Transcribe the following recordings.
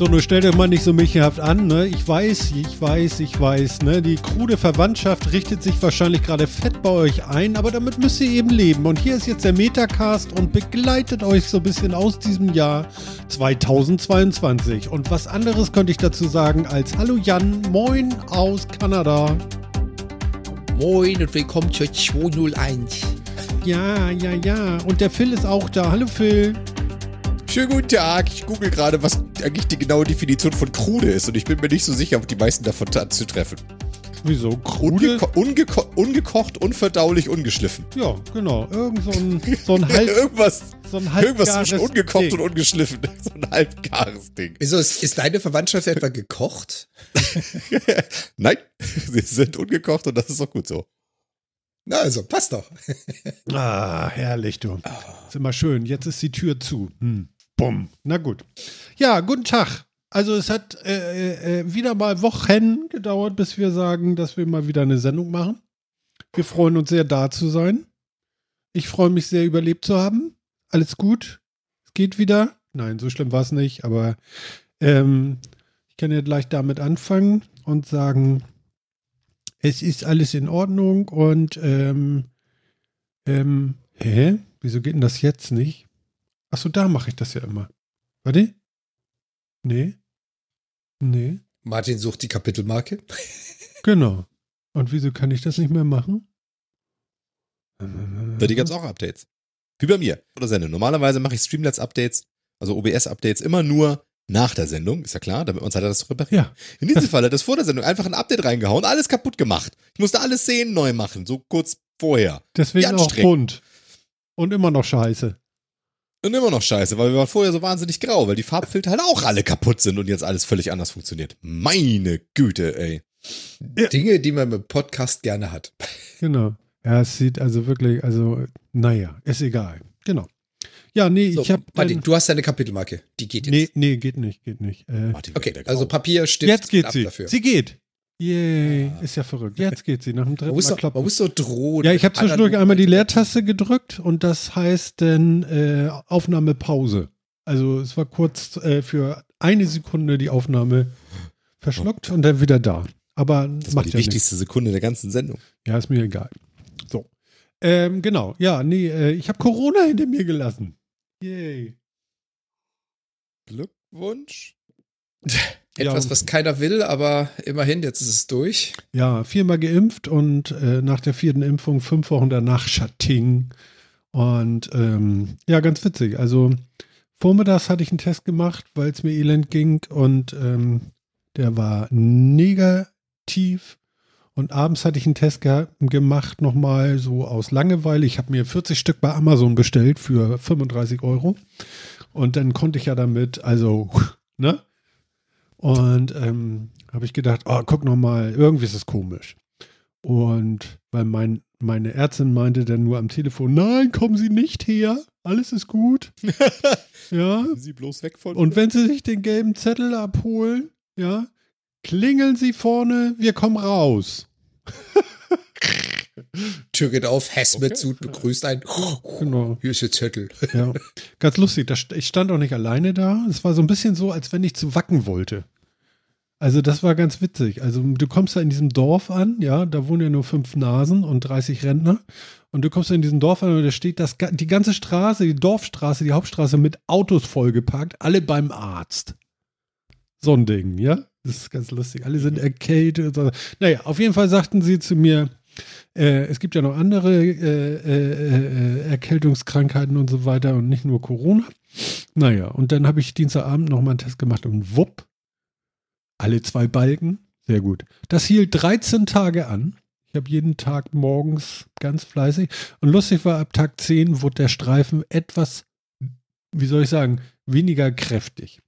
So, nur stellt euch mal nicht so milchhaft an, ne? Ich weiß, ich weiß, ich weiß, ne? Die krude Verwandtschaft richtet sich wahrscheinlich gerade fett bei euch ein, aber damit müsst ihr eben leben. Und hier ist jetzt der Metacast und begleitet euch so ein bisschen aus diesem Jahr 2022. Und was anderes könnte ich dazu sagen als Hallo Jan, moin aus Kanada. Moin und willkommen zur 201. Ja, ja, ja. Und der Phil ist auch da. Hallo Phil. Schönen guten Tag. Ich google gerade, was eigentlich die genaue Definition von krude ist und ich bin mir nicht so sicher, ob die meisten davon anzutreffen. Wieso? Krude? Ungeko ungeko ungekocht, unverdaulich, ungeschliffen. Ja, genau. Irgend so ein, so ein halb, irgendwas, so ein irgendwas zwischen ungekocht Ding. und ungeschliffen. So ein halbgares Ding. Wieso ist, ist deine Verwandtschaft etwa gekocht? Nein, sie sind ungekocht und das ist auch gut so. Na, also, passt doch. Ah, herrlich, du. Ist immer schön. Jetzt ist die Tür zu. Hm. Bumm. Na gut. Ja, guten Tag. Also es hat äh, äh, wieder mal Wochen gedauert, bis wir sagen, dass wir mal wieder eine Sendung machen. Wir freuen uns sehr, da zu sein. Ich freue mich sehr, überlebt zu haben. Alles gut. Es geht wieder. Nein, so schlimm war es nicht, aber ähm, ich kann ja gleich damit anfangen und sagen, es ist alles in Ordnung und ähm, ähm, hä? Wieso geht denn das jetzt nicht? Achso, da mache ich das ja immer. Warte. Nee. Nee. Martin sucht die Kapitelmarke. Genau. Und wieso kann ich das nicht mehr machen? Da die gab's auch Updates. Wie bei mir. Oder Sendung. Normalerweise mache ich Streamlabs-Updates, also OBS-Updates, immer nur nach der Sendung, ist ja klar, damit man Zeit hat, das zu reparieren. Ja. In diesem Fall hat das vor der Sendung einfach ein Update reingehauen, alles kaputt gemacht. Ich musste alle Szenen neu machen, so kurz vorher. Deswegen auch bunt. Und immer noch scheiße. Und immer noch scheiße, weil wir waren vorher so wahnsinnig grau, weil die Farbfilter halt auch alle kaputt sind und jetzt alles völlig anders funktioniert. Meine Güte, ey. Ja. Dinge, die man mit Podcast gerne hat. Genau. Ja, es sieht also wirklich, also, naja, ist egal. Genau. Ja, nee, So, ich habe. Martin, du hast deine Kapitelmarke. Die geht jetzt. Nee, nee, geht nicht, geht nicht. Äh, Martin Okay, also. Papier, Stift, jetzt geht ab sie. dafür. Sie geht. Yay, ist ja verrückt. Jetzt geht sie nach dem man, dritten muss Mal doch, klopfen. man muss so drohen. Ja, ich habe zwischendurch einmal die Leertaste gedrückt und das heißt dann äh, Aufnahmepause. Also es war kurz äh, für eine Sekunde die Aufnahme verschluckt und dann wieder da. Aber das war macht die ja nichts. wichtigste Sekunde der ganzen Sendung. Ja, ist mir egal. So. Ähm, genau. Ja, nee, äh, ich habe Corona hinter mir gelassen. Yay. Glückwunsch. Etwas, Ja. was keiner will, aber immerhin, jetzt ist es durch. Ja, viermal geimpft und äh, nach der vierten Impfung fünf Wochen danach Schatting. Und ähm, ja, ganz witzig. Also vormittags hatte ich einen Test gemacht, weil es mir elend ging und ähm, der war negativ. Und abends hatte ich einen Test ge gemacht, nochmal so aus Langeweile. Ich habe mir 40 Stück bei Amazon bestellt für 35 Euro. Und dann konnte ich ja damit, also, ne? Und ähm, habe ich gedacht, oh, guck noch mal, irgendwie ist es komisch. Und weil mein, meine Ärztin meinte dann nur am Telefon, nein, kommen Sie nicht her, alles ist gut. ja. Sie bloß weg von Und wenn Sie sich den gelben Zettel abholen, ja, klingeln Sie vorne, wir kommen raus. Tür geht auf, Hess Okay. mit zu, begrüßt einen. Genau. Hier ist Ihr Zettel. Ja, ganz lustig. Ich stand auch nicht alleine da. Es war so ein bisschen so, als wenn ich zu wacken wollte. Also das war ganz witzig. Also du kommst da in diesem Dorf an, ja, da wohnen ja nur fünf Nasen und 30 Rentner. Und du kommst da in diesem Dorf an und da steht das, die ganze Straße, die Dorfstraße, die Hauptstraße mit Autos vollgeparkt, alle beim Arzt. So ein Ding, ja. Das ist ganz lustig. Alle sind erkältet. und so. Naja, auf jeden Fall sagten sie zu mir, äh, es gibt ja noch andere äh, äh, äh, Erkältungskrankheiten und so weiter und nicht nur Corona. Naja, und dann habe ich Dienstagabend nochmal einen Test gemacht und wupp, alle zwei Balken, sehr gut. Das hielt 13 Tage an. Ich habe jeden Tag morgens ganz fleißig. Und lustig war, ab Tag 10 wurde der Streifen etwas, wie soll ich sagen, weniger kräftig.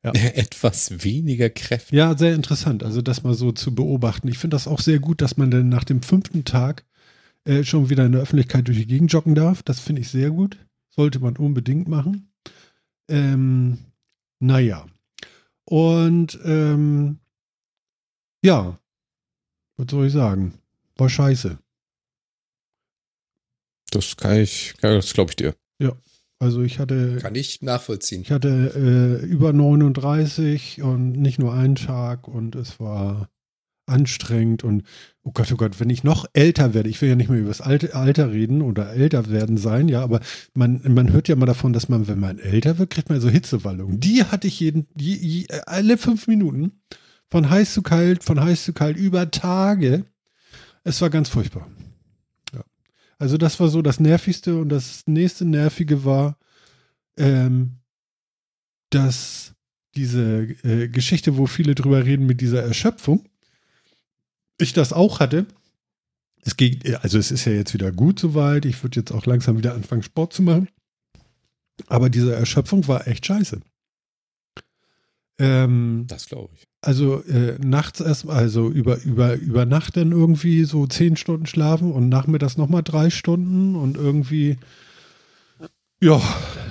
Etwas weniger kräftig. Ja, sehr interessant, also das mal so zu beobachten. Ich finde das auch sehr gut, dass man dann nach dem fünften Tag äh, schon wieder in der Öffentlichkeit durch die Gegend joggen darf. Das finde ich sehr gut. Sollte man unbedingt machen. Ähm, naja. Und ähm, ja, was soll ich sagen? War scheiße. Das kann ich, das glaube ich dir. Also ich hatte, Kann ich nachvollziehen. ich hatte äh, über 39 und nicht nur einen Tag und es war anstrengend und oh Gott, oh Gott, wenn ich noch älter werde, ich will ja nicht mehr über das Alter, reden oder älter werden sein, ja, aber man, man hört ja mal davon, dass man, wenn man älter wird, kriegt man so Hitzewallungen. Die hatte ich jeden, die, alle fünf Minuten, von heiß zu kalt, von heiß zu kalt, über Tage. Es war ganz furchtbar. Ja. Also das war so das Nervigste und das nächste Nervige war, ähm, dass diese äh, Geschichte, wo viele drüber reden mit dieser Erschöpfung, ich das auch hatte. Es geht, also es ist ja jetzt wieder gut soweit. Ich würde jetzt auch langsam wieder anfangen, Sport zu machen. Aber diese Erschöpfung war echt scheiße. Ähm, Das glaube ich. also äh, nachts erst, also über, über, über Nacht dann irgendwie so zehn Stunden schlafen und nachmittags nochmal drei Stunden und irgendwie, ja,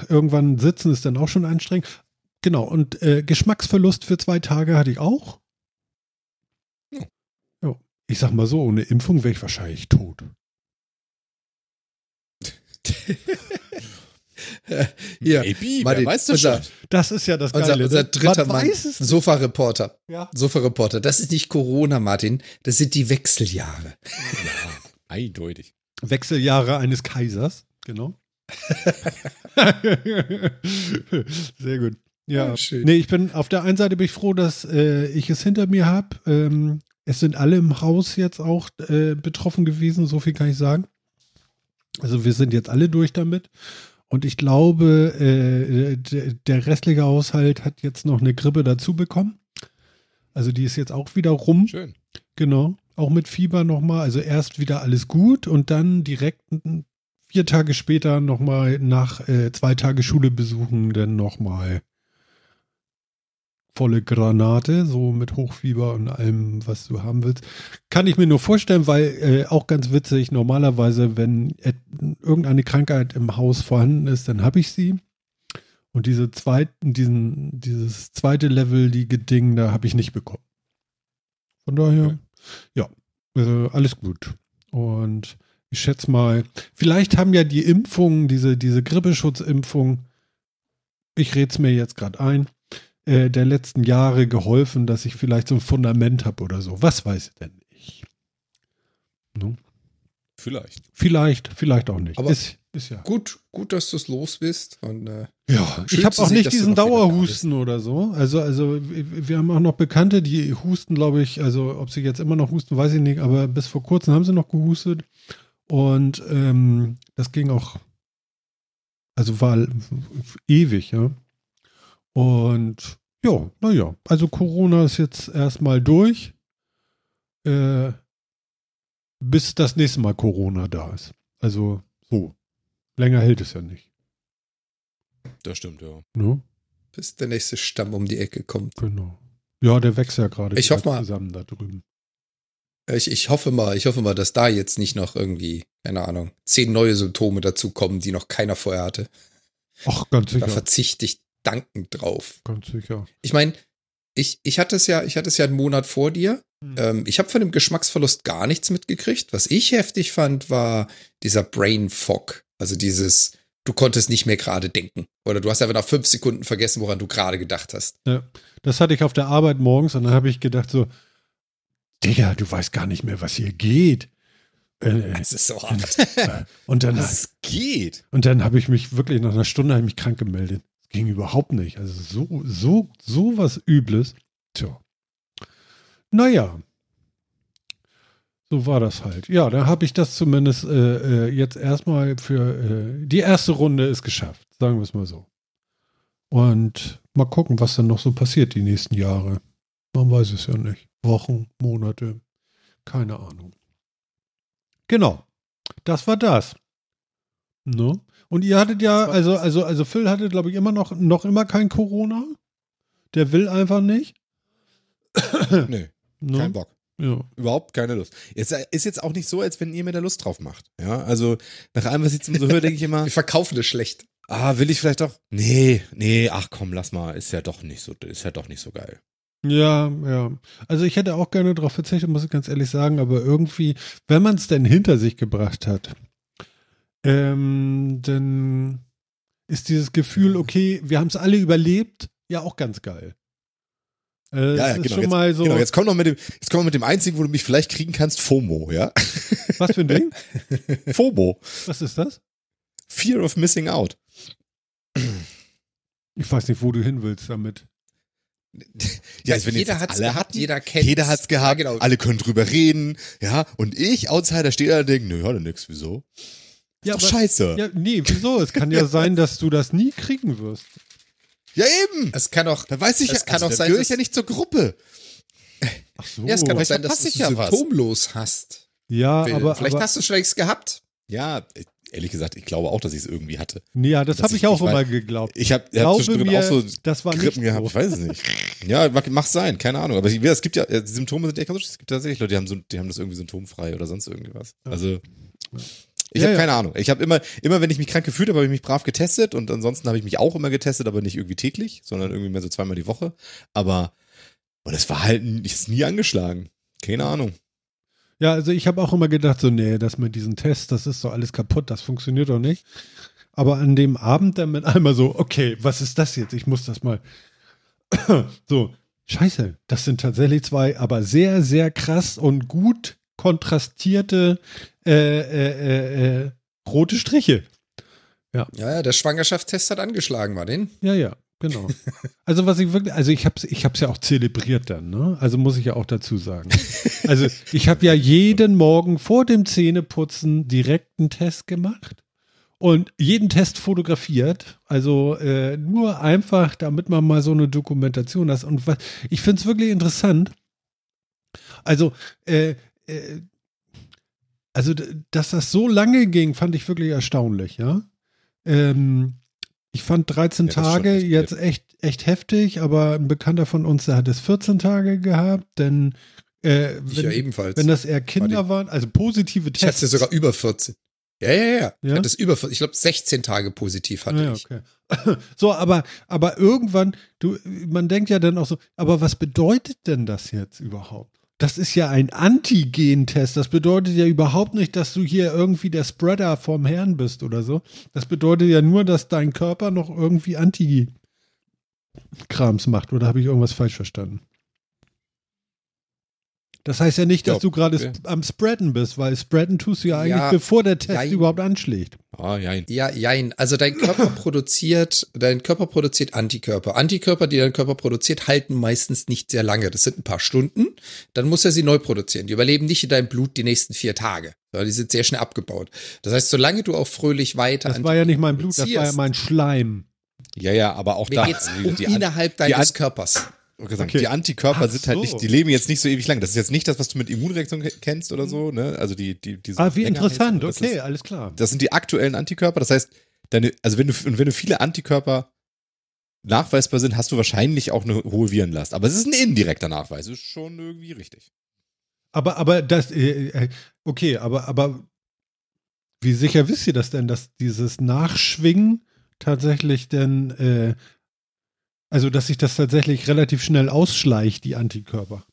irgendwann sitzen ist dann auch schon anstrengend. Genau, und äh, Geschmacksverlust für zwei Tage hatte ich auch. Ja. Ja. Ich sag mal so, ohne Impfung wäre ich wahrscheinlich tot. Hier, Maybe, Martin, wer weiß das unser- schon. Das ist ja das unser, Geile. unser ne? dritter Man Mann. Sofa-Reporter. Ja. Sofa-Reporter. Das ist nicht Corona, Martin. Das sind die Wechseljahre. Ja, eindeutig. Wechseljahre eines Kaisers, genau. Sehr gut. Ja, Ja, schön. nee, ich bin auf der einen Seite bin ich froh, dass äh, ich es hinter mir habe. Ähm, es sind alle im Haus jetzt auch äh, betroffen gewesen, so viel kann ich sagen. Also wir sind jetzt alle durch damit. Und ich glaube, äh, der, der restliche Haushalt hat jetzt noch eine Grippe dazu bekommen. Also die ist jetzt auch wieder rum. Schön. Genau, auch mit Fieber nochmal. Also erst wieder alles gut und dann direkt vier Tage später nochmal nach äh, zwei Tage Schule besuchen, dann nochmal volle Granate, so mit Hochfieber und allem, was du haben willst. Kann ich mir nur vorstellen, weil äh, auch ganz witzig, normalerweise, wenn et, irgendeine Krankheit im Haus vorhanden ist, dann habe ich sie. Und diese zweiten, diesen, dieses zweite Level, die Ding, da habe ich nicht bekommen. Von daher, Okay. ja, äh, alles gut. Und ich schätze mal, vielleicht haben ja die Impfungen, diese, diese Grippeschutzimpfung, ich rede es mir jetzt gerade ein, äh, der letzten Jahre geholfen, dass ich vielleicht so ein Fundament habe oder so. Was weiß ich denn ich? Ne? Vielleicht. Vielleicht, vielleicht auch nicht. Aber- ist, ist ja. Gut, gut, dass du es los bist. Und äh, Ja, ich habe auch sehen, nicht diesen da Dauerhusten oder so. Also, also wir wir haben auch noch Bekannte, die husten, glaube ich, also ob sie jetzt immer noch husten, weiß ich nicht, aber bis vor kurzem haben sie noch gehustet. Und ähm, das ging auch, also war ewig, ja. Und ja, naja, also Corona ist jetzt erstmal durch, äh, bis das nächste Mal Corona da ist. Also so, länger hält es ja nicht. Das stimmt, ja. Ne? bis der nächste Stamm um die Ecke kommt. Genau. Ja, der wächst ja gerade Ich hoffe mal- zusammen da drüben. Ich, ich hoffe mal, ich hoffe mal, dass da jetzt nicht noch irgendwie, keine Ahnung, zehn neue Symptome dazukommen, die noch keiner vorher hatte. Ach, ganz Da sicher. verzichte ich dankend drauf. Ganz sicher. Ich meine, ich, ich hatte es ja, ich hatte es ja einen Monat vor dir. Hm. Ähm, ich habe von dem Geschmacksverlust gar nichts mitgekriegt. Was ich heftig fand, war dieser Brain Fog. Also dieses, du konntest nicht mehr gerade denken. Oder du hast einfach nach fünf Sekunden vergessen, woran du gerade gedacht hast. Ja, das hatte ich auf der Arbeit morgens und dann habe ich gedacht so, Digga, du weißt gar nicht mehr, was hier geht. Äh, Das ist so hart. äh, und dann, Das geht. und dann habe ich mich wirklich nach einer Stunde ich mich krank gemeldet. Ging überhaupt nicht. Also so, so, so was Übles. Tja. Naja. So war das halt. Ja, da habe ich das zumindest äh, äh, jetzt erstmal für äh, die erste Runde ist geschafft, sagen wir es mal so. Und mal gucken, was dann noch so passiert die nächsten Jahre. Man weiß es ja nicht. Wochen, Monate, keine Ahnung. Genau. Das war das. Ne? Und ihr hattet ja, also, also, also Phil hatte, glaube ich, immer noch, noch immer kein Corona. Der will einfach nicht. Nee, Ne? kein Bock. Ja. Überhaupt keine Lust. Es ist jetzt auch nicht so, als wenn ihr mir da Lust drauf macht. Ja, also nach allem, was ich jetzt so höre, denke ich immer, Wir verkaufen das schlecht. ah, will ich vielleicht doch? Nee, nee, ach komm, lass mal, ist ja doch nicht so, ist ja doch nicht so geil. Ja, ja. Also ich hätte auch gerne darauf verzichtet, muss ich ganz ehrlich sagen, aber irgendwie, wenn man es denn hinter sich gebracht hat, ähm, dann ist dieses Gefühl, okay, wir haben es alle überlebt, ja auch ganz geil. Äh, Ja, ja, genau. schon Jetzt, mal so. genau. Jetzt komm noch mit dem, jetzt komm mit dem einzigen, wo du mich vielleicht kriegen kannst, FOMO, ja? Was für ein Ding? FOMO. Was ist das? Fear of Missing Out. Ich weiß nicht, wo du hin willst damit. Ja, also wenn jeder jetzt hat's alle gehabt, hatten, jeder kennt's. Jeder hat's gehabt, Ja, genau. alle können drüber reden, ja, und ich, Outsider, stehe da und denke, nö, hat nix, wieso? Ja, Ist doch aber- scheiße. Ja, Ja, nee, wieso? Es kann ja sein, dass du das nie kriegen wirst. eben. Es kann auch, Da weiß ich Es ja, kann also, auch sein, gehöre ich ja nicht zur Gruppe. Ach so. ja, es kann auch sein, dass du ja was. symptomlos hast. Ja, Will. aber, Vielleicht aber hast du schon längst gehabt. Ja, ehrlich gesagt, ich glaube auch, dass ich es irgendwie hatte. nee, ja, das habe ich ich- auch ich immer geglaubt. Ich habe hab zwischendrin mir, auch so das war nicht Grippen gehabt, so. ich weiß es nicht. Ja, mag, sein, keine Ahnung. Aber ich- es gibt ja, die Symptome sind echt ganz unterschiedlich. Es gibt tatsächlich Leute, die haben, so, die haben das irgendwie symptomfrei oder sonst irgendwas. Also, ich Ja, habe ja. keine Ahnung. Ich habe immer, immer wenn ich mich krank gefühlt habe, habe ich mich brav getestet und ansonsten habe ich mich auch immer getestet, aber nicht irgendwie täglich, sondern irgendwie mehr so zweimal die Woche. Aber, und es war halt, ist nie angeschlagen. Keine Ahnung. Ja, also ich habe auch immer gedacht, so, nee, das mit diesen Tests, das ist doch alles kaputt, das funktioniert doch nicht. Aber an dem Abend dann mit einmal so, okay, was ist das jetzt? Ich muss das mal. so, scheiße, das sind tatsächlich zwei, aber sehr, sehr krass und gut kontrastierte äh, äh, äh, äh, rote Striche. Ja, ja, der Schwangerschaftstest hat angeschlagen, Martin. Ja, ja, genau. Also was ich wirklich, also ich habe es ich hab's ja auch zelebriert dann, ne? Also muss ich ja auch dazu sagen. Also ich habe ja jeden Morgen vor dem Zähneputzen direkt einen Test gemacht und jeden Test fotografiert. Also äh, nur einfach, damit man mal so eine Dokumentation hat. Und was, ich finde es wirklich interessant. Also, äh, äh, also, dass das so lange ging, fand ich wirklich erstaunlich, ja. Ähm, ich fand 13 Ja, das Tage echt jetzt echt, echt heftig, aber ein Bekannter von uns, der hat es 14 Tage gehabt, denn äh, Ich wenn, ja ebenfalls. wenn das eher Kinder Martin. waren, also positive ich hatte Tests. sogar über 14. Ja, ja, ja. Ich Ja? hatte es über 14. Ich glaube, 16 Tage positiv hatte ja, ich. okay. so, aber, aber irgendwann, du, man denkt ja dann auch so, aber was bedeutet denn das jetzt überhaupt? Das ist ja ein Antigen-Test. Das bedeutet ja überhaupt nicht, dass du hier irgendwie der Spreader vom Herrn bist oder so. Das bedeutet ja nur, dass dein Körper noch irgendwie Anti-Krams macht. Oder habe ich irgendwas falsch verstanden? Das heißt ja nicht, dass Ja, du gerade okay. am Spreaden bist, weil Spreaden tust du ja eigentlich, Ja, bevor der Test jein. überhaupt anschlägt. Ah, jein. Ja, jein. Also dein Körper produziert, dein Körper produziert Antikörper. Antikörper, die dein Körper produziert, halten meistens nicht sehr lange. Das sind ein paar Stunden. Dann muss er sie neu produzieren. Die überleben nicht in deinem Blut die nächsten vier Tage. sondern Die sind sehr schnell abgebaut. Das heißt, solange du auch fröhlich weiter Das war ja nicht mein Blut, das war ja mein Schleim. Ja, ja, aber auch Mir da. geht's die, um die, innerhalb die deines An- Körpers. Sagen, Okay. Die Antikörper Ach sind halt so. nicht, die leben jetzt nicht so ewig lang. Das ist jetzt nicht das, was du mit Immunreaktion ke- kennst oder so, ne? Also die, die, die Ah, wie interessant. Das Okay, Ist, alles klar. das sind die aktuellen Antikörper. Das heißt, deine, also wenn du, und wenn du viele Antikörper nachweisbar sind, hast du wahrscheinlich auch eine hohe Virenlast. Aber es ist ein indirekter Nachweis. Ist schon irgendwie richtig. Aber, aber das, äh, äh, okay, aber, aber wie sicher wisst ihr das denn, dass dieses Nachschwingen tatsächlich denn, äh, also dass sich das tatsächlich relativ schnell ausschleicht, die Antikörper?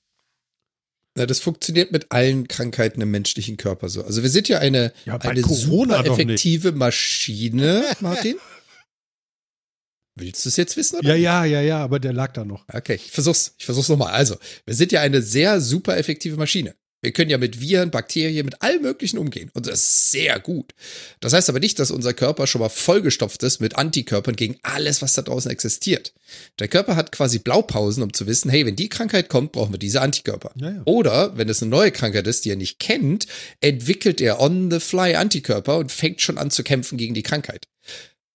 Na, das funktioniert mit allen Krankheiten im menschlichen Körper so. Also wir sind ja eine, Ja, eine Corona super effektive Maschine, Martin. Willst du es jetzt wissen? Oder? Ja, ja, ja, ja, aber der lag da noch. Okay, ich versuch's. Ich versuch's nochmal. Also, wir sind ja eine sehr super effektive Maschine. Wir können ja mit Viren, Bakterien, mit allem Möglichen umgehen. Und das ist sehr gut. Das heißt aber nicht, dass unser Körper schon mal vollgestopft ist mit Antikörpern gegen alles, was da draußen existiert. Der Körper hat quasi Blaupausen, um zu wissen, hey, wenn die Krankheit kommt, brauchen wir diese Antikörper. Ja, ja. Oder, wenn es eine neue Krankheit ist, die er nicht kennt, entwickelt er on the fly Antikörper und fängt schon an zu kämpfen gegen die Krankheit.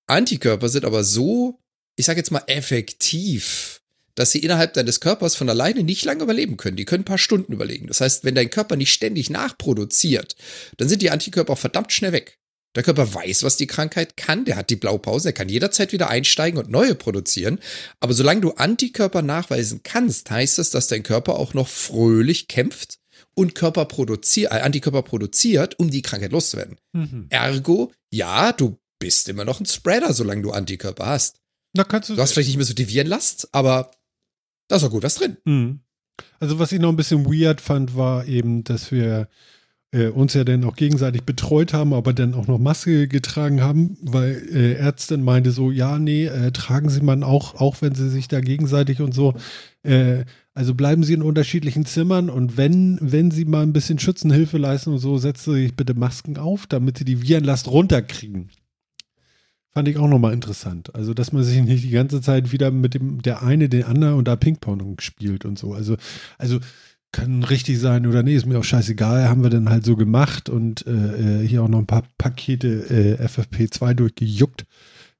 Antikörper sind aber so, ich sage jetzt mal, effektiv, dass sie innerhalb deines Körpers von alleine nicht lange überleben können. Die können ein paar Stunden überlegen. Das heißt, wenn dein Körper nicht ständig nachproduziert, dann sind die Antikörper verdammt schnell weg. Der Körper weiß, was die Krankheit kann, der hat die Blaupause, er kann jederzeit wieder einsteigen und neue produzieren. Aber solange du Antikörper nachweisen kannst, heißt es, dass dein Körper auch noch fröhlich kämpft und Körper produziert, äh, Antikörper produziert, um die Krankheit loszuwerden. Mhm. Ergo, ja, du bist immer noch ein Spreader, solange du Antikörper hast. Da kannst du. Du hast vielleicht nicht mehr so die Virenlast, aber da ist auch gut was drin. Mhm. Also was ich noch ein bisschen weird fand, war eben, dass wir äh, uns ja dann auch gegenseitig betreut haben, aber dann auch noch Maske getragen haben, weil äh, Ärztin meinte so, ja, nee, äh, tragen Sie man auch, auch wenn Sie sich da gegenseitig und so, äh, also bleiben Sie in unterschiedlichen Zimmern und wenn, wenn Sie mal ein bisschen Schützenhilfe leisten und so, setzen Sie sich bitte Masken auf, damit Sie die Virenlast runterkriegen. Fand ich auch nochmal interessant. Also, dass man sich nicht die ganze Zeit wieder mit dem, der eine, den anderen und da Ping-Pong spielt und so. Also, also, kann richtig sein oder nee, ist mir auch scheißegal, haben wir dann halt so gemacht und äh, hier auch noch ein paar Pakete äh, FFP2 durchgejuckt.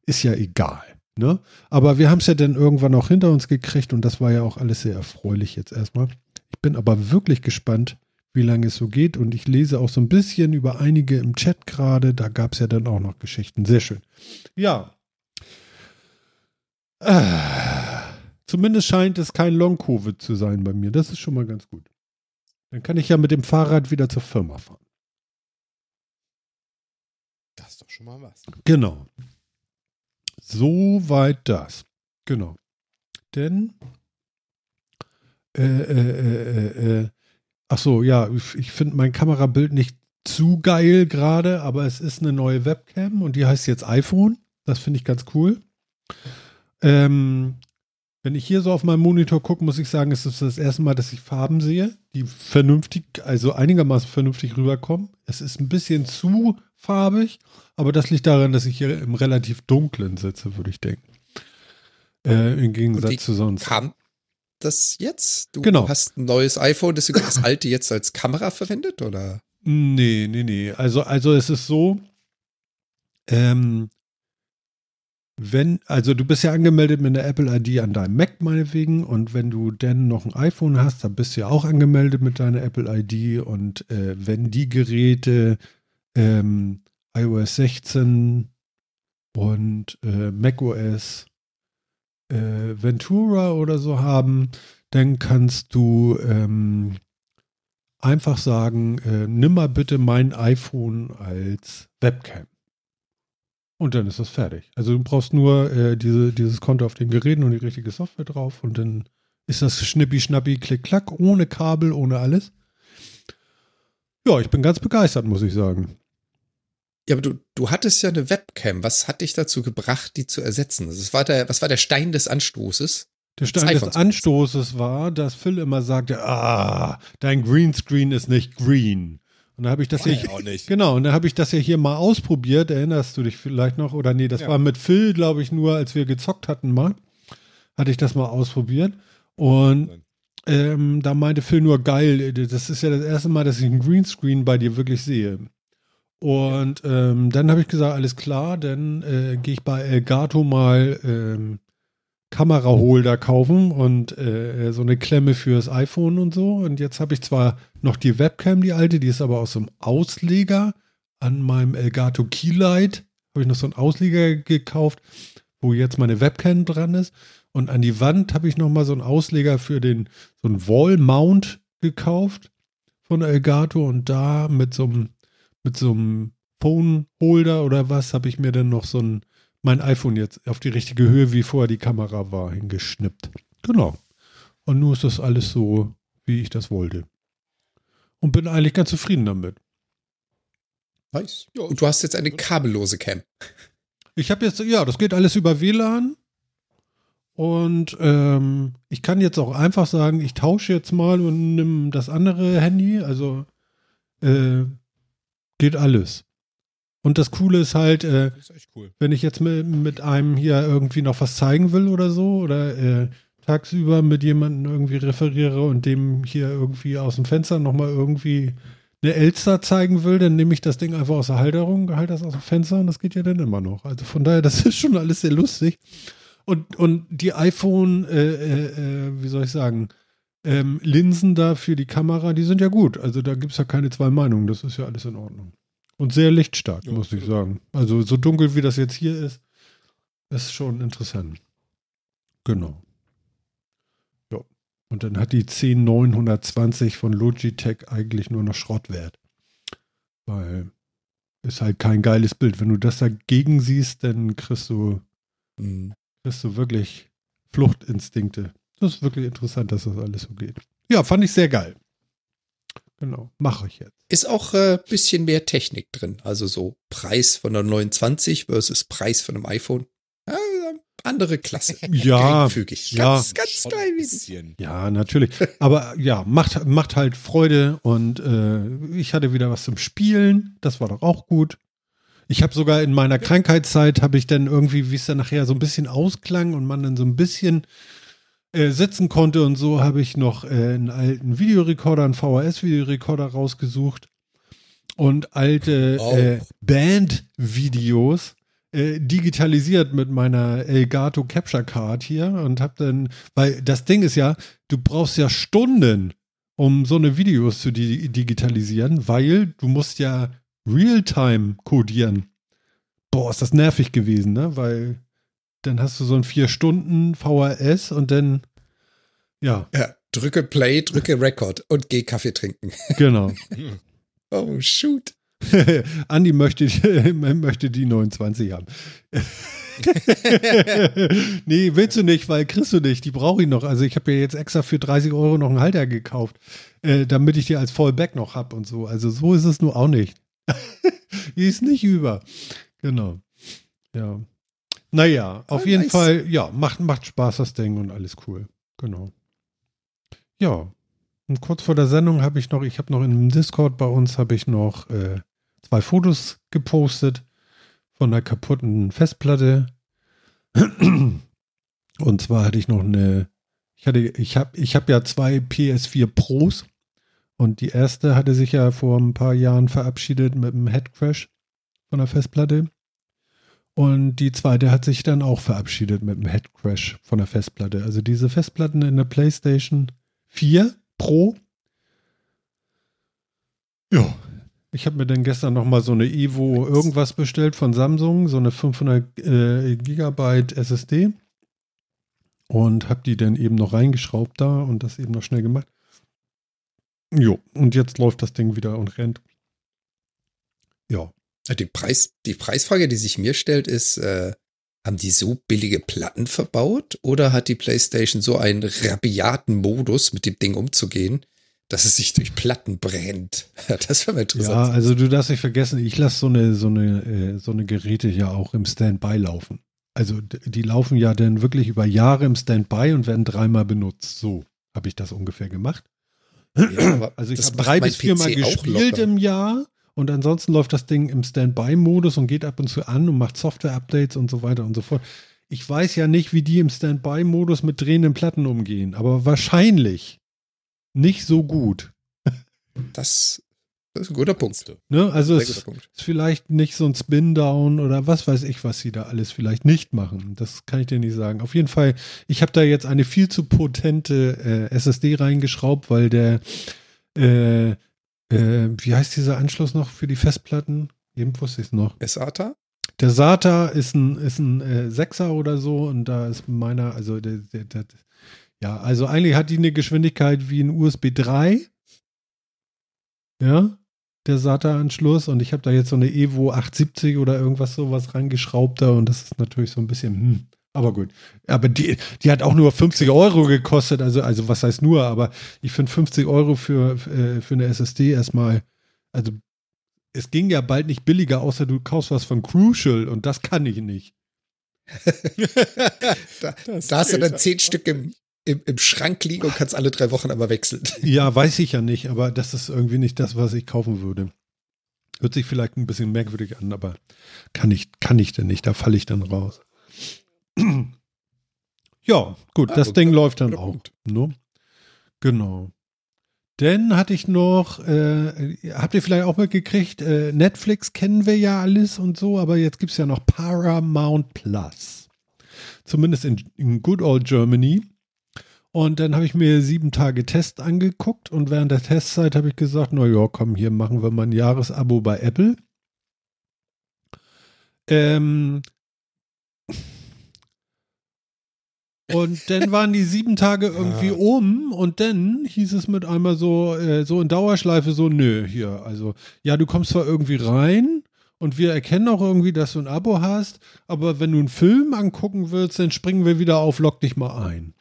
Ist ja egal. Ne? Aber wir haben es ja dann irgendwann auch hinter uns gekriegt und das war ja auch alles sehr erfreulich jetzt erstmal. Ich bin aber wirklich gespannt, wie lange es so geht und ich lese auch so ein bisschen über einige im Chat gerade. Da gab es ja dann auch noch Geschichten. Sehr schön. Ja. Äh, zumindest scheint es kein Long-Covid zu sein bei mir. Das ist schon mal ganz gut. Dann kann ich ja mit dem Fahrrad wieder zur Firma fahren. Das ist doch schon mal was. Genau. Soweit das. Genau. Denn, äh, äh, äh, äh, ach so, ja, ich, finde mein Kamerabild nicht zu geil gerade, aber es ist eine neue Webcam und die heißt jetzt iPhone. Das finde ich ganz cool. Ähm, wenn ich hier so auf meinen Monitor gucke, muss ich sagen, es ist das erste Mal, dass ich Farben sehe, die vernünftig, also einigermaßen vernünftig rüberkommen. Es ist ein bisschen zu farbig, aber das liegt daran, dass ich hier im relativ dunklen sitze, würde ich denken. Äh, Im Gegensatz zu sonst. Kam das jetzt? Du Genau. hast ein neues iPhone, deswegen das alte jetzt als Kamera verwendet, oder? Nee, nee, nee. Also, also es ist so, ähm, wenn, also du bist ja angemeldet mit der Apple ID an deinem Mac meinetwegen und wenn du dann noch ein iPhone hast, dann bist du ja auch angemeldet mit deiner Apple ID und äh, wenn die Geräte ähm, iOS 16 und äh, macOS äh, Ventura oder so haben, dann kannst du ähm, einfach sagen, äh, nimm mal bitte mein iPhone als Webcam. Und dann ist das fertig. Also du brauchst nur äh, diese, dieses Konto auf den Geräten und die richtige Software drauf und dann ist das schnippi, schnappi, klick, klack, ohne Kabel, ohne alles. Ja, ich bin ganz begeistert, muss ich sagen. Ja, aber du, du hattest ja eine Webcam. Was hat dich dazu gebracht, die zu ersetzen? Also was, war der, was war der Stein des Anstoßes? Der Stein Das des Anstoßes war, dass Phil immer sagte, ah, dein Greenscreen ist nicht green. Und da habe ich das ja auch nicht. Genau, und da habe ich das ja hier mal ausprobiert. Erinnerst du dich vielleicht noch? Oder nee, das Ja. war mit Phil, glaube ich, nur, als wir gezockt hatten mal. Hatte ich das mal ausprobiert. Und ähm, da meinte Phil nur, geil, das ist ja das erste Mal, dass ich einen Greenscreen bei dir wirklich sehe. Und ähm, dann habe ich gesagt, alles klar, dann äh, gehe ich bei Elgato mal ähm, Kameraholder kaufen und äh, so eine Klemme fürs iPhone und so. Und jetzt habe ich zwar noch die Webcam, die alte, die ist aber aus so einem Ausleger an meinem Elgato Keylight. Habe ich noch so einen Ausleger gekauft, wo jetzt meine Webcam dran ist. Und an die Wand habe ich noch mal so einen Ausleger für den, so einen Wall-Mount gekauft von Elgato. Und da mit so einem, mit so einem Phone-Holder oder was, habe ich mir dann noch so ein mein iPhone jetzt auf die richtige Höhe, wie vorher die Kamera war, hingeschnippt. Genau. Und nun ist das alles so, wie ich das wollte. Und bin eigentlich ganz zufrieden damit. Nice. Ja, Und du hast jetzt eine kabellose Cam. Ich habe jetzt, ja, das geht alles über WLAN. Und ähm, ich kann jetzt auch einfach sagen, ich tausche jetzt mal und nimm das andere Handy. Also äh, geht alles. Und das Coole ist halt, äh, ist cool. wenn ich jetzt mit, mit einem hier irgendwie noch was zeigen will oder so oder äh, tagsüber mit jemandem irgendwie referiere und dem hier irgendwie aus dem Fenster nochmal irgendwie eine Elster zeigen will, dann nehme ich das Ding einfach aus der Halterung, halte das aus dem Fenster und das geht ja dann immer noch. Also von daher, das ist schon alles sehr lustig. Und, und die iPhone, äh, äh, äh, wie soll ich sagen, ähm, Linsen da für die Kamera, die sind ja gut. Also da gibt es ja keine zwei Meinungen. Das ist ja alles in Ordnung. Und sehr lichtstark, Ja, muss ich sagen. Also so dunkel wie das jetzt hier ist, ist schon interessant. Genau. Ja. Und dann hat die 10920 von Logitech eigentlich nur noch Schrottwert. Weil ist halt kein geiles Bild. Wenn du das dagegen siehst, dann kriegst du, Mhm. kriegst du wirklich Fluchtinstinkte. Das ist wirklich interessant, dass das alles so geht. Ja, fand ich sehr geil. Genau, mache ich jetzt. Ist auch ein äh, bisschen mehr Technik drin. Also so Preis von der 29 versus Preis von einem iPhone. Ja, andere Klasse. Ja, Geringfügig. ja. Ganz, ganz wenig. bisschen. Ja, natürlich. Aber ja, macht, macht halt Freude und äh, ich hatte wieder was zum Spielen. Das war doch auch gut. Ich habe sogar in meiner Krankheitszeit, habe ich dann irgendwie, wie es dann nachher so ein bisschen ausklang und man dann so ein bisschen äh, sitzen konnte und so, habe ich noch äh, einen alten Videorekorder, einen VHS-Videorekorder rausgesucht und alte Oh. äh, Band-Videos äh, digitalisiert mit meiner Elgato Capture Card hier und hab dann, weil das Ding ist ja, du brauchst ja Stunden, um so eine Videos zu di digitalisieren, weil du musst ja Realtime codieren. Boah, ist das nervig gewesen, ne? Weil dann hast du so ein vier Stunden VHS und dann, ja, Ja, drücke Play, drücke Record und geh Kaffee trinken. genau. Oh, shoot. Andi möchte, möchte die 29 haben. nee, willst du nicht, weil kriegst du nicht. Die brauche ich noch. Also ich habe ja jetzt extra für 30 Euro noch einen Halter gekauft, äh, damit ich die als Fallback noch habe und so. Also so ist es nur auch nicht. die ist nicht über. Genau. Ja. Naja, auf Ah, jeden nice. Fall, ja, macht, macht Spaß das Ding und alles cool. Genau. Ja. Und kurz vor der Sendung habe ich noch, ich habe noch im Discord bei uns, habe ich noch äh, zwei Fotos gepostet von einer kaputten Festplatte. Und zwar hatte ich noch eine, ich hatte, ich habe, ich habe ja zwei PS4 Pros und die erste hatte sich ja vor ein paar Jahren verabschiedet mit einem Headcrash von der Festplatte. Und die zweite hat sich dann auch verabschiedet mit einem Headcrash von der Festplatte. Also diese Festplatten in der PlayStation 4 Pro. Ja, ich habe mir dann gestern noch mal so eine Evo irgendwas bestellt von Samsung, so eine 500 äh, Gigabyte SSD und habe die dann eben noch reingeschraubt da und das eben noch schnell gemacht. Jo, und jetzt läuft das Ding wieder und rennt. Ja, Die, Preis, die Preisfrage, die sich mir stellt, ist, äh, haben die so billige Platten verbaut oder hat die PlayStation so einen rabiaten Modus, mit dem Ding umzugehen, dass es sich durch Platten brennt? Das wäre mal ja, interessant. also du darfst nicht vergessen, ich lasse so eine, so eine, äh, so eine Geräte ja auch im Standby laufen. Also die laufen ja dann wirklich über Jahre im Standby und werden dreimal benutzt. So habe ich das ungefähr gemacht. Ja, Also ich habe drei bis viermal gespielt im Jahr und ansonsten läuft das Ding im Standby-Modus und geht ab und zu an und macht Software-Updates und so weiter und so fort. Ich weiß ja nicht, wie die im Standby-Modus mit drehenden Platten umgehen, aber wahrscheinlich nicht so gut. Das, das ist ein guter Punkt. Ne? Also es Punkt. ist vielleicht nicht so ein Spin-Down oder was weiß ich, was sie da alles vielleicht nicht machen. Das kann ich dir nicht sagen. Auf jeden Fall, ich habe da jetzt eine viel zu potente äh, SSD reingeschraubt, weil der, äh, äh, wie heißt dieser Anschluss noch für die Festplatten? Eben wusste ich es noch. SATA? Der SATA ist ein, ist ein äh, Sechser oder so und da ist meiner, also der, der, der, ja, also eigentlich hat die eine Geschwindigkeit wie ein USB 3. Ja, der SATA-Anschluss und ich habe da jetzt so eine Evo 870 oder irgendwas sowas reingeschraubt da und das ist natürlich so ein bisschen, hm, aber gut. Aber die, die hat auch nur 50 Euro gekostet, also, also was heißt nur, aber ich finde 50 Euro für, äh, für eine SSD erstmal, also es ging ja bald nicht billiger, außer du kaufst was von Crucial und das kann ich nicht. Da, da hast du dann zehn Stück im, im, im Schrank liegen und kannst alle drei Wochen aber wechseln. Ja, weiß ich ja nicht, aber das ist irgendwie nicht das, was ich kaufen würde. Hört sich vielleicht ein bisschen merkwürdig an, aber kann ich, kann ich denn nicht, da falle ich dann raus. Ja, gut, das guter- Ding läuft dann auch. Ne? Genau. Dann hatte ich noch, äh, habt ihr vielleicht auch mitgekriegt, äh, Netflix kennen wir ja alles und so, aber jetzt gibt es ja noch Paramount Plus. Zumindest in, in Good Old Germany. Und dann habe ich mir sieben Tage Test angeguckt und während der Testzeit habe ich gesagt, na ja, komm, hier machen wir mal ein Jahresabo bei Apple. Ähm, und dann waren die sieben Tage irgendwie um und dann hieß es mit einmal so, äh, so in Dauerschleife so, nö, hier, also, ja, du kommst zwar irgendwie rein und wir erkennen auch irgendwie, dass du ein Abo hast, aber wenn du einen Film angucken willst, dann springen wir wieder auf, lock dich mal ein.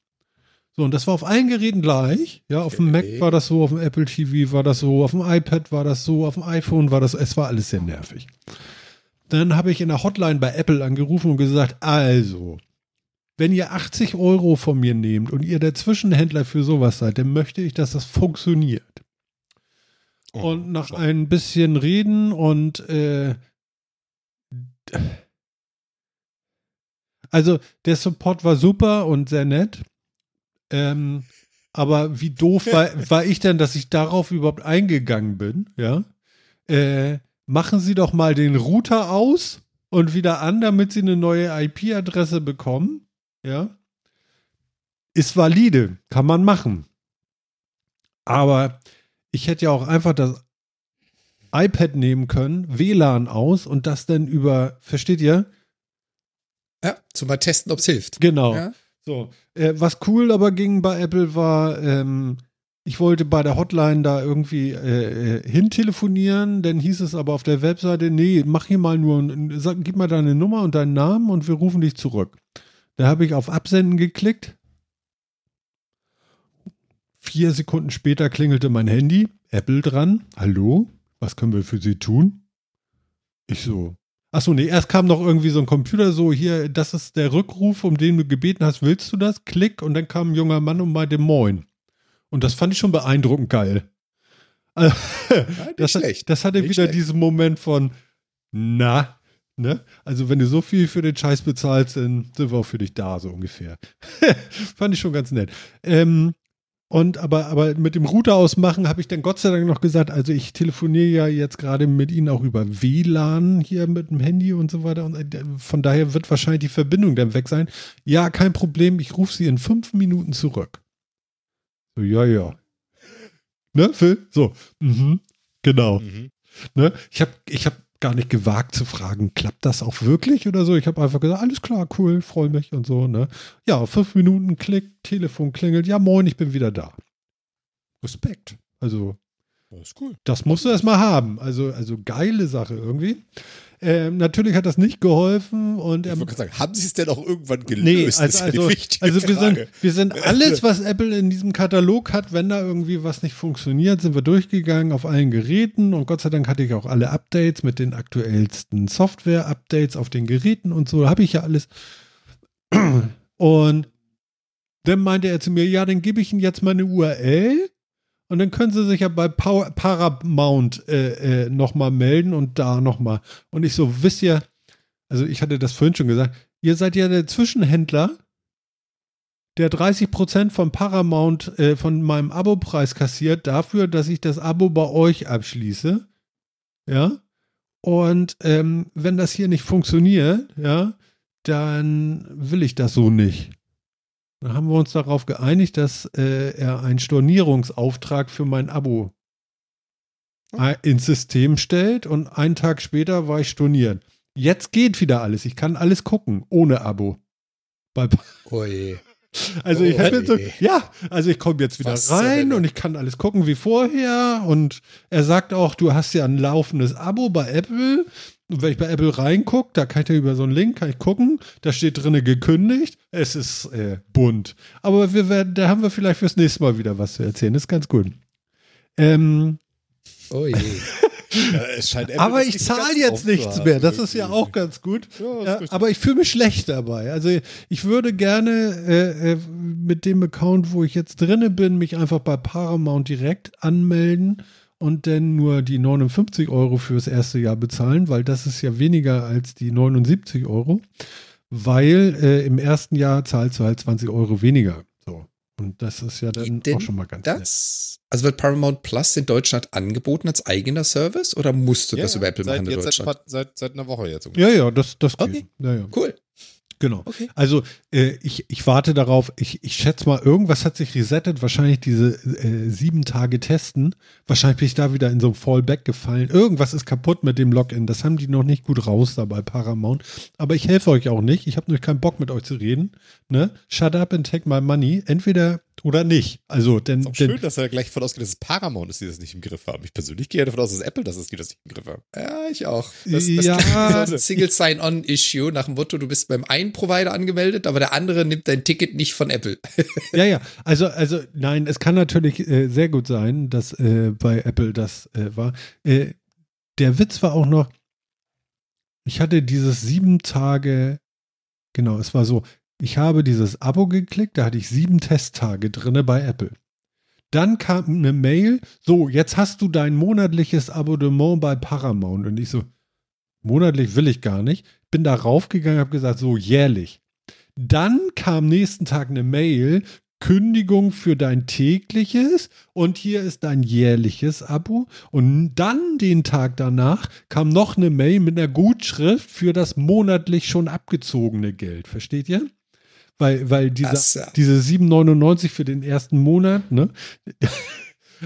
So, und das war auf allen Geräten gleich. Ja, auf dem Mac war das so, auf dem Apple TV war das so, auf dem iPad war das so, auf dem iPhone war das, es war alles sehr nervig. Dann habe ich in der Hotline bei Apple angerufen und gesagt, also, wenn ihr 80 Euro von mir nehmt und ihr der Zwischenhändler für sowas seid, dann möchte ich, dass das funktioniert. Oh, Und nach schlau. ein bisschen Reden und äh, also der Support war super und sehr nett. Ähm, aber wie doof war, war ich denn, dass ich darauf überhaupt eingegangen bin, ja? Äh, machen Sie doch mal den Router aus und wieder an, damit Sie eine neue IP-Adresse bekommen, ja? Ist valide, kann man machen. Aber ich hätte ja auch einfach das iPad nehmen können, WLAN aus und das dann über, versteht ihr? Ja, zum mal testen, ob es hilft. Genau. Ja? So. Äh, was cool aber ging bei Apple war, ähm, ich wollte bei der Hotline da irgendwie äh, äh, hintelefonieren, dann hieß es aber auf der Webseite, nee, mach hier mal nur, sag, gib mal deine Nummer und deinen Namen und wir rufen dich zurück. Da habe ich auf Absenden geklickt. Vier Sekunden später klingelte mein Handy, Apple dran. Hallo, was können wir für Sie tun? Ich so. Achso, nee, erst kam noch irgendwie so ein Computer, so hier, das ist der Rückruf, um den du gebeten hast, willst du das? Klick und dann kam ein junger Mann und meinte Moin. Und das fand ich schon beeindruckend geil. Also, nicht das, das hatte Nicht wieder schlecht. diesen Moment von, na, ne? Also wenn du so viel für den Scheiß bezahlst, dann sind wir auch für dich da, so ungefähr. Fand ich schon ganz nett. Ähm, und aber, aber mit dem Router ausmachen habe ich dann Gott sei Dank noch gesagt, also ich telefoniere ja jetzt gerade mit Ihnen auch über WLAN hier mit dem Handy und so weiter. Und äh, von daher wird wahrscheinlich die Verbindung dann weg sein. Ja, kein Problem, ich rufe Sie in fünf Minuten zurück. So, ja, ja. Ne, Phil? So, mhm, genau. Mhm. Ne? Ich habe ich hab gar nicht gewagt zu fragen, klappt das auch wirklich oder so? Ich habe einfach gesagt, alles klar, cool, freue mich und so. Ne? Ja, fünf Minuten, Klick, Telefon klingelt, ja moin, ich bin wieder da. Respekt. Also, Das ist cool. das musst du erstmal haben. Also, also geile Sache irgendwie. Ähm, natürlich hat das nicht geholfen und Ich wollte gerade sagen, haben Sie es denn auch irgendwann gelöst? Nee, Das also, ist ja also, die wichtige also wir, Frage. sind, wir sind alles, was Apple in diesem Katalog hat, wenn da irgendwie was nicht funktioniert, sind wir durchgegangen auf allen Geräten und Gott sei Dank hatte ich auch alle Updates mit den aktuellsten Software-Updates auf den Geräten und so, habe ich ja alles. Und dann meinte er zu mir, ja, dann gebe ich Ihnen jetzt meine URL und dann können Sie sich ja bei Power, Paramount äh, äh, nochmal melden und da nochmal. Und ich so, wisst ihr, also ich hatte das vorhin schon gesagt, ihr seid ja der Zwischenhändler, der 30% von Paramount äh, von meinem Abopreis kassiert dafür, dass ich das Abo bei euch abschließe. Ja. Und ähm, wenn das hier nicht funktioniert, ja, dann will ich das so nicht. Dann haben wir uns darauf geeinigt, dass äh, er einen Stornierungsauftrag für mein Abo äh, ins System stellt und einen Tag später war ich storniert. Jetzt geht wieder alles. Ich kann alles gucken, ohne Abo. Bei, Oje. also ich Oh, habe jetzt so, ja, also ich komme jetzt wieder Was rein und ich kann alles gucken wie vorher und er sagt auch, du hast ja ein laufendes Abo bei Apple. Und wenn ich bei Apple reingucke, da kann ich ja über so einen Link kann ich gucken, da steht drinne gekündigt. Es ist äh, bunt. Aber wir werden, da haben wir vielleicht fürs nächste Mal wieder was zu erzählen. Das ist ganz gut. Ähm. Ja, es scheint Apple aber ich zahle jetzt nichts haben, mehr. Das ist ja auch ganz gut. Ja, Ja, aber ich fühle mich schlecht dabei. Also ich würde gerne äh, äh, mit dem Account, wo ich jetzt drinne bin, mich einfach bei Paramount direkt anmelden und dann nur die 59 Euro fürs erste Jahr bezahlen, weil das ist ja weniger als die 79 Euro, weil äh, im ersten Jahr zahlst du halt 20 Euro weniger. So. Und das ist ja dann Geht auch schon mal ganz nett. Das, also wird Paramount Plus in Deutschland angeboten als eigener Service oder musst du Ja, das über Apple seit, machen in jetzt seit, Deutschland? paar- seit, seit einer Woche jetzt. ungefähr. Ja, ja, das, das geht. Okay. Ja, ja. Cool. Genau. Okay. Also äh, ich, ich warte darauf, ich, ich schätze mal, irgendwas hat sich resettet, wahrscheinlich diese äh, sieben Tage Testen. Wahrscheinlich bin ich da wieder in so ein Fallback gefallen. Irgendwas ist kaputt mit dem Login. Das haben die noch nicht gut raus da bei Paramount. Aber ich helfe euch auch nicht. Ich habe nur keinen Bock mit euch zu reden. Ne? Shut up and take my money. Entweder Oder nicht. Also, denn, Ist auch denn schön, dass er gleich davon ausgeht, dass es Paramount ist, die das nicht im Griff haben. Ich persönlich gehe davon aus, dass Apple das ist, die das nicht im Griff haben. Ja, ich auch. Das, das Ja. Single Sign-On-Issue nach dem Motto, du bist beim einen Provider angemeldet, aber der andere nimmt dein Ticket nicht von Apple. Ja, ja. Also, also nein, es kann natürlich äh, sehr gut sein, dass äh, bei Apple das äh, war. Äh, der Witz war auch noch, ich hatte dieses sieben Tage, genau, es war so, ich habe dieses Abo geklickt, da hatte ich sieben Testtage drinne bei Apple. Dann kam eine Mail, so, jetzt hast du dein monatliches Abonnement bei Paramount. Und ich so, monatlich will ich gar nicht. Bin da raufgegangen, habe gesagt, so jährlich. Dann kam nächsten Tag eine Mail, Kündigung für dein tägliches und hier ist dein jährliches Abo. Und dann den Tag danach kam noch eine Mail mit einer Gutschrift für das monatlich schon abgezogene Geld. Versteht ihr? Weil, weil dieser, Krass, ja. diese 7,99 für den ersten Monat, ne?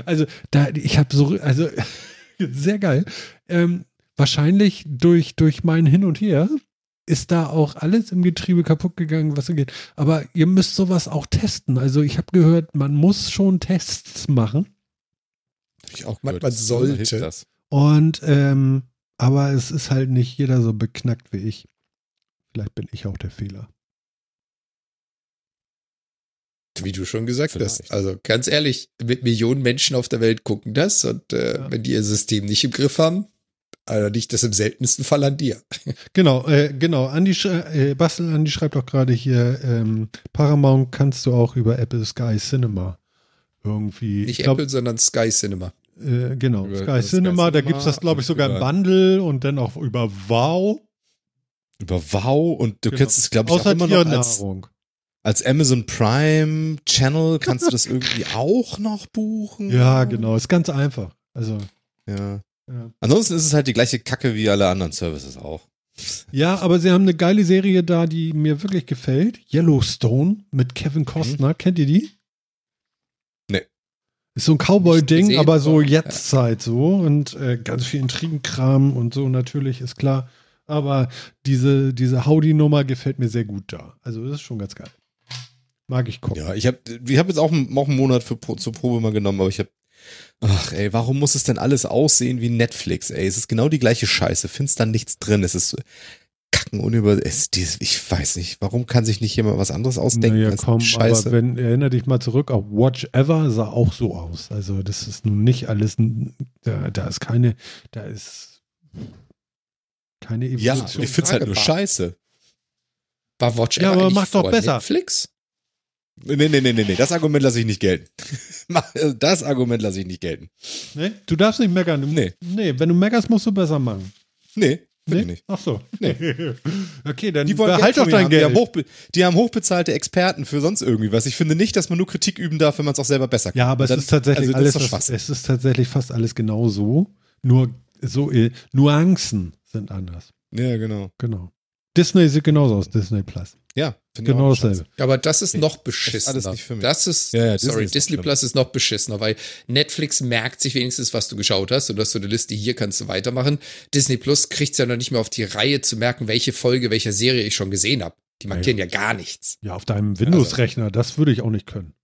Also, da, ich habe so, also, sehr geil. Ähm, wahrscheinlich durch, durch mein Hin und Her ist da auch alles im Getriebe kaputt gegangen, was so geht. Aber ihr müsst sowas auch testen. Also, ich habe gehört, man muss schon Tests machen. Ich auch Man- gehört. man sollte. Und, ähm, aber es ist halt nicht jeder so beknackt wie ich. Vielleicht bin ich auch der Fehler. Wie du schon gesagt Vielleicht. hast. Also ganz ehrlich, mit Millionen Menschen auf der Welt gucken das und äh, Ja. wenn die ihr System nicht im Griff haben, also liegt das im seltensten Fall an dir. Genau, äh, genau. Andi, äh, Bastel Andi schreibt auch gerade hier, ähm, Paramount kannst du auch über Apple Sky Cinema irgendwie. Nicht ich glaub, Apple, sondern Sky Cinema. Äh, genau, Über- Sky über Sky Cinema, da Cinema gibt es das, glaube ich, sogar im Bundle und dann auch über Wow. Über Wow und du Genau. kannst es, glaube ich, auch Außer immer noch als, Tiernahrung. Als Amazon Prime Channel kannst du das irgendwie auch noch buchen. Ja, genau, ist ganz einfach. Also, Ja. ja. Ansonsten ist es halt die gleiche Kacke wie alle anderen Services auch. ja, aber sie haben eine geile Serie da, die mir wirklich gefällt. Yellowstone mit Kevin Costner. Kennt ihr die? Nee. Ist so ein Cowboy-Ding, aber so Jetztzeit so und äh, ganz viel Intrigenkram und so natürlich, ist klar. Aber diese, diese Howdy-Nummer gefällt mir sehr gut da. Also das ist schon ganz geil. Mag ich gucken. Ja, ich habe ich hab jetzt auch, einen- auch einen Monat für, zur Probe mal genommen, aber ich habe Ach ey, warum muss es denn alles aussehen wie Netflix, ey? Es ist genau die gleiche Scheiße. Findest da nichts drin. Es ist kacken unüber. Es, ich weiß nicht, warum kann sich nicht jemand was anderes ausdenken Naja, als komm, Scheiße? aber wenn, erinnere dich mal zurück, auch Watch Ever sah auch so aus. Also das ist nun nicht alles, da, da ist keine, da ist keine ja, Evolution. ich find's halt nur scheiße. War Watch Ja, Ever aber eigentlich mach doch besser. Netflix? Nee, nee, nee, nee, nee, das Argument lasse ich nicht gelten. Das Argument lasse ich nicht gelten. Nee? Du darfst nicht meckern. Du, Nee. nee, wenn du meckerst, musst du besser machen. Nee, finde Nee? ich nicht. Ach so. Nee. okay, dann Die wollen behalt doch dein haben. Die Geld. haben, hochbe die haben hochbezahlte Experten für sonst irgendwie was. Ich finde nicht, dass man nur Kritik üben darf, wenn man es auch selber besser kann. Ja, aber dann- es ist tatsächlich also alles, ist es ist tatsächlich fast alles genau so. Nur so äh, Nuancen sind anders. Ja, genau. Genau. Disney sieht genauso aus, Disney Plus. Ja, finde Genau dasselbe. Aber das ist noch beschissener. alles nicht für mich. Das ist, Ja, ja, Disney sorry, ist Disney schlimm. Plus ist noch beschissener, weil Netflix merkt sich wenigstens, was du geschaut hast und du hast so eine Liste, hier kannst du weitermachen. Disney Plus kriegt es ja noch nicht mehr auf die Reihe zu merken, welche Folge, welcher Serie ich schon gesehen habe. Die markieren ja gar nichts. Ja, auf deinem Windows-Rechner, das würde ich auch nicht können.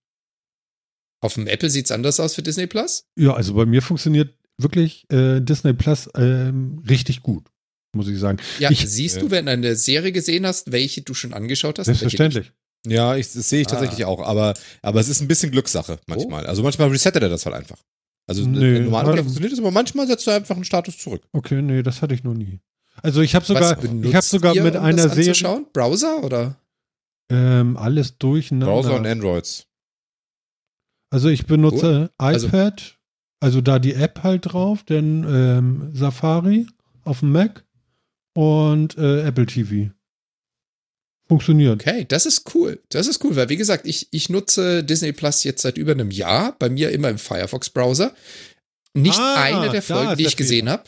Auf dem Apple sieht es anders aus für Disney Plus. Ja, also bei mir funktioniert wirklich äh, Disney Plus ähm, richtig gut, muss ich sagen. Ja, Ich- siehst Ja. du, wenn du eine Serie gesehen hast, welche du schon angeschaut hast? Selbstverständlich. Ja, ich, das sehe ich Ah. tatsächlich auch, aber, aber es ist ein bisschen Glückssache manchmal. Also manchmal resettet er das halt einfach. Also Nee, normalerweise funktioniert es, aber manchmal setzt er einfach einen Status zurück. Okay, nee, das hatte ich noch nie. Also ich habe sogar, ich habe sogar ihr, mit um einer das Serie? Browser oder? ähm, alles durcheinander. Browser und Androids. Also ich benutze Also- iPad, also da die App halt drauf, dann ähm, Safari auf dem Mac und äh, Apple TV. Funktioniert. Okay, das ist cool. Das ist cool, weil wie gesagt, ich, ich nutze Disney Plus jetzt seit über einem Jahr, bei mir immer im Firefox-Browser. Nicht Ah, eine der Folgen, die ich gesehen habe.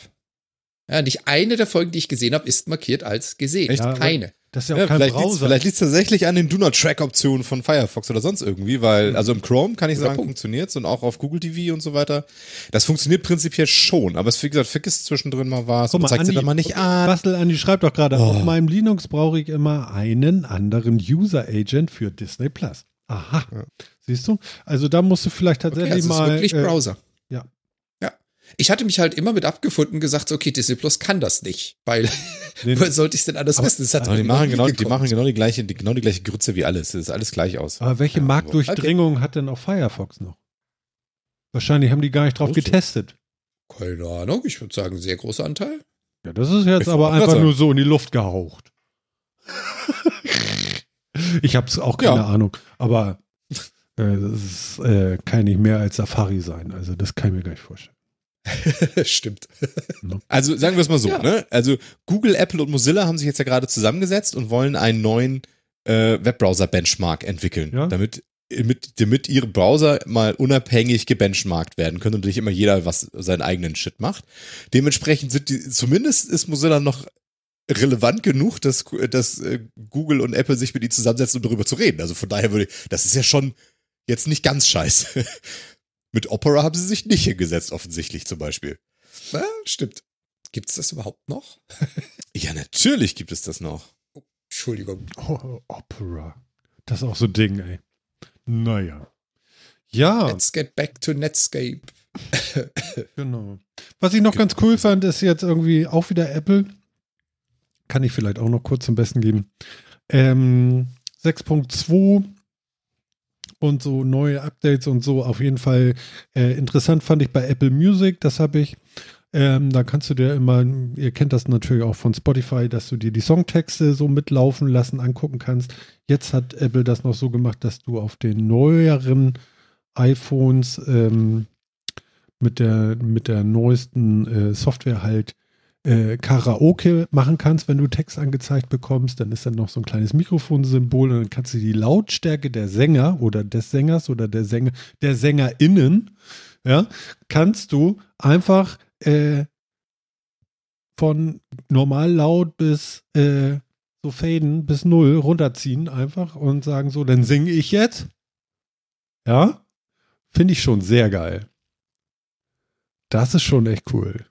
Ja, nicht eine der Folgen, die ich gesehen habe, ist markiert als gesehen. Echt? Ja, aber- keine. Das ist ja auch Ja, kein vielleicht liegt es Browser. vielleicht liegt's tatsächlich an den Do-Not-Track-Optionen von Firefox oder sonst irgendwie, weil, also im Chrome kann ich sagen, funktioniert's und auch auf Google TV und so weiter. Das funktioniert prinzipiell schon, aber es, wie gesagt, vergisst zwischendrin mal was Guck und mal, zeigt sie Andi- dann mal nicht an. Bastel Andi schreibt doch gerade, Oh. auf meinem Linux brauche ich immer einen anderen User Agent für Disney Plus. Aha. Ja. Siehst du? Also da musst du vielleicht Okay, tatsächlich also es ist mal. wirklich äh, Browser. Ich hatte mich halt immer mit abgefunden und gesagt, so, okay, Disney Plus kann das nicht, weil Nee, woher sollte ich es denn anders Aber- wissen? Das hat Aber die machen, genau, die machen genau die gleiche, die, genau die gleiche Grütze wie alles. Es ist alles gleich aus. aber welche Ja, Marktdurchdringung hat denn auch Firefox noch? Wahrscheinlich haben die gar nicht drauf Große. getestet. Keine Ahnung, ich würde sagen, sehr großer Anteil. Ja, das ist jetzt Ich aber einfach nur so in die Luft gehaucht. ich habe es auch keine Ja. Ahnung, aber äh, das ist, äh, kann nicht mehr als Safari sein. Also das kann ich mir gar nicht vorstellen. Stimmt. Also sagen wir es mal so, Ja. ne? Also Google, Apple und Mozilla haben sich jetzt ja gerade zusammengesetzt und wollen einen neuen äh, Webbrowser-Benchmark entwickeln, Ja. damit, mit, damit ihre Browser mal unabhängig gebenchmarkt werden können und nicht immer jeder was seinen eigenen Shit macht. Dementsprechend sind die, zumindest ist Mozilla noch relevant genug, dass, dass äh, Google und Apple sich mit ihnen zusammensetzen, um darüber zu reden. Also von daher würde ich, das ist ja schon jetzt nicht ganz scheiße. Mit Opera haben sie sich nicht hingesetzt, offensichtlich zum Beispiel. Ja, stimmt. Gibt es das überhaupt noch? Ja, natürlich gibt es das noch. Entschuldigung. Oh, Opera. Das ist auch so ein Ding, ey. Naja. Ja, Let's get back to Netscape. genau. Was ich noch ganz cool fand, ist jetzt irgendwie auch wieder Apple. Kann ich vielleicht auch noch kurz zum Besten geben. Ähm, 6.2 und so neue Updates und so. Auf jeden Fall äh, interessant fand ich bei Apple Music. Das habe ich. Ähm, da kannst du dir immer, ihr kennt das natürlich auch von Spotify, dass du dir die Songtexte so mitlaufen lassen, angucken kannst. Jetzt hat Apple das noch so gemacht, dass du auf den neueren iPhones ähm, mit, der, mit der neuesten äh, Software halt äh, Karaoke machen kannst, wenn du Text angezeigt bekommst. Dann ist dann noch so ein kleines Mikrofonsymbol und dann kannst du die Lautstärke der Sänger oder des Sängers oder der Sänger, der SängerInnen, ja, kannst du einfach äh, von normal laut bis äh, so faden bis null runterziehen einfach und sagen so, dann singe ich jetzt. Ja, finde ich schon sehr geil. Das ist schon echt cool.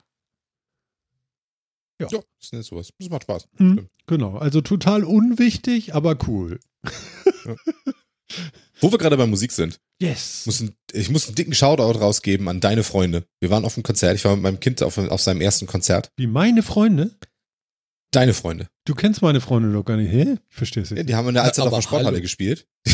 Ja, das ist nicht sowas. Das macht Spaß. Hm, genau, also total unwichtig, aber cool. Wo wir gerade bei Musik sind, Yes. muss ein, ich muss einen dicken Shoutout rausgeben an deine Freunde. Wir waren auf einem Konzert. Ich war mit meinem Kind auf, auf seinem ersten Konzert. Wie meine Freunde? Deine Freunde. Du kennst meine Freunde doch gar nicht. Hä? Ich verstehe es Ja, nicht. die haben in der Alsterdorfer Sporthalle hallo. gespielt. Ach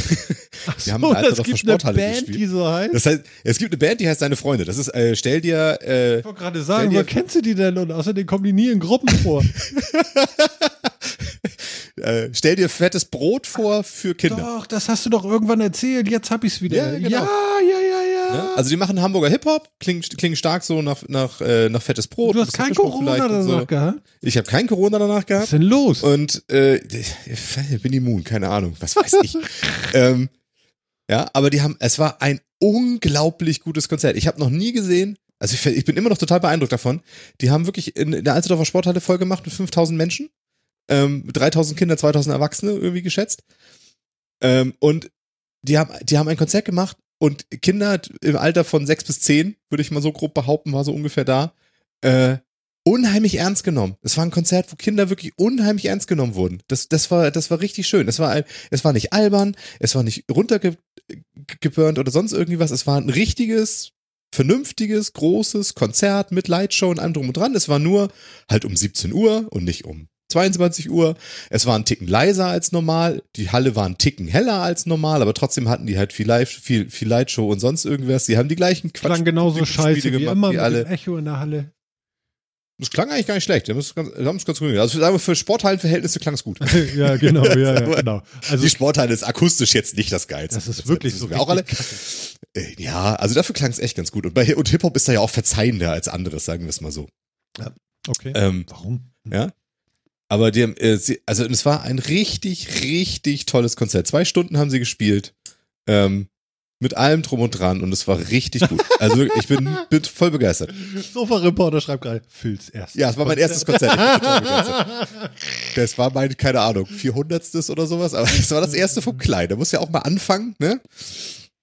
wir haben in der das Alsterdorfer gibt eine Sporthalle Band, gespielt. die so heißt. Das heißt, es gibt eine Band, die heißt Deine Freunde. Das ist, äh, stell dir, äh, ich wollte gerade sagen, wo kennst du die denn? Und außerdem kommen die nie in Gruppen vor. äh, stell dir fettes Brot vor für Kinder. Doch, das hast du doch irgendwann erzählt. Jetzt hab ich's wieder. Ja, genau. ja, ja, ja. ja. Ne? Also die machen Hamburger Hip-Hop, klingen, klingen stark so nach, nach, äh, nach fettes Brot. du hast kein Corona danach so. gehabt? Ich habe kein Corona danach Was gehabt. ist denn los? Und äh, ich bin immun, keine Ahnung, was weiß ich. ähm, ja, aber die haben, es war ein unglaublich gutes Konzert. Ich habe noch nie gesehen, also ich, ich bin immer noch total beeindruckt davon. Die haben wirklich in, in der Alsterdorfer Sporthalle voll gemacht mit 5000 Menschen, ähm, 3000 Kinder, 2000 Erwachsene irgendwie geschätzt. Ähm, und die haben, die haben ein Konzert gemacht und Kinder im Alter von sechs bis zehn, würde ich mal so grob behaupten, war so ungefähr da, äh, unheimlich ernst genommen. Es war ein Konzert, wo Kinder wirklich unheimlich ernst genommen wurden. Das, das war, das war richtig schön. Es war, es war nicht albern, es war nicht runtergeburnt oder sonst irgendwie was. Es war ein richtiges, vernünftiges, großes Konzert mit Lightshow und allem drum und dran. Es war nur halt um 17 Uhr und nicht um 22 Uhr. Es war ein Ticken leiser als normal. Die Halle war ein Ticken heller als normal, aber trotzdem hatten die halt viel Live, viel, viel Lightshow und sonst irgendwas. Die haben die gleichen Quatsch. Klang genauso scheiße wie gemacht immer wie mit alle. dem Echo in der Halle. Das klang eigentlich gar nicht schlecht. Die haben es ganz, die haben es ganz gut gemacht. Also wir, für Sporthallenverhältnisse klang es gut. ja, genau, ja, ja, Aber genau. Also die Sporthalle ist akustisch jetzt nicht das Geilste. das ist wirklich das so wissen wir auch alle. richtig Äh, Ja, also dafür klang es echt ganz gut. Und, bei, und Hip-Hop ist da ja auch verzeihender als anderes, sagen wir es mal so. Okay. Ähm, Warum? ja. Aber die haben, äh, sie, also es war ein richtig, richtig tolles Konzert. Zwei Stunden haben sie gespielt. Ähm, mit allem drum und dran und es war richtig gut. Also ich bin, bin voll begeistert. Sofa-Reporter schreibt gerade, Phils erst. Ja, es war mein erstes Konzert. Das war mein, keine Ahnung, 400. oder sowas, aber es war das erste vom Kleinen. Da muss ja auch mal anfangen, ne?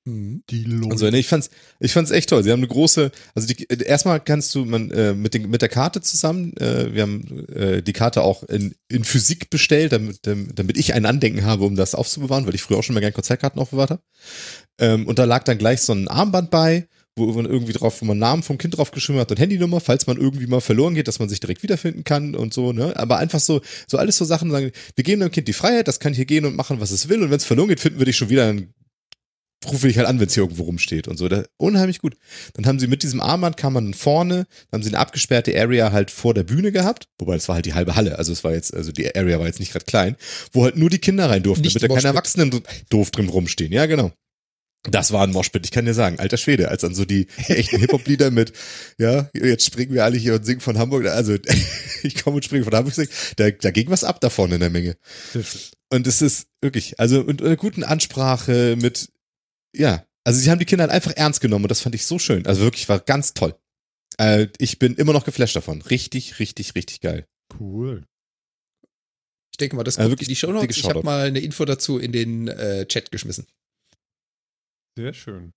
Mhm. Die Leute. Also nee, ich fand's, ich fand's echt toll. Sie haben eine große, also die, äh, erstmal kannst du man äh, mit den, mit der Karte zusammen, äh, wir haben äh, die Karte auch in, in Physik bestellt, damit, damit ich ein Andenken habe, um das aufzubewahren, weil ich früher auch schon mal gerne Konzertkarten aufbewahrt habe. Ähm, und da lag dann gleich so ein Armband bei, wo man irgendwie drauf, wo man Namen vom Kind drauf geschrieben hat und Handynummer, falls man irgendwie mal verloren geht, dass man sich direkt wiederfinden kann und so, ne? Aber einfach so, so alles so Sachen sagen, wir geben dem Kind die Freiheit, das kann hier gehen und machen, was es will, und wenn es verloren geht, finden wir dich schon wieder, dann rufe ich halt an, wenn es hier irgendwo rumsteht und so. Da, unheimlich gut. Dann haben sie mit diesem Armband kam man vorne, dann haben sie eine abgesperrte Area halt vor der Bühne gehabt, wobei das war halt die halbe Halle, also es war jetzt, also die Area war jetzt nicht gerade klein, wo halt nur die Kinder rein durften, Nicht damit da keine. Erwachsenen doof drin rumstehen. Ja, genau. Das war ein Moshpit, ich kann dir sagen, alter Schwede, als dann so die echten Hip-Hop-Lieder mit, ja, jetzt springen wir alle hier und singen von Hamburg, also ich komme und springe von Hamburg, da, da ging was ab da vorne in der Menge. Und es ist wirklich, also mit einer guten Ansprache, mit, ja, also sie haben die Kinder halt einfach ernst genommen und das fand ich so schön. Also wirklich, war ganz toll. Äh, ich bin immer noch geflasht davon. Richtig, richtig, richtig geil. Cool. Ich denke mal, das Also kommt wirklich in die Show Notes. Ich habe mal eine Info dazu in den äh, Chat geschmissen. Sehr schön.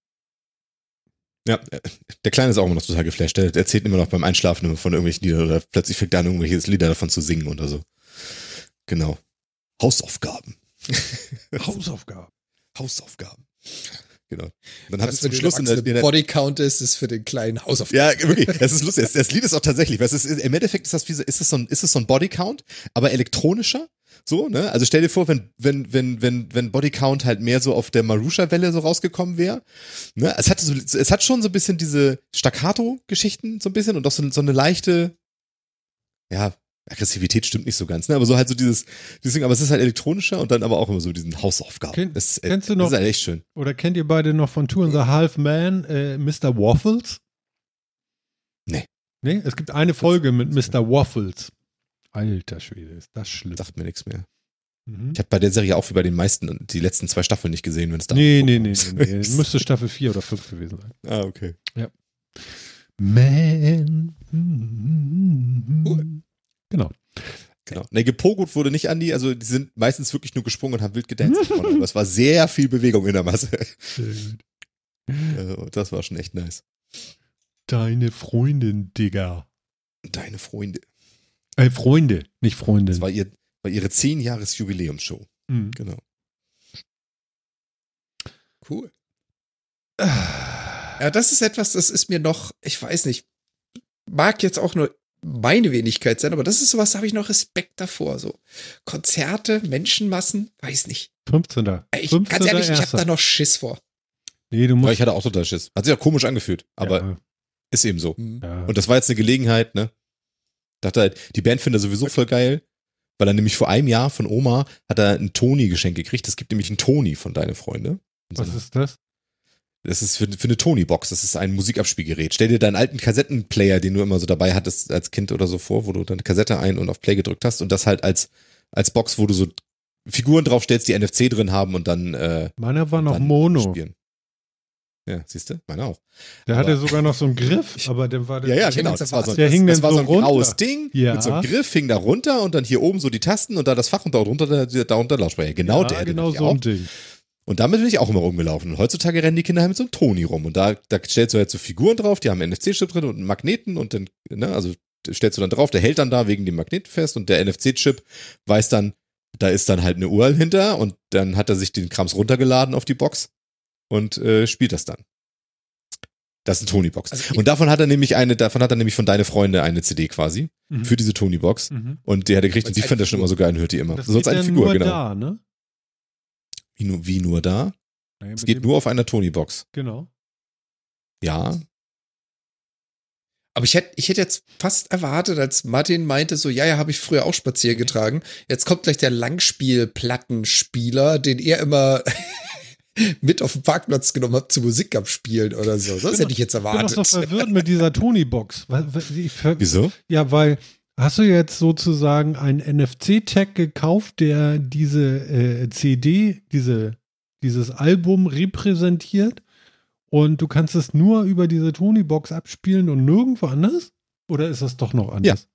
Ja, äh, der Kleine ist auch immer noch total geflasht. Der erzählt immer noch beim Einschlafen immer von irgendwelchen Liedern oder plötzlich fängt er an, irgendwelche Lieder davon zu singen oder so. Genau. Hausaufgaben. Hausaufgaben. Hausaufgaben. Genau. Dann hat es zum den Schluss in der, in der Bodycount ist, ist für den kleinen Hausaufgaben. Ja, wirklich. Das ist lustig. Das, das Lied ist auch tatsächlich, weil es ist, im Endeffekt ist das wie so, ist es so ein, ist es so ein Bodycount, aber elektronischer. So, ne? Also stell dir vor, wenn, wenn, wenn, wenn, wenn Bodycount halt mehr so auf der Marusha-Welle so rausgekommen wäre. Ne? Es hat so, es hat schon so ein bisschen diese Staccato-Geschichten, so ein bisschen, und auch so, so eine leichte, ja, Aggressivität stimmt nicht so ganz, ne? Aber so halt so dieses, dieses Ding, aber es ist halt elektronischer und dann aber auch immer so diesen Hausaufgaben. Kenn- das, äh, kennst du noch- Das ist halt echt schön. Oder kennt ihr beide noch von Two and the Half Man äh, Mr. Waffles? Nee. Nee, es gibt eine Folge mit Mr. Waffles. Alter Schwede, ist das schlimm. Sagt mir nichts mehr. Mhm. Ich habe bei der Serie auch wie bei den meisten die letzten zwei Staffeln nicht gesehen, wenn es da Nee, nee, nee, nee, nee. Müsste Staffel 4 oder 5 gewesen sein. Ah, okay. Man. Genau. Genau. Ne, gepogot wurde nicht an die, also die sind meistens wirklich nur gesprungen und haben wild gedanced. aber es war sehr viel Bewegung in der Masse. Gut. Also, das war schon echt nice. Deine Freundin, Digga. Deine Freunde. Äh, Freunde, nicht Freundin. Das war, ihr, war ihre 10 Jahres Jubiläumsshow. Mhm. Genau. Cool. Ja, das ist etwas, das ist mir noch, ich weiß nicht, mag jetzt auch nur meine Wenigkeit sein, aber das ist sowas, da habe ich noch Respekt davor. So Konzerte, Menschenmassen, weiß nicht. 15. Ich, 15. ganz ehrlich, ich habe da noch Schiss vor. Nee, du Aber musst. ich hatte auch total Schiss. Hat sich ja komisch angefühlt, aber ja, ist eben so. Hm. ja. Und das war jetzt eine Gelegenheit, ne? Dachte halt, die Band findet er sowieso voll geil, weil er nämlich vor einem Jahr von Oma hat er ein Tony-Geschenk gekriegt. Es gibt nämlich einen Tony von deine Freunde. Was ist das? Das ist für, für eine Tony-Box. Das ist ein Musikabspielgerät. Stell dir deinen alten Kassettenplayer, den du immer so dabei hattest als Kind oder so vor, wo du dann Kassette ein und auf Play gedrückt hast und das halt als, als Box, wo du so Figuren draufstellst, die NFC drin haben und dann, äh, Meiner war noch Mono. spielen. Ja, siehst du? Meiner auch. Der hatte Aber- sogar noch so einen Griff, aber der war Ja, ja, Ich genau. Das war so, Der das, hing das war so ein runter. graues Ding Ja. mit so einem Griff, hing da runter und dann hier oben so die Tasten und da das Fach und darunter der, der, darunter Lautsprecher. Genau ja, der. genau hatte so ein Ding. Und damit bin ich auch immer rumgelaufen. Und heutzutage rennen die Kinder halt mit so einem Toni rum. Und da, da stellst du halt so Figuren drauf, die haben einen NFC-Chip drin und einen Magneten und dann, ne, also stellst du dann drauf, der hält dann da wegen dem Magnet fest und der NFC-Chip weiß dann, da ist dann halt eine URL hinter und dann hat er sich den Krams runtergeladen auf die Box und äh, spielt das dann. Das ist eine Tony-Box. Also und davon hat er nämlich eine, davon hat er nämlich von deine Freunde eine CD quasi Mhm. für diese Tony-Box. Mhm. Und die hat er gekriegt und eine fand er schon immer so geil und hört die immer. Das Sonst eine Figur, genau. da, ne? Wie, nur, wie nur da? Naja, Es geht nur auf einer Tony-Box. Genau. Ja, Aber ich hätte, ich hätte jetzt fast erwartet, als Martin meinte, so, ja, ja, habe ich früher auch spazieren getragen. Jetzt kommt gleich der Langspielplattenspieler, den ihr immer mit auf den Parkplatz genommen habt zu Musik abspielen oder so. Das hätte ich jetzt Ich bin auch erwartet. so verwirrt mit dieser Tony-Box. Wieso? Ja, weil hast du jetzt sozusagen einen NFC-Tag gekauft, der diese äh, CD, diese, dieses Album repräsentiert und du kannst es nur über diese Tony-Box abspielen und nirgendwo anders? Oder ist das doch noch anders?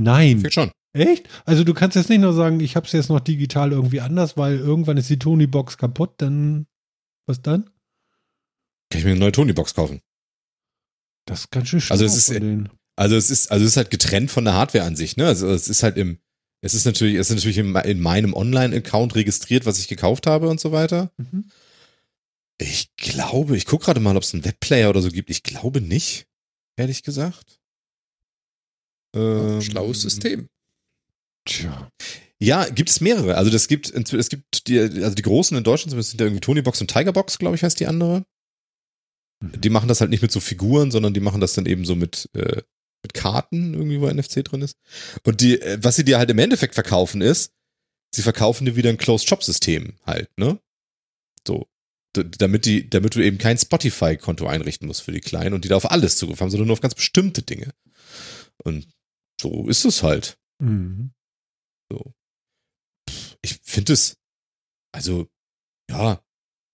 Nein. Fängt schon. Echt? Also du kannst jetzt nicht nur sagen, ich habe es jetzt noch digital irgendwie anders, weil irgendwann ist die Tony-Box kaputt, dann was dann? Kann ich mir eine neue Tony-Box kaufen. Das ist ganz schön schlau Also es ist-. Also es ist, also es ist halt getrennt von der Hardware an sich, ne? Also es ist halt im, es ist natürlich, es ist natürlich in, in meinem Online-Account registriert, was ich gekauft habe und so weiter. Mhm. Ich glaube, ich gucke gerade mal, ob es einen Webplayer oder so gibt. Ich glaube nicht, ehrlich gesagt. Ähm, Schlaues System. Tja. Ja, gibt es mehrere. Also das gibt, es gibt die, also die großen in Deutschland zumindest sind ja irgendwie Tonybox und Tigerbox, glaube ich, heißt die andere. Mhm. Die machen das halt nicht mit so Figuren, sondern die machen das dann eben so mit, äh, mit Karten, irgendwie, wo NFC drin ist. Und die, äh, was sie dir halt im Endeffekt verkaufen ist, sie verkaufen dir wieder ein Closed-Shop-System halt, ne? So. Damit die, damit du eben kein Spotify-Konto einrichten musst für die Kleinen und die da auf alles Zugriff haben, sondern nur auf ganz bestimmte Dinge. Und so ist es halt. Mhm. Ich finde es, also, ja.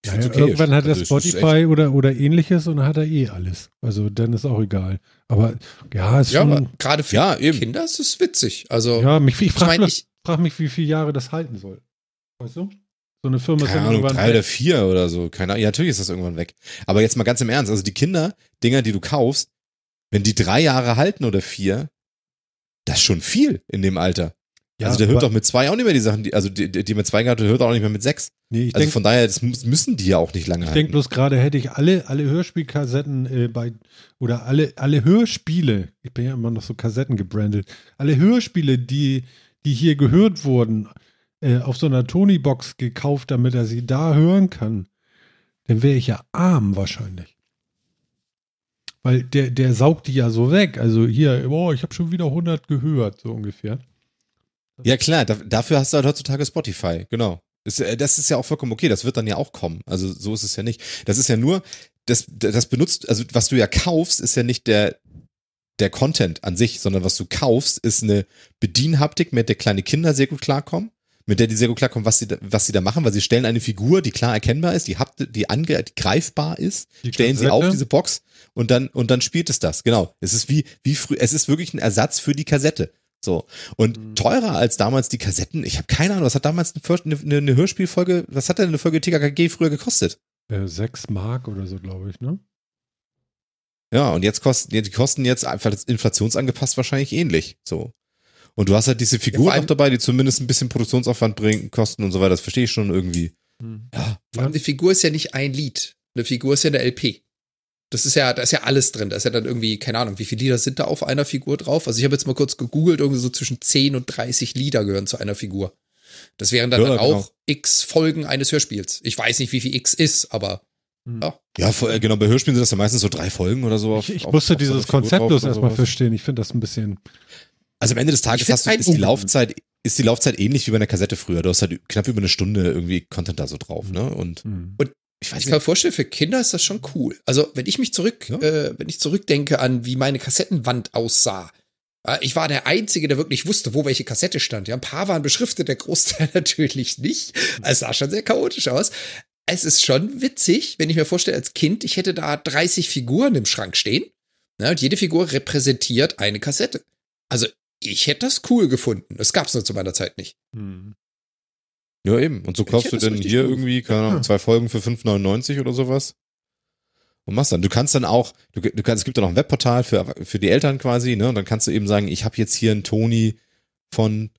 Ich Ja, ja, okay. irgendwann hat er Also, ist Spotify oder, oder ähnliches und dann hat er eh alles. Also dann ist auch egal. Aber ja, ist Ja, schon. gerade für Ja, eben. Kinder ist es witzig. Also, ja, mich, ich ich frage meine, mich, ich, frag mich, wie viele Jahre das halten soll. Weißt du? So eine Firma ist Keine dann Ahnung, irgendwann drei oder vier oder so. Keine Ahnung. Ja, natürlich ist das irgendwann weg. Aber jetzt mal ganz im Ernst. Also die Kinder, Dinger, die du kaufst, wenn die drei Jahre halten oder vier, das ist schon viel in dem Alter. Ja, also der hört doch mit zwei auch nicht mehr die Sachen, die, also die, die mit zwei gehabt hört auch nicht mehr mit sechs. Nee, ich Also denke von daher, das müssen die ja auch nicht lange ich halten. denk bloß gerade, hätte ich alle, alle Hörspielkassetten äh, bei, oder alle, alle Hörspiele, ich bin ja immer noch so Kassetten gebrandet, alle Hörspiele, die, die hier gehört wurden, äh, auf so einer Tony-Box gekauft, damit er sie da hören kann, dann wäre ich ja arm wahrscheinlich. Weil der, der saugt die ja so weg. Also hier, boah, ich habe schon wieder 100 gehört, so ungefähr. Ja, klar, da, dafür hast du halt heutzutage Spotify, genau. Das, äh, das ist ja auch vollkommen okay, das wird dann ja auch kommen. Also so ist es ja nicht. Das ist ja nur, das, das benutzt, also was du ja kaufst, ist ja nicht der, der Content an sich, sondern was du kaufst, ist eine Bedienhaptik, mit der kleine Kinder sehr gut klarkommen, mit der die sehr gut klarkommen, was sie da, was sie da machen, weil sie stellen eine Figur, die klar erkennbar ist, die, hapt, die, ange, die greifbar ist, Die stellen sie Kassette. auf diese Box und dann und dann spielt es das. Genau. Es ist wie wie früh. Es ist wirklich ein Ersatz für die Kassette. So und Mhm. teurer als damals die Kassetten. Ich habe keine Ahnung. Was hat damals eine, eine, eine Hörspielfolge? Was hat denn eine Folge TKKG früher gekostet? Äh, sechs Mark oder so, glaube ich, ne? Ja und jetzt kosten die kosten jetzt einfach inflationsangepasst wahrscheinlich ähnlich. So. Und du hast halt diese Ja, Figuren allem- noch dabei, die zumindest ein bisschen Produktionsaufwand bringen, kosten und so weiter. Das verstehe ich schon irgendwie. Ja, vor allem die Figur ist ja nicht ein Lied. Eine Figur ist ja eine LP. Das ist ja, da ist ja alles drin. Da ist ja dann irgendwie, keine Ahnung, wie viele Lieder sind da auf einer Figur drauf? Also ich habe jetzt mal kurz gegoogelt, irgendwie so zwischen 10 und 30 Lieder gehören zu einer Figur. Das wären dann, Ja, dann genau. auch x Folgen eines Hörspiels. Ich weiß nicht, wie viel x ist, aber ja. ja, voll- genau. Bei Hörspielen sind das ja meistens so drei Folgen oder so. auf- Ich, ich auf- musste auf dieses Konzept bloß erstmal verstehen. Ich finde das ein bisschen. Also am Ende des Tages hast du, ist die Laufzeit, ist die Laufzeit ähnlich wie bei einer Kassette früher. Du hast halt knapp über eine Stunde irgendwie Content da so drauf, ne? Und Hm. Ich weiß Ich kann mir vorstellen, für Kinder ist das schon cool. Also, wenn ich mich zurück, Ja. äh, wenn ich zurückdenke an, wie meine Kassettenwand aussah. Ich war der Einzige, der wirklich wusste, wo welche Kassette stand. Ja, ein paar waren beschriftet, der Großteil natürlich nicht. Es sah schon sehr chaotisch aus. Es ist schon witzig, wenn ich mir vorstelle, als Kind, ich hätte da 30 Figuren im Schrank stehen. Ja, und jede Figur repräsentiert eine Kassette. Also, ich hätte das cool gefunden. Das gab's nur zu meiner Zeit nicht. Hm. Ja, eben. Und so kaufst du richtig hier gut. irgendwie, keine Ahnung, zwei Folgen für 5,99 oder sowas. Und machst dann. Du kannst dann auch, du, du kannst, es gibt dann auch ein Webportal für, für die Eltern quasi, ne? Und dann kannst du eben sagen, ich habe jetzt hier einen Toni von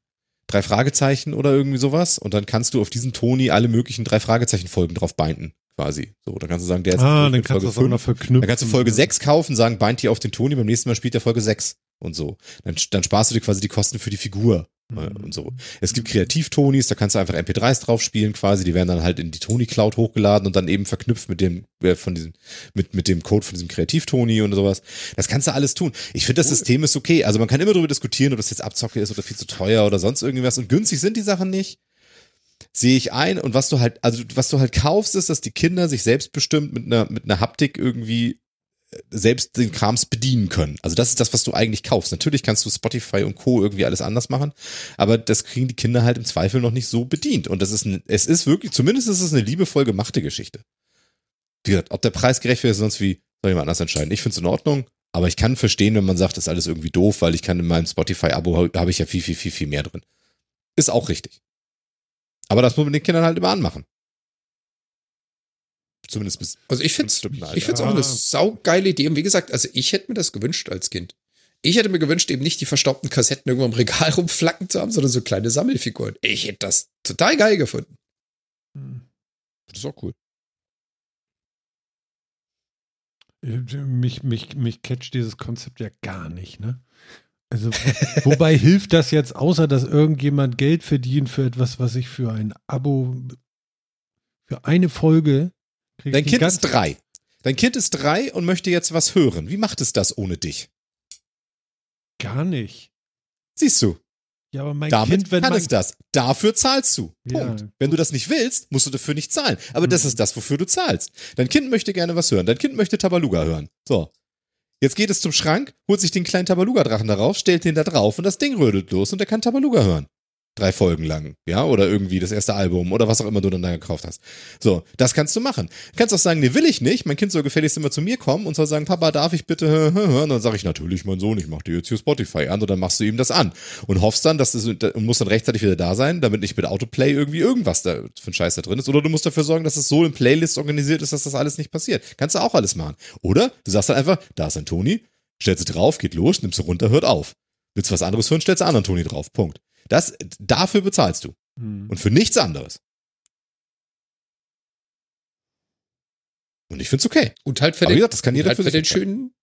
drei Fragezeichen oder irgendwie sowas. Und dann kannst du auf diesen Toni alle möglichen drei Fragezeichen-Folgen drauf binden, quasi. So, dann kannst du sagen, der ist Ah, dann kannst du Folge das auch noch fünf. verknüpfen. Dann kannst du Folge 6 kaufen, sagen, bind die auf den Toni, beim nächsten Mal spielt der Folge 6 und so. Dann, dann sparst du dir quasi die Kosten für die Figur. Und so. Es gibt Kreativ-Tonis, da kannst du einfach MP3s drauf spielen quasi, die werden dann halt in die Toni-Cloud hochgeladen und dann eben verknüpft mit dem, äh, von diesem, mit, mit dem Code von diesem Kreativ-Toni und sowas. Das kannst du alles tun. Ich finde, das System ist okay. Also man kann immer darüber diskutieren, ob das jetzt Abzocke ist oder viel zu teuer oder sonst irgendwas und günstig sind die Sachen nicht sehe ich ein und was du halt, also was du halt kaufst, ist, dass die Kinder sich selbstbestimmt mit einer, mit einer Haptik irgendwie äh, selbst den Krams bedienen können. Also das ist das, was du eigentlich kaufst. Natürlich kannst du Spotify und Co. irgendwie alles anders machen, aber das kriegen die Kinder halt im Zweifel noch nicht so bedient. Und das ist ein, es ist wirklich, zumindest ist es eine liebevoll gemachte Geschichte. Wie gesagt, ob der Preis gerecht ist sonst wie, soll jemand anders entscheiden. Ich finde es in Ordnung, aber ich kann verstehen, wenn man sagt, das ist alles irgendwie doof, weil ich kann in meinem Spotify-Abo habe ich ja viel, viel, viel, viel mehr drin. Ist auch richtig. Aber das muss man den Kindern halt immer anmachen. Zumindest bis Also ich finde ich find's auch eine saugeile Idee. Und wie gesagt, also ich hätte mir das gewünscht als Kind. Ich hätte mir gewünscht, eben nicht die verstaubten Kassetten irgendwo im Regal rumflacken zu haben, sondern so kleine Sammelfiguren. Ich hätte das total geil gefunden. Das ist auch cool. Mich, mich, mich catcht dieses Konzept ja gar nicht, ne? Also, wobei hilft das jetzt, außer dass irgendjemand Geld verdient für etwas, was ich für ein Abo, für eine Folge? Dein Kind ist drei. Dein Kind ist drei und möchte jetzt was hören. Wie macht es das ohne dich? Gar nicht. Siehst du, Ja, aber mein damit Kind, wenn kann es das. Dafür zahlst du. Ja. Punkt. Wenn du das nicht willst, musst du dafür nicht zahlen. Aber das Mhm. ist das, wofür du zahlst. Dein Kind möchte gerne was hören. Dein Kind möchte Tabaluga hören. So. Jetzt geht es zum Schrank, holt sich den kleinen Tabaluga-Drachen darauf, stellt den da drauf und das Ding rödelt los und er kann Tabaluga hören. Drei Folgen lang, ja, oder irgendwie das erste Album oder was auch immer du dann da gekauft hast. So, das kannst du machen. Du kannst auch sagen, nee, will ich nicht. Mein Kind soll gefälligst immer zu mir kommen und soll sagen, Papa, darf ich bitte hören? Dann sage ich natürlich, mein Sohn, ich mach dir jetzt hier Spotify an und dann machst du ihm das an und hoffst dann, dass das und musst dann rechtzeitig wieder da sein, damit nicht mit Autoplay irgendwie irgendwas da für ein Scheiß da drin ist. Oder du musst dafür sorgen, dass es so in Playlists organisiert ist, dass das alles nicht passiert. Kannst du auch alles machen. Oder du sagst dann einfach, da ist ein Toni, stellst du drauf, geht los, nimmst du runter, hört auf. Willst du was anderes hören, stellst du anderen Toni drauf. Punkt. Das, dafür bezahlst du. Hm. Und für nichts anderes. Und ich find's okay. Und halt für Aber den, gesagt, das kann jeder halt für für den schönen,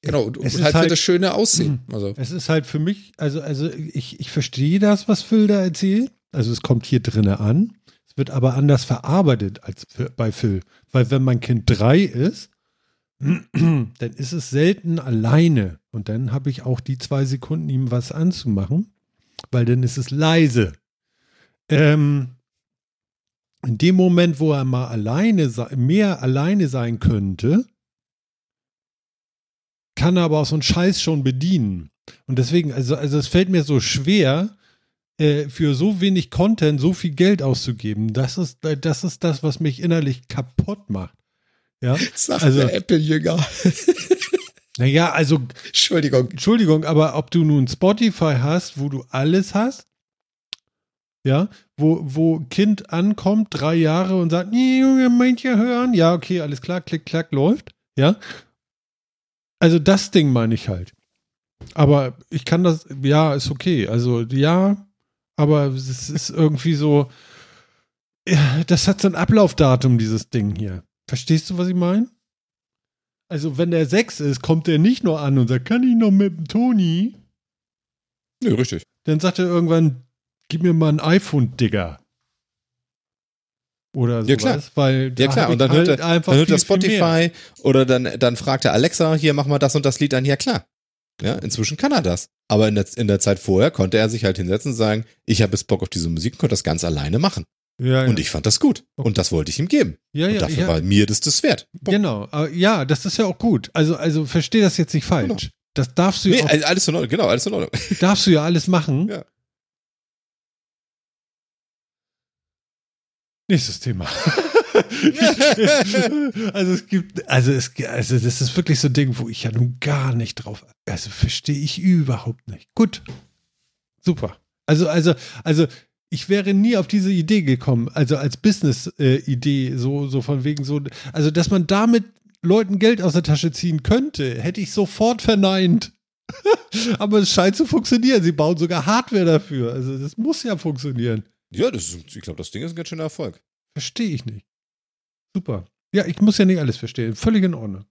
genau, und, Es und ist halt, für halt- das schöne Aussehen. Also, Es ist halt für mich, also, also ich, ich verstehe das, was Phil da erzählt. Also es kommt hier drinne an. Es wird aber anders verarbeitet als für- bei Phil. Weil wenn mein Kind drei ist, dann ist es selten alleine. Und dann habe ich auch die zwei Sekunden, ihm was anzumachen, weil dann ist es leise. Ähm, in dem Moment, wo er mal alleine, mehr alleine sein könnte, kann er aber auch so einen Scheiß schon bedienen. Und deswegen, also, also es fällt mir so schwer, äh, für so wenig Content so viel Geld auszugeben. Das ist, das ist das, was mich innerlich kaputt macht. Ja, sagt Also- der Apple-Jünger. Naja, also, Entschuldigung. Entschuldigung, aber ob du nun Spotify hast, wo du alles hast, ja, wo, wo Kind ankommt, drei Jahre und sagt, nee, Junge, meint ihr hören? Ja, okay, alles klar, klick, klack, läuft, ja. Also das Ding meine ich halt. Aber ich kann das, ja, ist okay. Also ja, aber es ist irgendwie so, das hat so ein Ablaufdatum, dieses Ding hier. Verstehst du, was ich meine? Also wenn der sechs ist, kommt er nicht nur an und sagt, kann ich noch mit dem Toni? Nö, richtig. Dann sagt er irgendwann, gib mir mal ein iPhone, Digga. Oder sowas, Ja, klar. weil Ja klar, und dann hört halt er, einfach dann hört er. Spotify oder dann, dann fragt er Alexa, hier mach mal das und das Lied an. Ja klar. Ja, inzwischen kann er das. Aber in der, in der Zeit vorher konnte er sich halt hinsetzen und sagen, ich habe jetzt Bock auf diese Musik und konnte das ganz alleine machen. Ja, ja. Und ich fand das gut. Und das wollte ich ihm geben. ja, und ja, dafür ja. war mir das das wert. Punkt. Genau, ja, das ist ja auch gut. Also, also versteh das jetzt nicht falsch. Genau. Das darfst du, Nee, ja auch, alles in Ordnung. Genau, alles in Ordnung. darfst du ja alles machen. Ja. Nächstes Thema. also es gibt, also es, also das ist wirklich so ein Ding, wo ich ja nun gar nicht drauf, also verstehe ich überhaupt nicht. Gut, super. Also, also, also ich wäre nie auf diese Idee gekommen, also als Business-Idee, so, so von wegen so, also dass man damit Leuten Geld aus der Tasche ziehen könnte, hätte ich sofort verneint. Aber es scheint zu funktionieren. Sie bauen sogar Hardware dafür. Also das muss ja funktionieren. Ja, das ist, ich glaube, das Ding ist ein ganz schöner Erfolg. Verstehe ich nicht. Super. Ja, ich muss ja nicht alles verstehen. Völlig in Ordnung.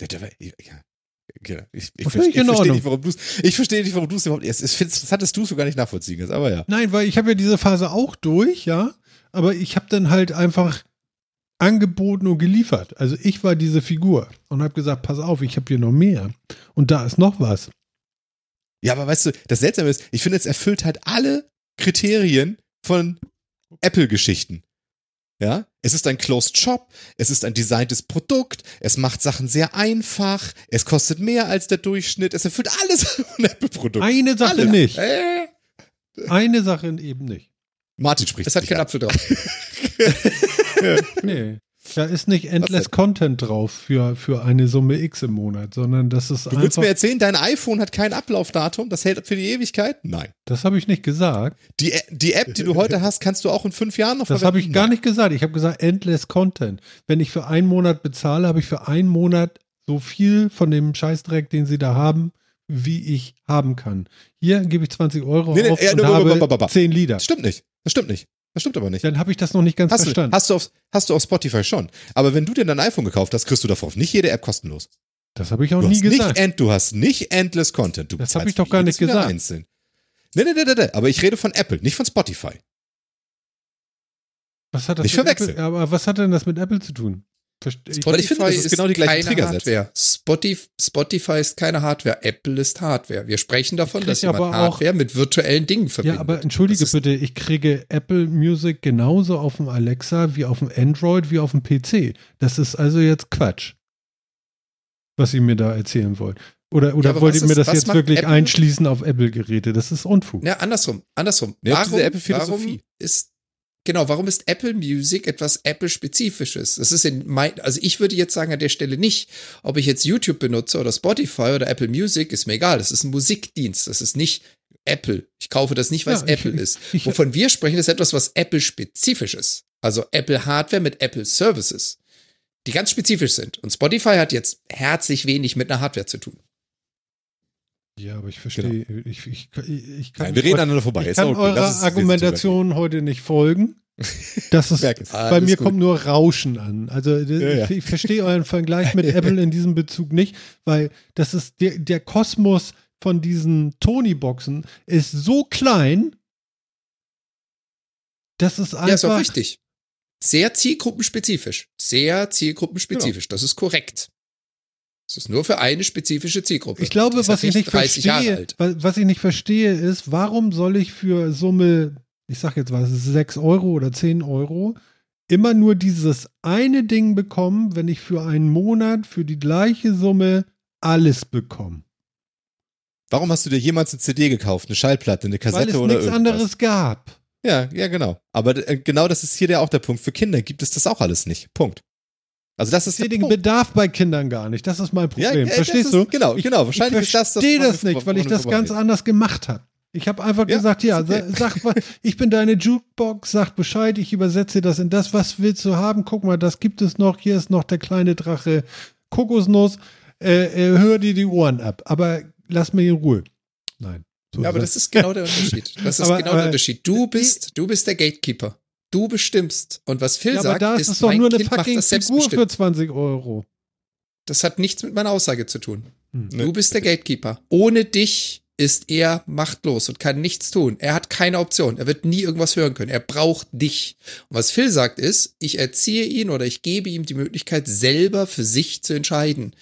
Ja, ja. Ich, ich, in ich verstehe nicht, warum du es. Ich verstehe nicht, warum du es überhaupt. Es, es, das hattest du so gar nicht nachvollziehen kannst, aber ja. Nein, weil ich habe ja diese Phase auch durch, ja. Aber ich habe dann halt einfach angeboten und geliefert. Also ich war diese Figur und habe gesagt, pass auf, ich habe hier noch mehr. Und da ist noch was. Ja, aber weißt du, das Seltsame ist, ich finde, es erfüllt halt alle Kriterien von Apple-Geschichten. Ja, es ist ein Closed Shop, es ist ein designtes Produkt, es macht Sachen sehr einfach, es kostet mehr als der Durchschnitt, es erfüllt alles von Apple-Produkten. Eine Sache Alle. nicht. Äh, Eine Sache eben nicht. Martin spricht. es hat keinen. Apfel drauf. Nee. Da ist nicht endless? Content drauf für, für eine Summe X im Monat, sondern das ist Du willst einfach. mir erzählen, dein iPhone hat kein Ablaufdatum, das hält für die Ewigkeit? Nein. Das habe ich nicht gesagt. Die, die App, die du heute hast, kannst du auch in fünf Jahren noch Das habe ich gar nicht gesagt. Ich habe gesagt, endless Content. Wenn ich für einen Monat bezahle, habe ich für einen Monat so viel von dem Scheißdreck, den sie da haben, wie ich haben kann. Hier gebe ich 20 Euro Nee, nee, auf ja, und nee, habe ba, ba, ba, ba. 10 Lieder. Das stimmt nicht. Das stimmt nicht. Das stimmt aber nicht. Dann habe ich das noch nicht ganz Hast du, verstanden. hast, du auf, hast du auf Spotify schon. Aber wenn du dir dein iPhone gekauft hast, kriegst du davon nicht jede App kostenlos. das habe ich auch Du nie gesagt. nicht end, du hast nicht endless Content. Du Das bezahlst hab ich doch gar nicht gesagt. Einzeln. Nee, nee, nee, nee, nee. Aber ich rede von Apple, nicht von Spotify. Was hat das Nicht verwechseln. Apple, aber was hat denn das mit Apple zu tun? Ich, Weil ich finde, das ist genau die gleiche keine Triggersätze. Hardware. Spotify, Spotify ist keine Hardware. Apple ist Hardware. Wir sprechen davon, dass jemand aber auch- Hardware mit virtuellen Dingen verbindet. ja, aber entschuldige ist- bitte, ich kriege Apple Music genauso auf dem Alexa wie auf dem Android wie auf dem PC. Das ist also jetzt Quatsch. Was ihr mir da erzählen wollt. Oder, oder aber wollt ihr mir ist- das jetzt wirklich Apple? einschließen auf Apple-Geräte? Das ist Unfug. Ja, andersrum, andersrum. Ja, warum, warum ist genau, warum ist Apple Music etwas Apple-spezifisches? Das ist in mein, also ich würde jetzt sagen an der Stelle nicht, ob ich jetzt YouTube benutze oder Spotify oder Apple Music, ist mir egal. Das ist ein Musikdienst. Das ist nicht Apple. Ich kaufe das nicht, weil es Ja, Apple ich- ist. ich- Wovon wir sprechen, ist etwas, was Apple-spezifisch ist. Also Apple Hardware mit Apple Services, die ganz spezifisch sind. Und Spotify hat jetzt herzlich wenig mit einer Hardware zu tun. Ja, aber ich verstehe. Ich, ich, ich kann, Nein, wir reden aneinander vorbei. ich kann okay. eurer Argumentation heute nicht folgen. Das ist, bei mir gut. kommt nur Rauschen an. Also Ja, ja. ich, verstehe euren Vergleich mit Apple in diesem Bezug nicht, weil das ist der, der Kosmos von diesen Tony-Boxen ist so klein, das ist Ja, ist auch einfach. richtig. Sehr zielgruppenspezifisch. Sehr zielgruppenspezifisch. Das ist korrekt. Es ist nur für eine spezifische Zielgruppe. Ich glaube, was ich nicht 30 Jahre verstehe, was ich nicht verstehe, ist, warum soll ich für Summe, ich sag jetzt was, 6 Euro oder 10 Euro, immer nur dieses eine Ding bekommen, wenn ich für einen Monat für die gleiche Summe alles bekomme? Warum hast du dir jemals eine CD gekauft, eine Schallplatte, eine Weil Kassette es oder nichts irgendwas? anderes gab. Ja, ja, genau. Aber äh, genau das ist hier der auch der Punkt. Für Kinder gibt es das auch alles nicht. Punkt. Also das Ich ist sehe der den. Bedarf bei Kindern gar nicht. Das ist mein Ja, Problem. äh, Verstehst das du? ist- Genau, Ich- genau. Wahrscheinlich ich ist das das. verstehe das nicht, weil ich das ganz vorgehen. anders gemacht habe. Ich habe einfach Ja, gesagt, ja, ist okay. sa- sag, was- ich bin deine Jukebox, sag Bescheid, ich übersetze das in das, was willst du haben? Guck mal, das gibt es noch, hier ist noch der kleine Drache Kokosnuss, äh, äh, hör dir die Ohren ab, aber lass mich in Ruhe. Nein. So Ja, aber ist das ist genau der Unterschied. Das ist Aber- genau aber- der Unterschied. Du bist, du bist der Gatekeeper. Du bestimmst. Und was Phil ja, aber sagt, da ist ist, doch mein nur eine kind macht fucking das Figur selbstbestimmt. für 20 Euro. Das hat nichts mit meiner Aussage zu tun. Hm. Du bist der Gatekeeper. Ohne dich ist er machtlos und kann nichts tun. Er hat keine Option. Er wird nie irgendwas hören können. Er braucht dich. Und was Phil sagt ist, ich erziehe ihn oder ich gebe ihm die Möglichkeit, selber für sich zu entscheiden.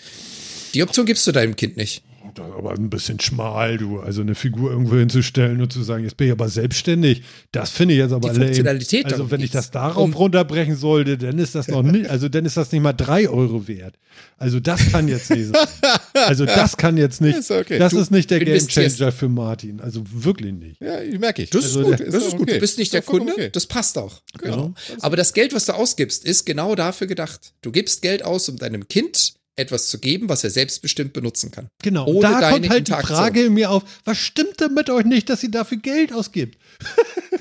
Die Option gibst du deinem Kind nicht. Das ist aber ein bisschen schmal, du. Also eine Figur irgendwo hinzustellen und zu sagen, jetzt bin ich aber selbstständig, das finde ich jetzt aber Die lame. Funktionalität Also darum wenn ich das darauf Um- runterbrechen sollte, dann ist das noch nicht, also dann ist das nicht mal drei Euro wert. Also das kann jetzt nicht sein. Also das kann jetzt nicht, Ist okay. das Du ist nicht der investierst- Gamechanger für Martin. Also wirklich nicht. Ja, merke ich. Das Also ist gut, der- das ist gut. okay. Du bist nicht der Kunde, okay. das passt auch. Genau. Genau. Aber das Geld, was du ausgibst, ist genau dafür gedacht. Du gibst Geld aus, um deinem Kind etwas zu geben, was er selbstbestimmt benutzen kann. Genau. Ohne da deine kommt halt die. Frage in mir auf, was stimmt denn mit euch nicht, dass ihr dafür Geld ausgibt?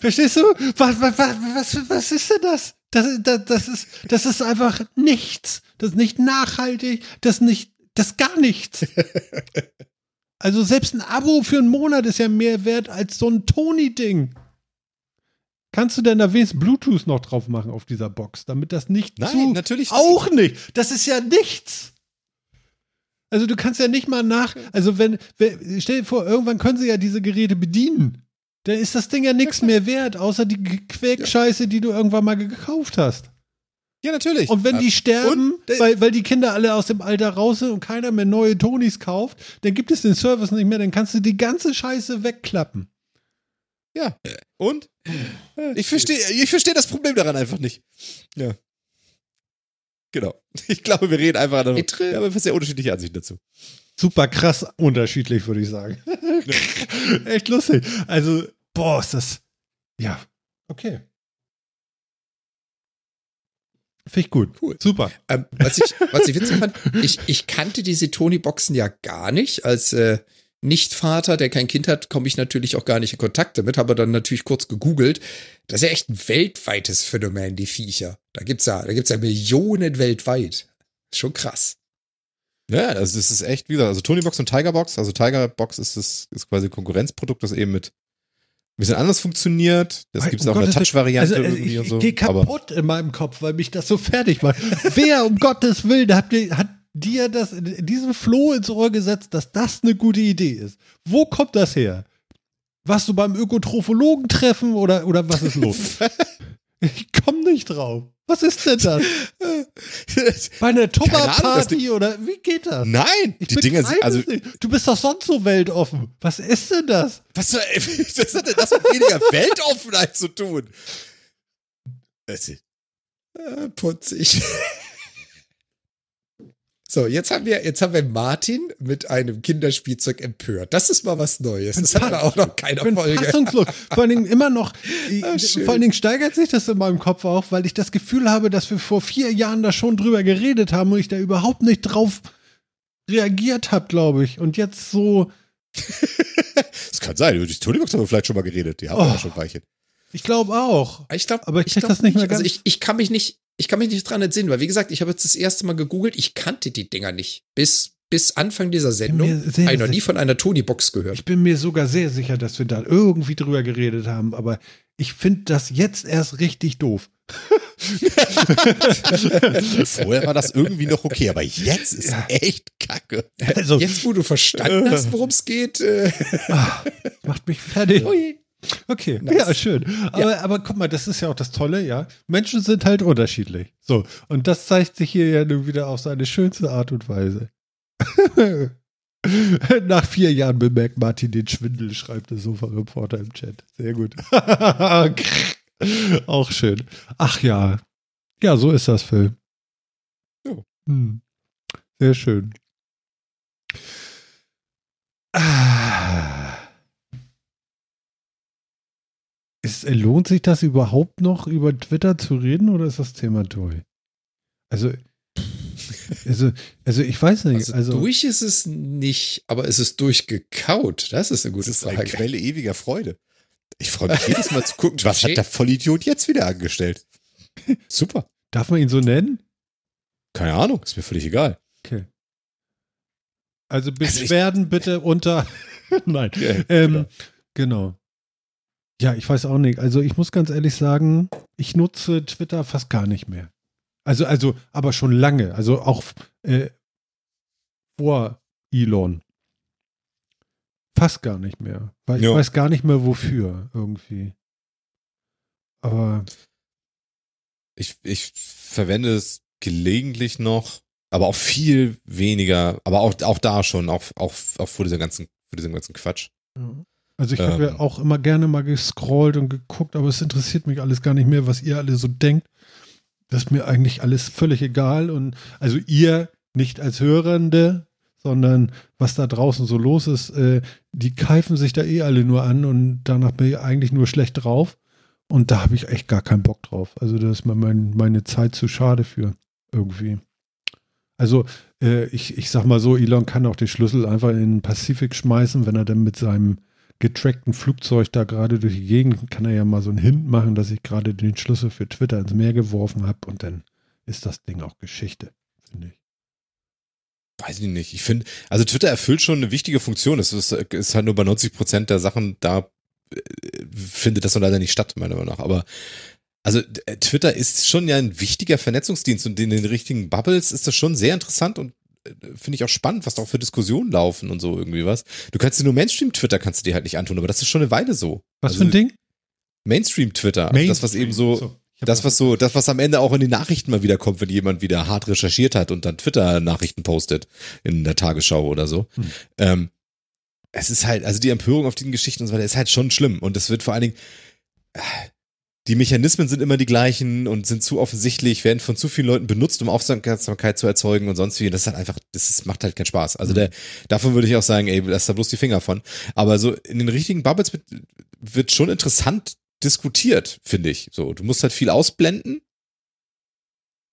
Verstehst du? Was, was, was, was, ist denn das? Das, das, das, ist, das ist einfach nichts. Das ist nicht nachhaltig, das ist nicht, das gar nichts. Also selbst ein Abo für einen Monat ist ja mehr wert als so ein Tony-Ding. Kannst du denn da wenigstens Bluetooth noch drauf machen auf dieser Box, damit das nicht Nein, zu natürlich auch nicht. Das ist ja nichts. Also du kannst ja nicht mal nach, also wenn, wenn stell dir vor, irgendwann können sie ja diese Geräte bedienen. Dann ist das Ding ja nichts mehr wert, außer die Quäkscheiße, die du irgendwann mal gekauft hast. Ja, natürlich. Und wenn die sterben, und, weil, weil die Kinder alle aus dem Alter raus sind und keiner mehr neue Tonys kauft, dann gibt es den Service nicht mehr, dann kannst du die ganze Scheiße wegklappen. Ja. Und? Ich verstehe ich verstehe das Problem daran einfach nicht. Ja. Genau. Ich glaube, wir reden einfach. Itre- Wir haben sehr unterschiedliche Ansichten dazu. Super krass unterschiedlich, würde ich sagen. Echt lustig. Also, boah, ist das. Ja, okay. Finde ich gut. Cool. Super. Ähm, was, ich, was ich witzig fand, ich, ich kannte diese Tony-Boxen ja gar nicht. Als äh, Nicht-Vater, der kein Kind hat, komme ich natürlich auch gar nicht in Kontakt damit, habe dann natürlich kurz gegoogelt. Das ist ja echt ein weltweites Phänomen, die Viecher. Da gibt's ja, da gibt's ja Millionen weltweit. Schon krass. Ja, also das ist echt, wie gesagt, also Tonybox und Tigerbox. Also Tigerbox ist das ist quasi ein Konkurrenzprodukt, das eben mit ein bisschen anders funktioniert. Das gibt es um auch eine Gottes Touch-Variante Also, äh, irgendwie ich, und so. ich gehe aber kaputt in meinem Kopf, weil mich das so fertig macht. Wer um Gottes Willen hat, hat dir das in diesem Floh ins Ohr gesetzt, dass das eine gute Idee ist? Wo kommt das her? Warst du beim Ökotrophologen treffen oder, oder was ist los? ich komme nicht drauf. Was ist denn das? Bei einer Tupperparty oder wie geht das? Nein, Ich die Dinger sind, also, nicht. Du bist doch sonst so weltoffen. Was ist denn das? was, was hat denn das mit weniger Weltoffenheit zu tun? Äh, putzig. So, jetzt haben wir, jetzt haben wir Martin mit einem Kinderspielzeug empört. Das ist mal was Neues. Das wir auch noch keiner Folge. fassungslos. Vor allen Dingen immer noch, Ah, schön. vor allen Dingen steigert sich das in meinem Kopf auch, weil ich das Gefühl habe, dass wir vor vier Jahren da schon drüber geredet haben und ich da überhaupt nicht drauf reagiert habe, glaube ich. Und jetzt so, Das kann sein, über die Tonybox haben wir vielleicht schon mal geredet. Die haben wir Oh. ja schon ein Weilchen. Ich glaube auch. Ich glaube, Aber ich krieg das nicht mehr ganz- Also ich, ich kann mich nicht, ich kann mich nicht dran entsinnen, weil wie gesagt, ich habe jetzt das erste Mal gegoogelt, ich kannte die Dinger nicht. Bis, bis Anfang dieser Sendung habe ich noch nie sicher. von einer Tony-Box gehört. Ich bin mir sogar sehr sicher, dass wir da irgendwie drüber geredet haben, aber ich finde das jetzt erst richtig doof. Vorher war das irgendwie noch okay, aber jetzt ist Ja. echt kacke. Also, Jetzt, wo du verstanden hast, worum es geht, äh, ah, macht mich fertig. ui. Okay, Nice. ja, schön. Aber, aber guck mal, das ist ja auch das Tolle, ja. Menschen sind halt unterschiedlich. So, und das zeigt sich hier ja nun wieder auf seine schönste Art und Weise. Nach vier Jahren bemerkt Martin den Schwindel, schreibt der Sofa-Reporter im Chat. Sehr gut. auch schön. Ach ja. Ja, so ist das, Phil. Ja. Hm. Sehr schön. Ah. Lohnt sich das überhaupt noch, über Twitter zu reden oder ist das Thema durch? Also, also, also ich weiß nicht. Also, Also, durch ist es nicht, aber es ist durchgekaut. Das ist eine Das gute ist eine Frage. Quelle ewiger Freude. Ich freue mich jedes Mal zu gucken, was hat der Vollidiot jetzt wieder angestellt? Super. darf man ihn so nennen? Keine Ahnung, ist mir völlig egal. Okay. Also ich- Beschwerden bitte unter. Nein. Ja, ähm, genau. Ja, ich weiß auch nicht. Also ich muss ganz ehrlich sagen, ich nutze Twitter fast gar nicht mehr. Also, also, aber schon lange. Also auch äh, vor Elon. Fast gar nicht mehr. Weil ich Ja. weiß gar nicht mehr wofür irgendwie. Aber Ich, ich verwende es gelegentlich noch, aber auch viel weniger, aber auch, auch da schon, auch, auch, auch vor dieser ganzen, vor diesem ganzen Quatsch. Also ich habe ja Ähm. auch immer gerne mal gescrollt und geguckt, aber es interessiert mich alles gar nicht mehr, was ihr alle so denkt. Das ist mir eigentlich alles völlig egal. Und also ihr nicht als Hörende, sondern was da draußen so los ist, äh, die keifen sich da eh alle nur an und danach bin ich eigentlich nur schlecht drauf. Und da habe ich echt gar keinen Bock drauf. Also da ist mir mein, meine Zeit zu schade für irgendwie. Also äh, ich, ich sag mal so, Elon kann auch den Schlüssel einfach in den Pazifik schmeißen, wenn er dann mit seinem getrackten Flugzeug da gerade durch die Gegend, kann er ja mal so einen Hint machen, dass ich gerade den Schlüssel für Twitter ins Meer geworfen habe und dann ist das Ding auch Geschichte, finde ich. Weiß ich nicht. Ich finde, also Twitter erfüllt schon eine wichtige Funktion. Es ist, ist halt nur bei 90 Prozent der Sachen, da äh, findet das so leider nicht statt, meiner Meinung nach. Aber also äh, Twitter ist schon ja ein wichtiger Vernetzungsdienst und in den richtigen Bubbles ist das schon sehr interessant und finde ich auch spannend, was da auch für Diskussionen laufen und so irgendwie was. Du kannst dir nur Mainstream-Twitter kannst du dir halt nicht antun, aber das ist schon eine Weile so. Was Also für ein Ding? Mainstream-Twitter. Also das, was eben so, das, was so, das, was am Ende auch in den Nachrichten mal wieder kommt, wenn jemand wieder hart recherchiert hat und dann Twitter-Nachrichten postet in der Tagesschau oder so. Hm. Ähm, es ist halt, also die Empörung auf diesen Geschichten und so weiter ist halt schon schlimm. Und es wird vor allen Dingen, äh, die Mechanismen sind immer die gleichen und sind zu offensichtlich, werden von zu vielen Leuten benutzt, um Aufmerksamkeit zu erzeugen und sonst wie. Und das ist halt einfach, das ist, macht halt keinen Spaß. Also der, davon würde ich auch sagen, ey, lass da bloß die Finger von. Aber so in den richtigen Bubbles wird, wird schon interessant diskutiert, finde ich. So, du musst halt viel ausblenden.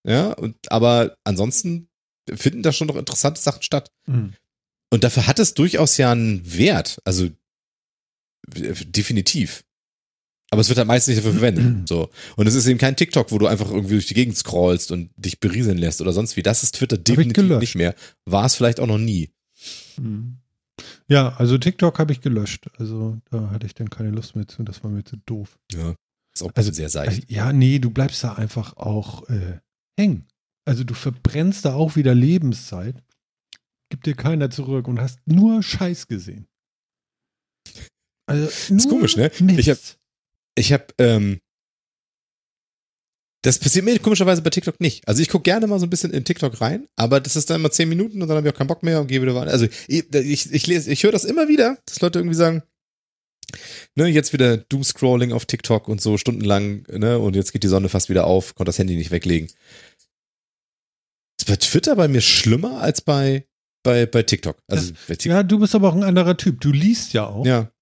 Ja, und, aber ansonsten finden da schon noch interessante Sachen statt. Mhm. Und dafür hat es durchaus ja einen Wert. Also äh, definitiv. Aber es wird halt meistens nicht dafür verwendet. So. Und es ist eben kein TikTok, wo du einfach irgendwie durch die Gegend scrollst und dich berieseln lässt oder sonst wie. Das ist Twitter definitiv nicht mehr. War es vielleicht auch noch nie. Mhm. Ja, also TikTok habe ich gelöscht. Also da hatte ich dann keine Lust mehr zu. Das war mir zu doof. Ja. Ist auch Also- sehr seicht. Also, ja, nee, du bleibst da einfach auch äh, hängen. Also du verbrennst da auch wieder Lebenszeit. Gibt dir keiner zurück und hast nur Scheiß gesehen. Also, nur komisch, ne? Mist. Ich hab- Ich habe, ähm, das passiert mir komischerweise bei TikTok nicht. Also ich gucke gerne mal so ein bisschen in TikTok rein, aber das ist dann immer zehn Minuten und dann habe ich auch keinen Bock mehr und gehe wieder weiter. Also ich, ich, ich lese, ich höre das immer wieder, dass Leute irgendwie sagen, ne, jetzt wieder Doomscrolling auf TikTok und so stundenlang, ne, und jetzt geht die Sonne fast wieder auf, konnte das Handy nicht weglegen. Ist bei Twitter bei mir schlimmer als bei, bei, bei TikTok. Also bei TikTok. ja, du bist aber auch ein anderer Typ. Du liest ja auch. Ja.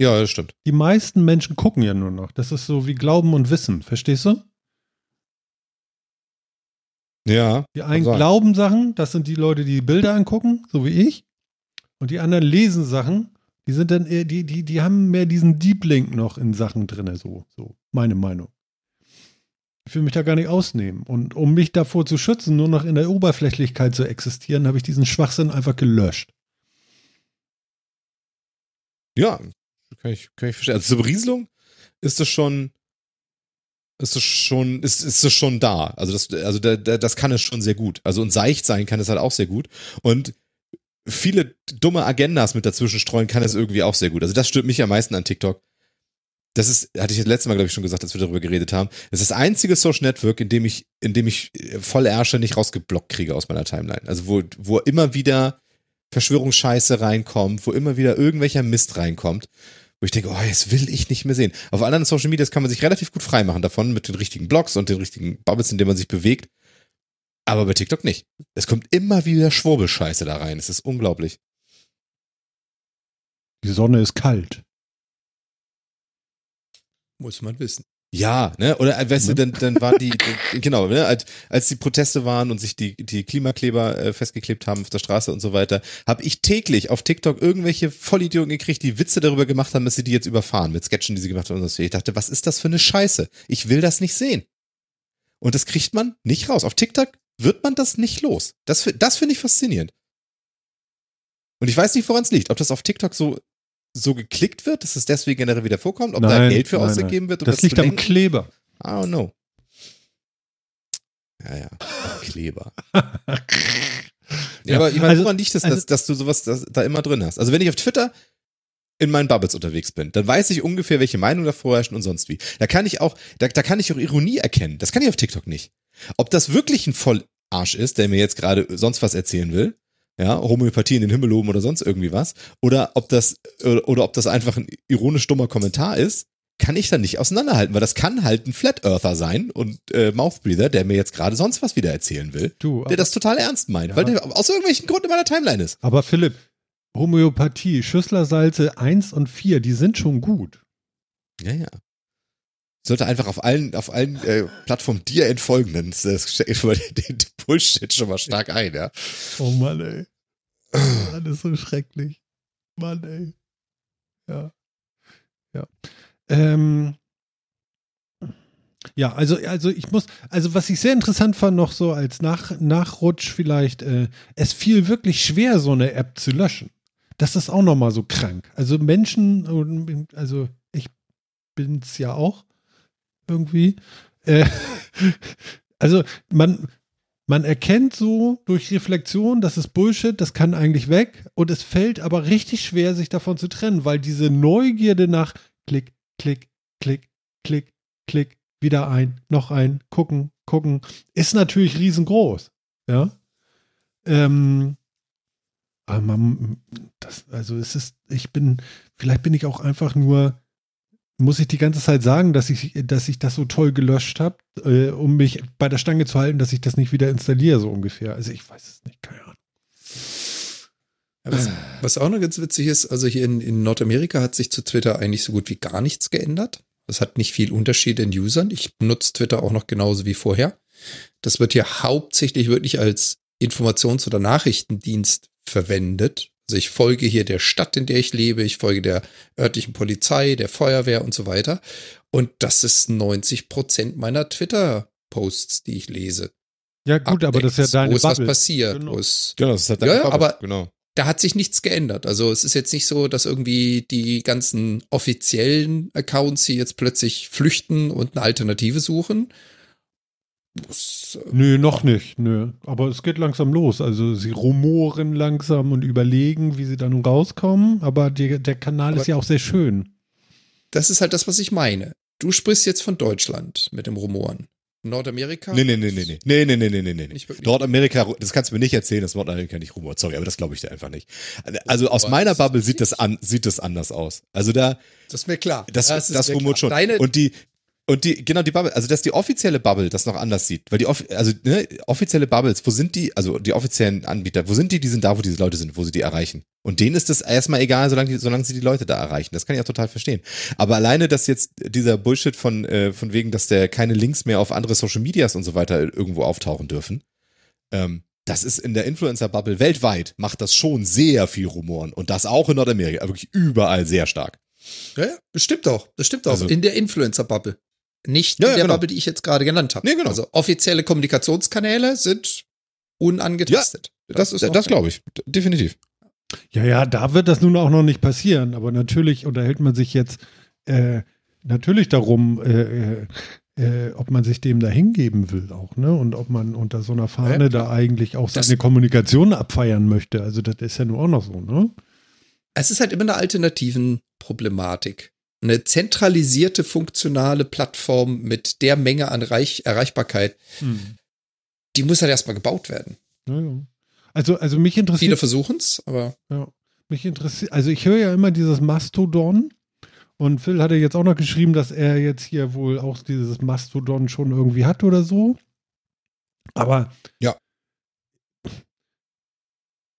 Ja, das stimmt. Die meisten Menschen gucken ja nur noch. Das ist so wie Glauben und Wissen. Verstehst du? Ja. Die einen glauben Sachen, das sind die Leute, die Bilder angucken, so wie ich. Und die anderen lesen Sachen, die sind dann eher, die, die, die haben mehr diesen Deep Link noch in Sachen drin, so, so, meine Meinung. Ich will mich da gar nicht ausnehmen. Und um mich davor zu schützen, nur noch in der Oberflächlichkeit zu existieren, habe ich diesen Schwachsinn einfach gelöscht. Ja, kann ich, kann ich verstehen. Also zur Berieselung ist das schon, ist das schon, ist, ist das schon da. Also das, also da, da, das kann es schon sehr gut. Also und seicht sein kann es halt auch sehr gut. Und viele dumme Agendas mit dazwischen streuen kann es irgendwie auch sehr gut. Also das stört mich am meisten an TikTok. Das ist, hatte ich das letzte Mal, glaube ich, schon gesagt, als wir darüber geredet haben. Das ist das einzige Social Network, in dem ich, in dem ich voll Ärsche nicht rausgeblockt kriege aus meiner Timeline. Also wo, wo immer wieder Verschwörungsscheiße reinkommt, wo immer wieder irgendwelcher Mist reinkommt, wo ich denke, oh, jetzt will ich nicht mehr sehen. Auf anderen Social Medias kann man sich relativ gut freimachen davon mit den richtigen Blogs und den richtigen Bubbles, in denen man sich bewegt. Aber bei TikTok nicht. Es kommt immer wieder Schwurbelscheiße da rein. Es ist unglaublich. Die Sonne ist kalt. Muss man wissen. Ja, ne? Oder äh, weißt Ne? du, dann, dann waren die, genau, ne? als, als die Proteste waren und sich die, die Klimakleber äh, festgeklebt haben auf der Straße und so weiter, habe ich täglich auf TikTok irgendwelche Vollidioten gekriegt, die Witze darüber gemacht haben, dass sie die jetzt überfahren mit Sketchen, die sie gemacht haben. Und so. Ich dachte, was ist das für eine Scheiße? Ich will das nicht sehen. Und das kriegt man nicht raus. Auf TikTok wird man das nicht los. Das, das finde ich faszinierend. Und ich weiß nicht, woran es liegt. Ob das auf TikTok so, so geklickt wird, dass es deswegen generell wieder vorkommt, ob da Nein, Geld für nein, ausgegeben wird, um Das das, liegt am. Kleber. I don't know. Ja, ja. Kleber. Ja, aber ich meine, also- woran liegt es, also- dass, dass du sowas das, da immer drin hast? Also wenn ich auf Twitter in meinen Bubbles unterwegs bin, dann weiß ich ungefähr, welche Meinung da vorherrscht und sonst wie. Da kann ich auch, da, da kann ich auch Ironie erkennen. Das kann ich auf TikTok nicht. Ob das wirklich ein Vollarsch ist, der mir jetzt gerade sonst was erzählen will, ja, Homöopathie in den Himmel loben oder sonst irgendwie was, oder ob das, oder, oder ob das einfach ein ironisch dummer Kommentar ist, kann ich dann nicht auseinanderhalten, weil das kann halt ein Flat Earther sein und äh, Mouthbreather, der mir jetzt gerade sonst was wieder erzählen will, Du, der das total ernst meint, Ja. weil der aus irgendwelchen Gründen in meiner Timeline ist. aber Philipp, Homöopathie, Schüsslersalze 1 und 4, die sind schon gut. Ja, ja. Sollte einfach auf allen, auf allen äh, Plattformen dir entfolgenden. Das, das stellt den Bullshit schon mal stark ein, ja. Oh Mann, ey. Ist so schrecklich. Mann, ey. Ja. Ja. Ähm. Ja, also, also ich muss, also was ich sehr interessant fand, noch so als Nach, Nachrutsch vielleicht, äh, es fiel wirklich schwer, so eine App zu löschen. Das ist auch nochmal so krank. Also Menschen, also ich bin's ja auch irgendwie. Äh, also man, man erkennt so durch Reflexion, das ist Bullshit, das kann eigentlich weg. Und es fällt aber richtig schwer, sich davon zu trennen, weil diese Neugierde nach Klick, Klick, Klick, Klick, Klick, wieder ein, noch ein, gucken, gucken, ist natürlich riesengroß. Ja. Ähm, aber man, das, also es ist, ich bin, vielleicht bin ich auch einfach nur, muss ich die ganze Zeit sagen, dass ich, dass ich das so toll gelöscht habe, äh, um mich bei der Stange zu halten, dass ich das nicht wieder installiere, so ungefähr. Also ich weiß es nicht, keine Ahnung. Was, was auch noch ganz witzig ist, also hier in, in Nordamerika hat sich zu Twitter eigentlich so gut wie gar nichts geändert. Es hat nicht viel Unterschied in Usern. Ich benutze Twitter auch noch genauso wie vorher. Das wird hier hauptsächlich wirklich als Informations- oder Nachrichtendienst verwendet. Also ich folge hier der Stadt, in der ich lebe, ich folge der örtlichen Polizei, der Feuerwehr und so weiter. Und das ist 90 Prozent meiner Twitter-Posts, die ich lese. Ja, gut, aber das ist ja Updates, deine Wo ist was passiert? Genau. Ist, Genau, das ist halt Ja, deine ja, Bubble. aber- genau. da hat sich nichts geändert. Also es ist jetzt nicht so, dass irgendwie die ganzen offiziellen Accounts hier jetzt plötzlich flüchten und eine Alternative suchen. Das, äh, Nö, noch nicht, nö. Aber es geht langsam los. Also sie rumoren langsam und überlegen, wie sie da nun rauskommen. Aber die, der Kanal Aber- ist ja auch sehr schön. Das ist halt das, was ich meine. Du sprichst jetzt von Deutschland mit dem Rumoren. Nordamerika? Nee, nee, nee, nee, nee. Nee, nee, nee, nee, nee. Nicht. Nordamerika, das kannst du mir nicht erzählen, dass Nordamerika nicht rumort. Sorry, aber das glaube ich dir einfach nicht. Also aus meiner Bubble das sieht das an, sieht das anders aus. Also da, Das ist mir klar. das, das, ist mir rumort schon. Deine, Und die, und die, genau, die Bubble, also dass die offizielle Bubble das noch anders sieht. Weil die, also, ne, offizielle Bubbles, wo sind die, also die offiziellen Anbieter, wo sind die? Die sind da, wo diese Leute sind, wo sie die erreichen. Und denen ist das erstmal egal, solange, die, solange sie die Leute da erreichen. Das kann ich auch total verstehen. Aber alleine, dass jetzt dieser Bullshit von, äh, von wegen, dass der keine Links mehr auf andere Social Medias und so weiter irgendwo auftauchen dürfen, ähm, das ist in der Influencer-Bubble weltweit, macht das schon sehr viel Rumoren. Und das auch in Nordamerika, wirklich überall sehr stark. ja, ja, bestimmt auch. Bestimmt auch. Also- in der Influencer-Bubble. Nicht Ja, in ja, der genau. Bubble, die ich jetzt gerade genannt habe. Nee, genau. Also offizielle Kommunikationskanäle sind unangetastet. Das, das, noch- das glaube ich. Definitiv. Ja, ja, da wird das nun auch noch nicht passieren. Aber natürlich unterhält man sich jetzt äh, natürlich darum, äh, äh, ob man sich dem da hingeben will auch, ne? Und ob man unter so einer Fahne Ja, da eigentlich auch Das- seine Kommunikation abfeiern möchte. Also das ist ja nur auch noch so, ne? Es ist halt immer eine alternativen Problematik. Eine zentralisierte, funktionale Plattform mit der Menge an Reich Erreichbarkeit, die muss halt erstmal gebaut werden. Ja, ja. Also, also mich Viele interessiert, versuchen es, aber ja, mich interessiert, also ich höre ja immer dieses Mastodon und Phil hatte jetzt auch noch geschrieben, dass er jetzt hier wohl auch dieses Mastodon schon irgendwie hat oder so. Aber Ja.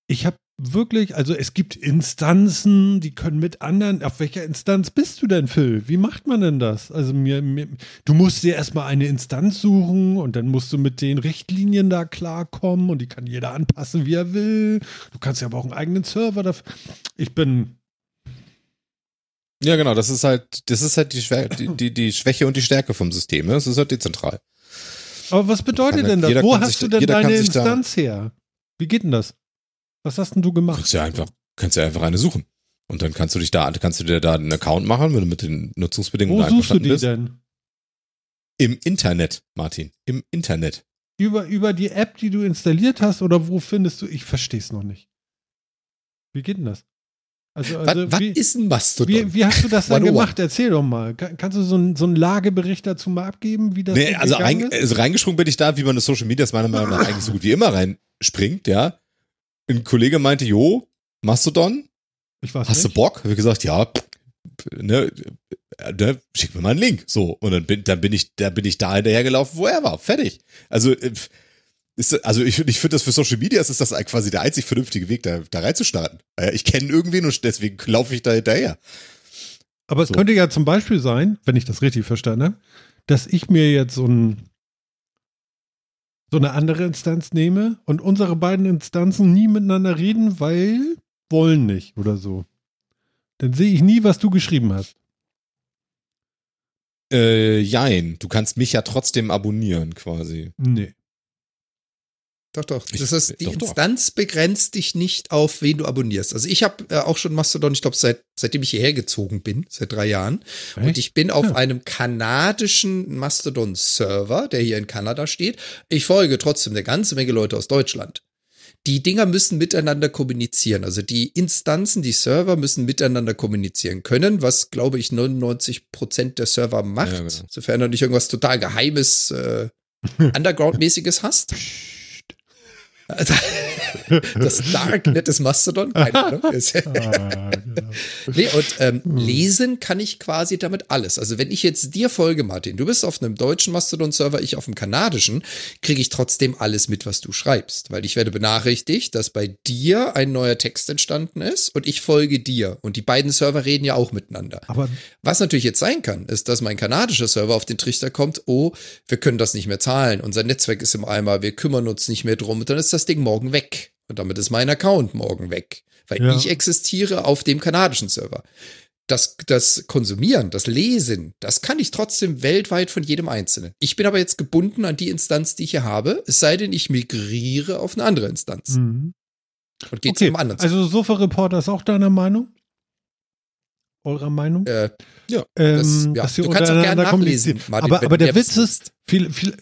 ich habe wirklich, also es gibt Instanzen, die können mit anderen. Auf welcher Instanz bist du denn, Phil? Wie macht man denn das? Also mir, mir du musst dir erstmal eine Instanz suchen und dann musst du mit den Richtlinien da klarkommen und die kann jeder anpassen, wie er will. Du kannst ja aber auch einen eigenen Server dafür. Ich bin, Ja, genau, das ist halt, das ist halt die, Schwä die, die, die Schwäche und die Stärke vom System. Ne? Das ist halt dezentral. aber was bedeutet denn das? Wo hast sich du denn deine da- Instanz her? Wie geht denn das? Was hast denn du gemacht? Kannst ja einfach, kannst ja einfach eine suchen. Und dann kannst du dich da, kannst du dir da einen Account machen, wenn du mit den Nutzungsbedingungen Wo suchst du die bist. denn? Im Internet, Martin. Im Internet. Über, über die App, die du installiert hast, oder wo findest du? Ich verstehe es noch nicht. Wie geht denn das? Also, was, also was wie, ist ein Mastodon? wie, wie hast du das dann 101? gemacht? Erzähl doch mal. Kann, kannst du so, ein, so einen Lagebericht dazu mal abgeben, wie das Nee, so also, rein, also reingesprungen bin ich da, wie man das Social Medias meiner Meinung nach eigentlich so gut wie immer reinspringt, ja. Ein Kollege meinte, jo, Mastodon, Ich weiß hast du nicht. Bock? Habe ich gesagt, ja, ne, äh, ne, schick mir mal einen Link. So, und dann bin, dann bin ich, da bin ich da hinterhergelaufen, wo er war. Fertig. Also, äh, ist, also ich, ich finde das für Social Media ist das quasi der einzig vernünftige Weg, da, da reinzustarten. Ich kenne irgendwen und deswegen laufe ich da hinterher. Aber es So. könnte ja zum Beispiel sein, wenn ich das richtig verstanden habe, dass ich mir jetzt so, ein, so eine andere Instanz nehme und unsere beiden Instanzen nie miteinander reden, weil wollen nicht oder so. Dann sehe ich nie, was du geschrieben hast. Äh, jein, du kannst mich ja trotzdem abonnieren, quasi. Nee. Doch, doch. Das ist, die doch, doch. Instanz begrenzt dich nicht auf, wen du abonnierst. Also ich habe äh, auch schon Mastodon, ich glaube, seit, seitdem ich hierher gezogen bin, seit drei Jahren. Und Echt? ich bin auf Ja. einem kanadischen Mastodon-Server, der hier in Kanada steht. Ich folge trotzdem eine ganze Menge Leute aus Deutschland. Die Dinger müssen miteinander kommunizieren. Also die Instanzen, die Server müssen miteinander kommunizieren können, was, glaube ich, 99 Prozent der Server macht. Ja, genau. Sofern du nicht irgendwas total Geheimes, äh, Underground-mäßiges hast. Also, Das Darknet des Mastodon? Keine Ahnung. Ah, genau. Nee, und ähm, Hm. lesen kann ich quasi damit alles. Also wenn ich jetzt dir folge, Martin, du bist auf einem deutschen Mastodon-Server, ich auf einem kanadischen, kriege ich trotzdem alles mit, was du schreibst. Weil ich werde benachrichtigt, dass bei dir ein neuer Text entstanden ist und ich folge dir. Und die beiden Server reden ja auch miteinander. Aber Was natürlich jetzt sein kann, ist, dass mein kanadischer Server auf den Trichter kommt, oh, wir können das nicht mehr zahlen, unser Netzwerk ist im Eimer, wir kümmern uns nicht mehr drum und dann ist das Ding morgen weg. Und damit ist mein Account morgen weg. Weil Ja. ich existiere auf dem kanadischen Server. Das, das Konsumieren, das Lesen, das kann ich trotzdem weltweit von jedem Einzelnen. Ich bin aber jetzt gebunden an die Instanz, die ich hier habe, es sei denn, ich migriere auf eine andere Instanz mhm. und gehe zu okay, einem anderen. also Sofa-Reporter ist auch deiner Meinung? Eurer Meinung? äh, ähm, das, ja. dass ihr Du kannst auch gerne nachlesen. Martin, aber aber der Witz ist, viel, viel,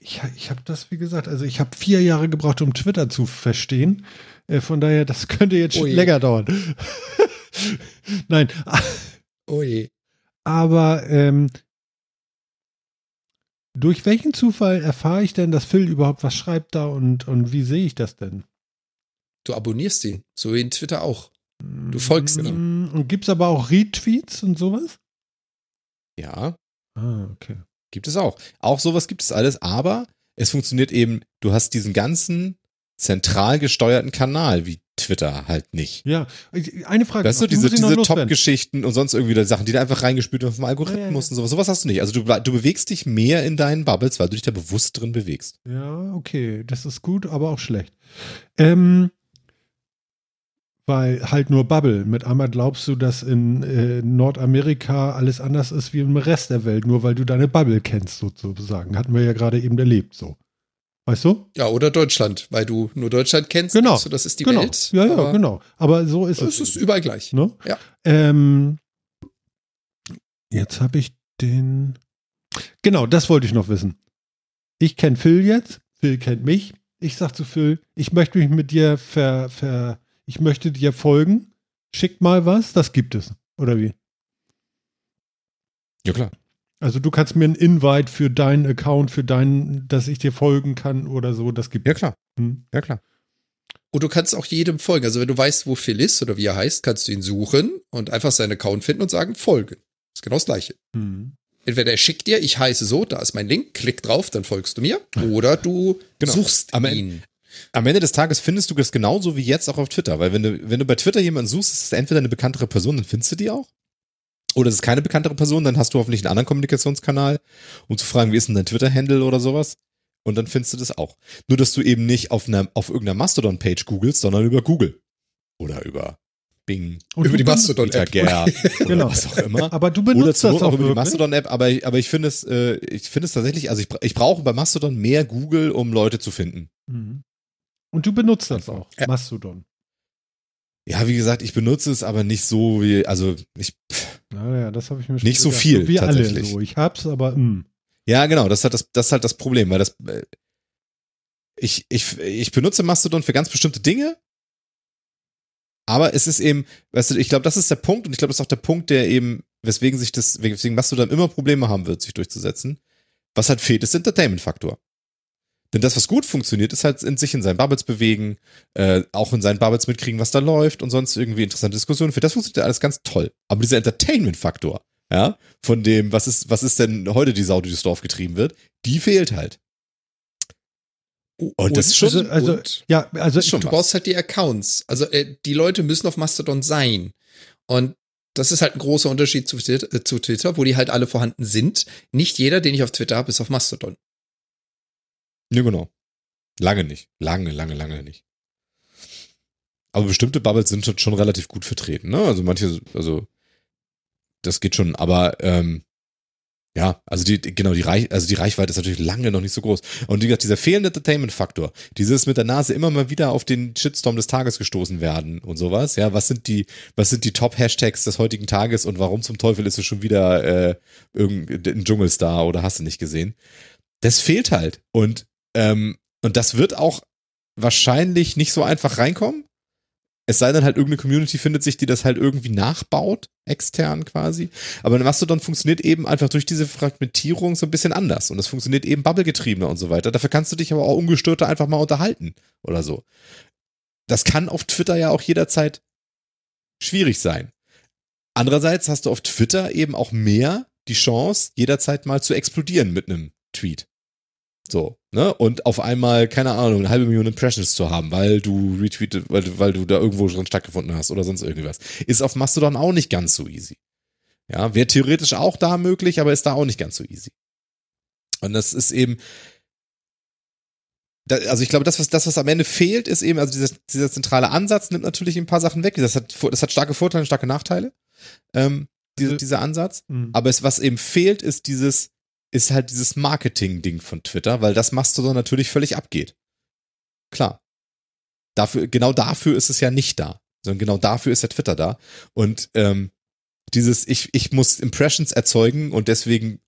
ich, ich habe das, wie gesagt, also ich habe vier Jahre gebraucht, um Twitter zu verstehen. Äh, von daher, das könnte jetzt schon länger dauern. Nein, oh je. aber ähm, durch welchen Zufall erfahre ich denn, dass Phil überhaupt was schreibt da und, und wie sehe ich das denn? Du abonnierst ihn, so wie in Twitter auch. Du folgst ihm. Und gibt es aber auch Retweets und sowas? Ja, Ah, okay. gibt es auch. Auch sowas gibt es alles, aber es funktioniert eben, du hast diesen ganzen zentral gesteuerten Kanal wie Twitter halt nicht. Ja, eine Frage. Weißt du, diese, diese. Top-Geschichten und sonst irgendwie Sachen, die da einfach reingespült werden vom Algorithmus Ja, ja, ja. und sowas. Sowas hast du nicht. Also du, du bewegst dich mehr in deinen Bubbles, weil du dich da bewusst drin bewegst. Ja, okay, das ist gut, aber auch schlecht. Ähm, weil halt nur Bubble. Mit einmal glaubst du, dass in äh, Nordamerika alles anders ist wie im Rest der Welt, nur weil du deine Bubble kennst, sozusagen. Hatten wir ja gerade eben erlebt, so. Weißt du? Ja, oder Deutschland, weil du nur Deutschland kennst. Genau. Du, das ist die genau. Welt. ja, ja, aber genau. Aber so ist Es es. ist überall gleich. Ne? Ja. Ähm, jetzt habe ich den. Genau, das wollte ich noch wissen. Ich kenne Phil jetzt. Phil kennt mich. Ich sag zu Phil, ich möchte mich mit dir ver, ver ich möchte dir folgen. Schick mal was, das gibt es. Oder wie? Ja, klar. Also du kannst mir einen Invite für deinen Account, für deinen, dass ich dir folgen kann oder so, das gibt Ja, es. klar. Hm. Ja, klar. Und du kannst auch jedem folgen. Also wenn du weißt, wo Phil ist oder wie er heißt, kannst du ihn suchen und einfach seinen Account finden und sagen, folgen. ist genau das Gleiche. Hm. Entweder er schickt dir, ich heiße so, da ist mein Link, klick drauf, dann folgst du mir. Oder du Genau. suchst Am ihn. Am Ende des Tages findest du das genauso wie jetzt auch auf Twitter, weil wenn du, wenn du bei Twitter jemanden suchst, ist es entweder eine bekanntere Person, dann findest du die auch. Oder es ist keine bekanntere Person, dann hast du hoffentlich einen anderen Kommunikationskanal, um zu fragen, wie ist denn dein Twitter-Handle oder sowas. Und dann findest du das auch. Nur, dass du eben nicht auf einer, auf irgendeiner Mastodon-Page googelst, sondern über Google. Oder über Bing, Und Über die Mastodon-App. Oder Genau. was auch immer. Aber du Oder benutzt zur das auch auch über die? Mastodon-App, aber, ich- aber ich finde es, äh, ich finde es tatsächlich, also ich, ich brauche bei Mastodon mehr Google, um Leute zu finden. Mhm. Und du benutzt das auch, Ja. Mastodon. Ja, wie gesagt, ich benutze es aber nicht so wie, also ich, Naja, das habe ich mir schon Nicht so gedacht. viel, alle tatsächlich. so. Ich hab's, aber hm. ja genau, das hat das, das ist halt das Problem, weil das, äh, ich, ich, ich benutze Mastodon für ganz bestimmte Dinge, aber es ist eben, weißt du, ich glaube, das ist der Punkt und ich glaube, das ist auch der Punkt, der eben, weswegen sich das, weswegen Mastodon immer Probleme haben wird, sich durchzusetzen. Was halt fehlt, ist der Entertainment-Faktor. Denn das, was gut funktioniert, ist halt in sich in seinen Bubbles bewegen, äh, auch in seinen Bubbles mitkriegen, was da läuft und sonst irgendwie interessante Diskussionen. Für das funktioniert alles ganz toll. Aber dieser Entertainment-Faktor, ja, von dem, was ist, was ist denn heute die Sau, die durchs Dorf getrieben wird, die fehlt halt. Und das ist schon, also, also und ja, also ist schon du was. brauchst halt die Accounts. Also äh, die Leute müssen auf Mastodon sein. Und das ist halt ein großer Unterschied zu Twitter, äh, zu Twitter, wo die halt alle vorhanden sind. Nicht jeder, den ich auf Twitter habe, ist auf Mastodon. Ja, genau. Lange nicht. Lange, lange, lange nicht. Aber bestimmte Bubbles sind schon, relativ gut vertreten, ne? Also manche, also das geht schon, aber ähm, ja, also die, die- genau, die Reich, also die Reichweite ist natürlich lange noch nicht so groß. Und wie gesagt, dieser fehlende Entertainment-Faktor, dieses mit der Nase immer mal wieder auf den Shitstorm des Tages gestoßen werden und sowas, ja, was sind die, was sind die Top-Hashtags des heutigen Tages und warum zum Teufel ist es schon wieder äh, irgendein Dschungelstar oder hast du nicht gesehen? Das fehlt halt. Und ähm, und das wird auch wahrscheinlich nicht so einfach reinkommen. Es sei denn halt, irgendeine Community findet sich, die das halt irgendwie nachbaut, extern quasi. Aber Mastodon funktioniert eben einfach durch diese Fragmentierung so ein bisschen anders. Und das funktioniert eben bubblegetriebener und so weiter. Dafür kannst du dich aber auch ungestörter einfach mal unterhalten oder so. das kann auf Twitter ja auch jederzeit schwierig sein. Andererseits hast du auf Twitter eben auch mehr die Chance, jederzeit mal zu explodieren mit einem Tweet. So, ne? Und auf einmal, keine Ahnung, eine halbe Million Impressions zu haben, weil du retweetet, weil, du- weil du da irgendwo schon stattgefunden hast oder sonst irgendwas. Ist auf Mastodon auch nicht ganz so easy. Ja, wäre theoretisch auch da möglich, aber ist da auch nicht ganz so easy. Und das ist eben, also ich glaube, das was, das, was am Ende fehlt, ist eben, also dieser, dieser zentrale Ansatz nimmt natürlich ein paar Sachen weg. Das hat, das hat starke Vorteile und starke Nachteile, ähm, diese, Äh, dieser Ansatz. Mhm. Aber es, was eben fehlt, ist dieses, ist halt dieses Marketing-Ding von Twitter, weil das Mastodon natürlich völlig abgeht. Klar. Dafür, genau dafür ist es ja nicht da. Sondern genau dafür ist ja Twitter da. Und ähm, dieses, ich, ich muss Impressions erzeugen und deswegen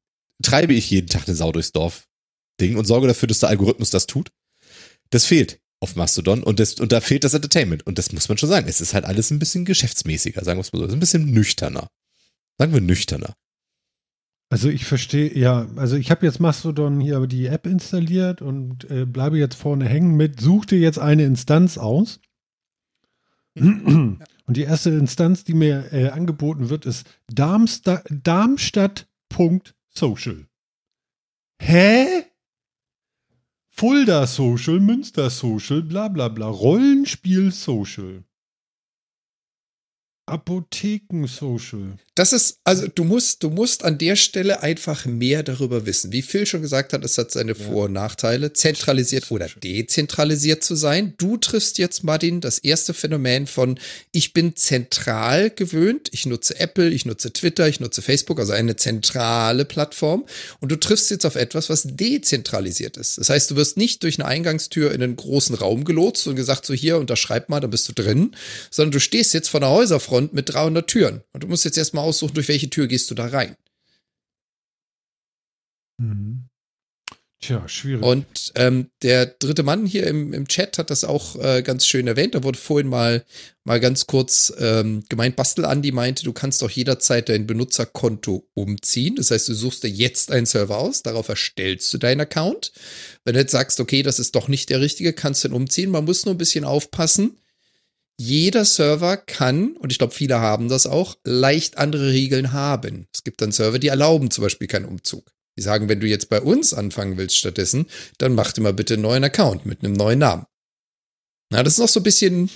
treibe ich jeden Tag eine Sau durchs Dorf Ding und sorge dafür, dass der Algorithmus das tut. Das fehlt auf Mastodon und, das, und da fehlt das Entertainment. Und das muss man schon sagen. Es ist halt alles ein bisschen geschäftsmäßiger, sagen wir es mal so. Es ist ein bisschen nüchterner. Sagen wir nüchterner. Also ich verstehe, ja, also ich habe jetzt Mastodon hier die App installiert und äh, bleibe jetzt vorne hängen mit, such dir jetzt eine Instanz aus. Und die erste Instanz, die mir äh, angeboten wird, ist Darmsta Darmstadt.social. Hä? Fulda Social, Münster Social, bla bla bla, Rollenspiel Social. Apotheken Social. Das ist, also du musst, du musst an der Stelle einfach mehr darüber wissen. Wie Phil schon gesagt hat, es hat seine Vor- und Nachteile, zentralisiert oder dezentralisiert zu sein. Du triffst jetzt, Martin, das erste Phänomen von, ich bin zentral gewöhnt, ich nutze Apple, ich nutze Twitter, ich nutze Facebook, also eine zentrale Plattform. Und du triffst jetzt auf etwas, was dezentralisiert ist. Das heißt, du wirst nicht durch eine Eingangstür in einen großen Raum gelotst und gesagt, so hier, unterschreib mal, dann bist du drin, sondern du stehst jetzt vor einer Häuserfront mit 300 Türen. Und du musst jetzt erstmal aussuchen, durch welche Tür gehst du da rein. Mhm. Tja, schwierig. Und ähm, der dritte Mann hier im, im Chat hat das auch äh, ganz schön erwähnt. Da wurde vorhin mal, mal ganz kurz ähm, gemeint, Bastel Andi meinte, du kannst auch jederzeit dein Benutzerkonto umziehen. Das heißt, du suchst dir jetzt einen Server aus, darauf erstellst du deinen Account. Wenn du jetzt sagst, okay, das ist doch nicht der richtige, kannst du ihn umziehen. Man muss nur ein bisschen aufpassen. Jeder Server kann, und ich glaube, viele haben das auch, leicht andere Regeln haben. Es gibt dann Server, die erlauben zum Beispiel keinen Umzug. Die sagen, wenn du jetzt bei uns anfangen willst stattdessen, dann mach dir mal bitte einen neuen Account mit einem neuen Namen. Na, das ist noch so ein bisschen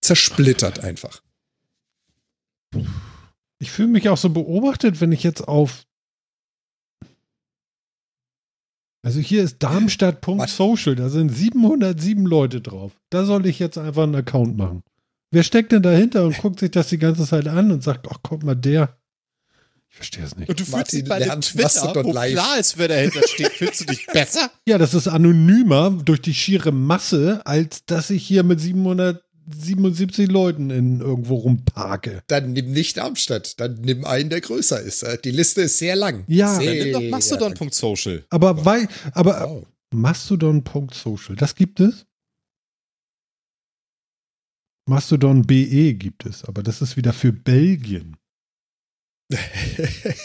zersplittert einfach. Ich fühle mich auch so beobachtet, wenn ich jetzt auf. Also hier ist Darmstadt.social, da sind 707 Leute drauf. Da soll ich jetzt einfach einen Account machen. Wer steckt denn dahinter und guckt sich das die ganze Zeit an und sagt, ach guck mal, der. Ich verstehe es nicht. Und du fühlst dich bei dem Twitter, wo live. klar ist, wer dahinter steht, fühlst du dich besser? Ja, das ist anonymer durch die schiere Masse, als dass ich hier mit 777 Leuten in irgendwo rumparke. Dann nimm nicht Darmstadt, dann nimm einen, der größer ist. Äh, Die Liste ist sehr lang. Ja. sehr Dann nimm doch. Mastodon.social. Aber weil, aber Wow. Mastodon.social, das gibt es? Mastodon BE gibt es, aber das ist wieder für Belgien.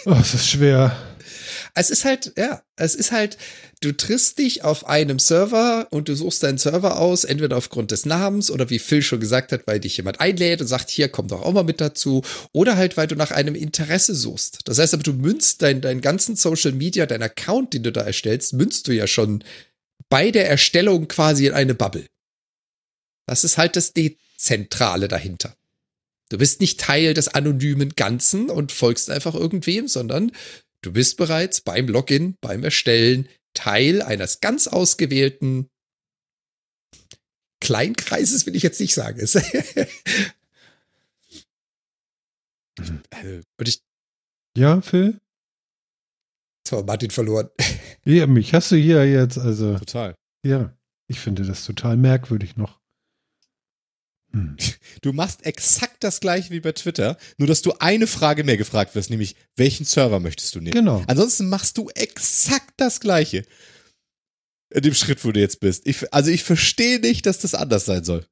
Oh, es ist schwer. Es ist halt, ja, es ist halt, du triffst dich auf einem Server und du suchst deinen Server aus, entweder aufgrund des Namens oder wie Phil schon gesagt hat, weil dich jemand einlädt und sagt, hier, komm doch auch mal mit dazu. Oder halt, weil du nach einem Interesse suchst. Das heißt aber, du münzt deinen ganzen Social Media, deinen Account, den du da erstellst, münzt du ja schon bei der Erstellung quasi in eine Bubble. Das ist halt das Dezentrale dahinter. Du bist nicht Teil des anonymen Ganzen und folgst einfach irgendwem, sondern du bist bereits beim Login, beim Erstellen Teil eines ganz ausgewählten Kleinkreises, will ich jetzt nicht sagen. Es- und ich, Ja, Phil? jetzt haben wir Martin verloren. Ja, mich hast du hier jetzt, also, Total. ja. Ich finde das total merkwürdig noch. Hm. Du machst exakt das gleiche wie bei Twitter, nur dass du eine Frage mehr gefragt wirst, nämlich welchen Server möchtest du nehmen? Genau. Ansonsten machst du exakt das gleiche. In dem Schritt, wo du jetzt bist. Ich, also ich verstehe nicht, dass das anders sein soll.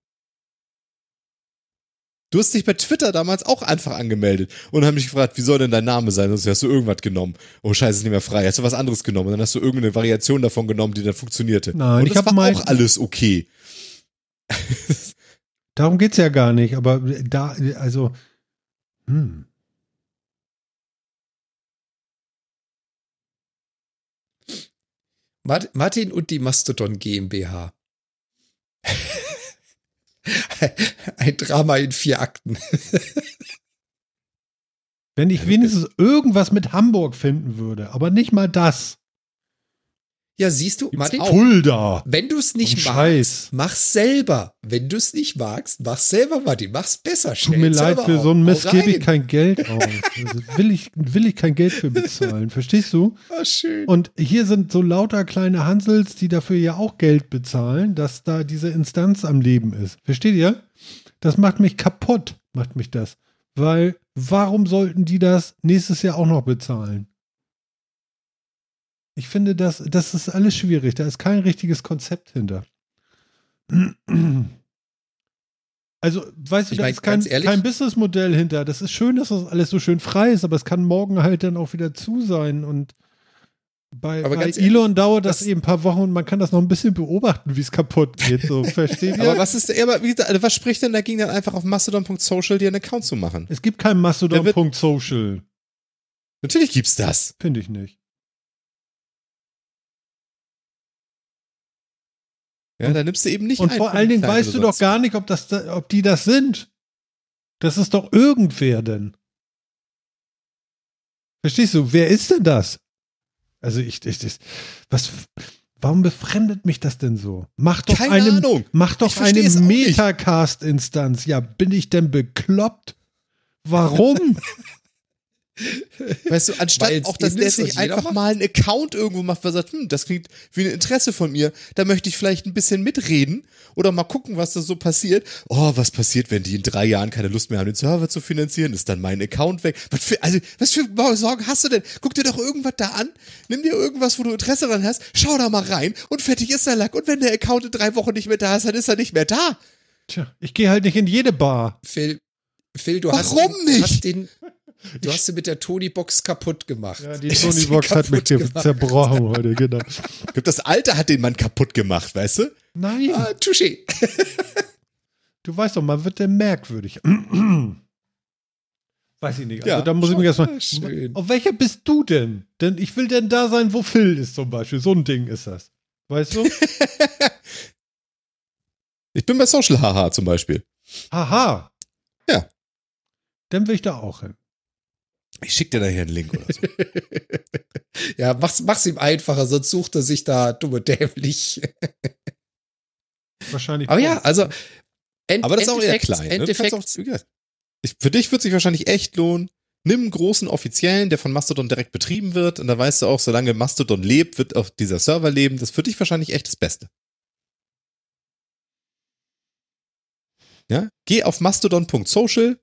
Du hast dich bei Twitter damals auch einfach angemeldet und haben mich gefragt, wie soll denn dein Name sein? Und hast du irgendwas genommen. Oh scheiße, ist nicht mehr frei. Hast du was anderes genommen? Und dann hast du irgendeine Variation davon genommen, die dann funktionierte. Nein, und ich das hab war mein- auch alles okay. Darum geht's ja gar nicht, aber da, also, hm. Mart- Martin und die Mastodon GmbH. Ein Drama in vier Akten. Wenn ich wenigstens irgendwas mit Hamburg finden würde, aber nicht mal das. Ja, siehst du, Martin, Fulda. wenn du es nicht Und magst, Scheiß. mach's selber. Wenn du es nicht magst, mach's selber, Martin. Mach's besser. Tut mir leid, für auf. so einen Mist gebe ich kein Geld aus. Also will, ich, will ich kein Geld für bezahlen, verstehst du? Ah, schön. Und hier sind so lauter kleine Hansels, die dafür ja auch Geld bezahlen, dass da diese Instanz am Leben ist. Versteht ihr? Das macht mich kaputt, macht mich das. Weil, warum sollten die das nächstes Jahr auch noch bezahlen? Ich finde, das, das ist alles schwierig. Da ist kein richtiges Konzept hinter. Also, weißt du, Ich da mein, ist kein, kein Businessmodell hinter. Das ist schön, dass das alles so schön frei ist, aber es kann morgen halt dann auch wieder zu sein. Und bei, bei ehrlich, Elon dauert das, das- eben ein paar Wochen und man kann das noch ein bisschen beobachten, wie es kaputt geht. So, versteht ihr? Aber was ist, aber gesagt, also was spricht denn dagegen, dann einfach auf mastodon.social dir einen Account zu machen? es gibt kein Mastodon.social. Natürlich gibt's das. Finde ich nicht. Ja, da nimmst du eben nicht Und vor allen Dingen weißt du doch gar nicht, ob, das, da- ob die das sind. Das ist doch irgendwer denn. Verstehst du? Wer ist denn das? Also ich, ich das, was, warum befremdet mich das denn so? Mach doch Keine eine, Ahnung. mach doch Ich eine. Metacast-Instanz. Ja, bin ich denn bekloppt? Warum? Weißt du, anstatt Weil's auch, dass der sich einfach macht. mal einen Account irgendwo macht, weil er sagt, hm, das klingt wie ein Interesse von mir, da möchte ich vielleicht ein bisschen mitreden oder mal gucken, was da so passiert. Oh, was passiert, wenn die in drei Jahren keine Lust mehr haben, den Server zu finanzieren? Ist dann mein Account weg? Was für, also, was für Sorgen hast du denn? Guck dir doch irgendwas da an, nimm dir irgendwas, wo du Interesse dran hast, schau da mal rein und fertig ist der Lack. Und wenn der Account in drei Wochen nicht mehr da ist, dann ist er nicht mehr da. Tja, ich gehe halt nicht in jede Bar. Phil, Phil, du Warum hast, nicht? Du hast, den, du hast sie mit der Tony-Box kaputt gemacht. Ja, die Ich Tony hab sie Box hat mich gemacht. zerbrochen heute, genau. Ich glaub, das Alter hat den Mann kaputt gemacht, weißt du? Nein, Ah, touché. du weißt doch, man wird der merkwürdig. Weiß ich nicht. Also Ja, da muss ich mich erstmal. schön. Auf welcher bist du denn? Denn ich will denn da sein, wo Phil ist zum Beispiel. So ein Ding ist das. Weißt du? Ich bin bei Social Haha zum Beispiel. Haha. Ja. Dann will ich da auch hin. Ich schick dir nachher einen Link oder so. Ja, mach's, mach's ihm einfacher, sonst sucht er sich da dumm und dämlich. Wahrscheinlich. Aber ja, also. End, Aber das ist auch eher klein. Ne? Endeffekt, gesagt, ich, für dich wird sich wahrscheinlich echt lohnen. Nimm einen großen Offiziellen, der von Mastodon direkt betrieben wird. Und da weißt du auch, solange Mastodon lebt, wird auch dieser Server leben. Das ist für dich wahrscheinlich echt das Beste. Ja? Geh auf mastodon.social,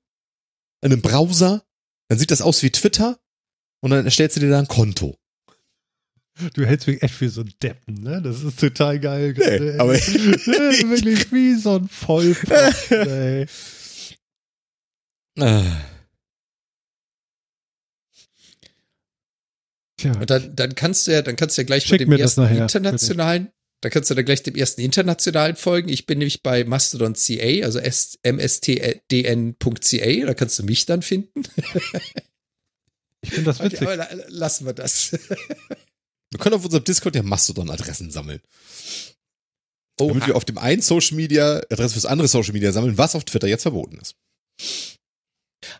in einem Browser, dann sieht das aus wie Twitter und dann erstellst du dir da ein Konto. Du hältst mich echt für so einen Deppen, ne? Das ist total geil. Nee, aber- Wirklich wie so ein Vollpfosten, ey. Ah. Tja. und dann, dann kannst du ja, dann kannst du ja gleich Schick mit dem ersten nachher, internationalen, da kannst du dann gleich dem ersten internationalen folgen. Ich bin nämlich bei Mastodon CA, also S- mstdn.ca, da kannst du mich dann finden. Ich finde das Okay, witzig. aber la- lassen wir das. Wir können auf unserem Discord ja Mastodon-Adressen sammeln. Oh, damit wir auf dem einen Social Media Adresse fürs andere Social Media sammeln, was auf Twitter jetzt verboten ist.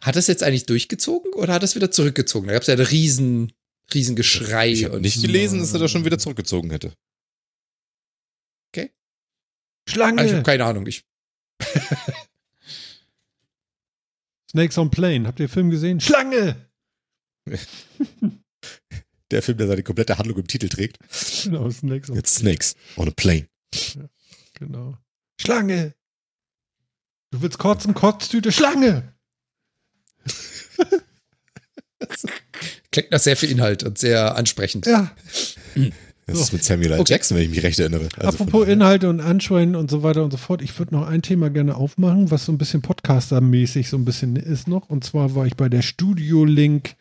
hat das jetzt eigentlich durchgezogen oder hat das wieder zurückgezogen? Da gab es ja ein riesen, riesen Geschrei. Ich habe nicht gelesen, dass er das schon wieder zurückgezogen hätte. Schlange! Ah, ich habe keine Ahnung. Ich, Snakes on Plane. Habt ihr den Film gesehen? Schlange! Der Film, der seine komplette Handlung im Titel trägt. Genau, Snakes on Jetzt Snakes on a Plane. Genau. Schlange! Du willst kotzen, Kotztüte, Schlange! klingt nach sehr viel Inhalt und sehr ansprechend. Ja. Das So. ist mit Samuel L. Okay. Jackson, wenn ich mich recht erinnere. Also Apropos Inhalte und Anschweinen und so weiter und so fort. Ich würde noch ein Thema gerne aufmachen, was so ein bisschen Podcaster-mäßig so ein bisschen ist noch. Und zwar war ich bei der Studio Link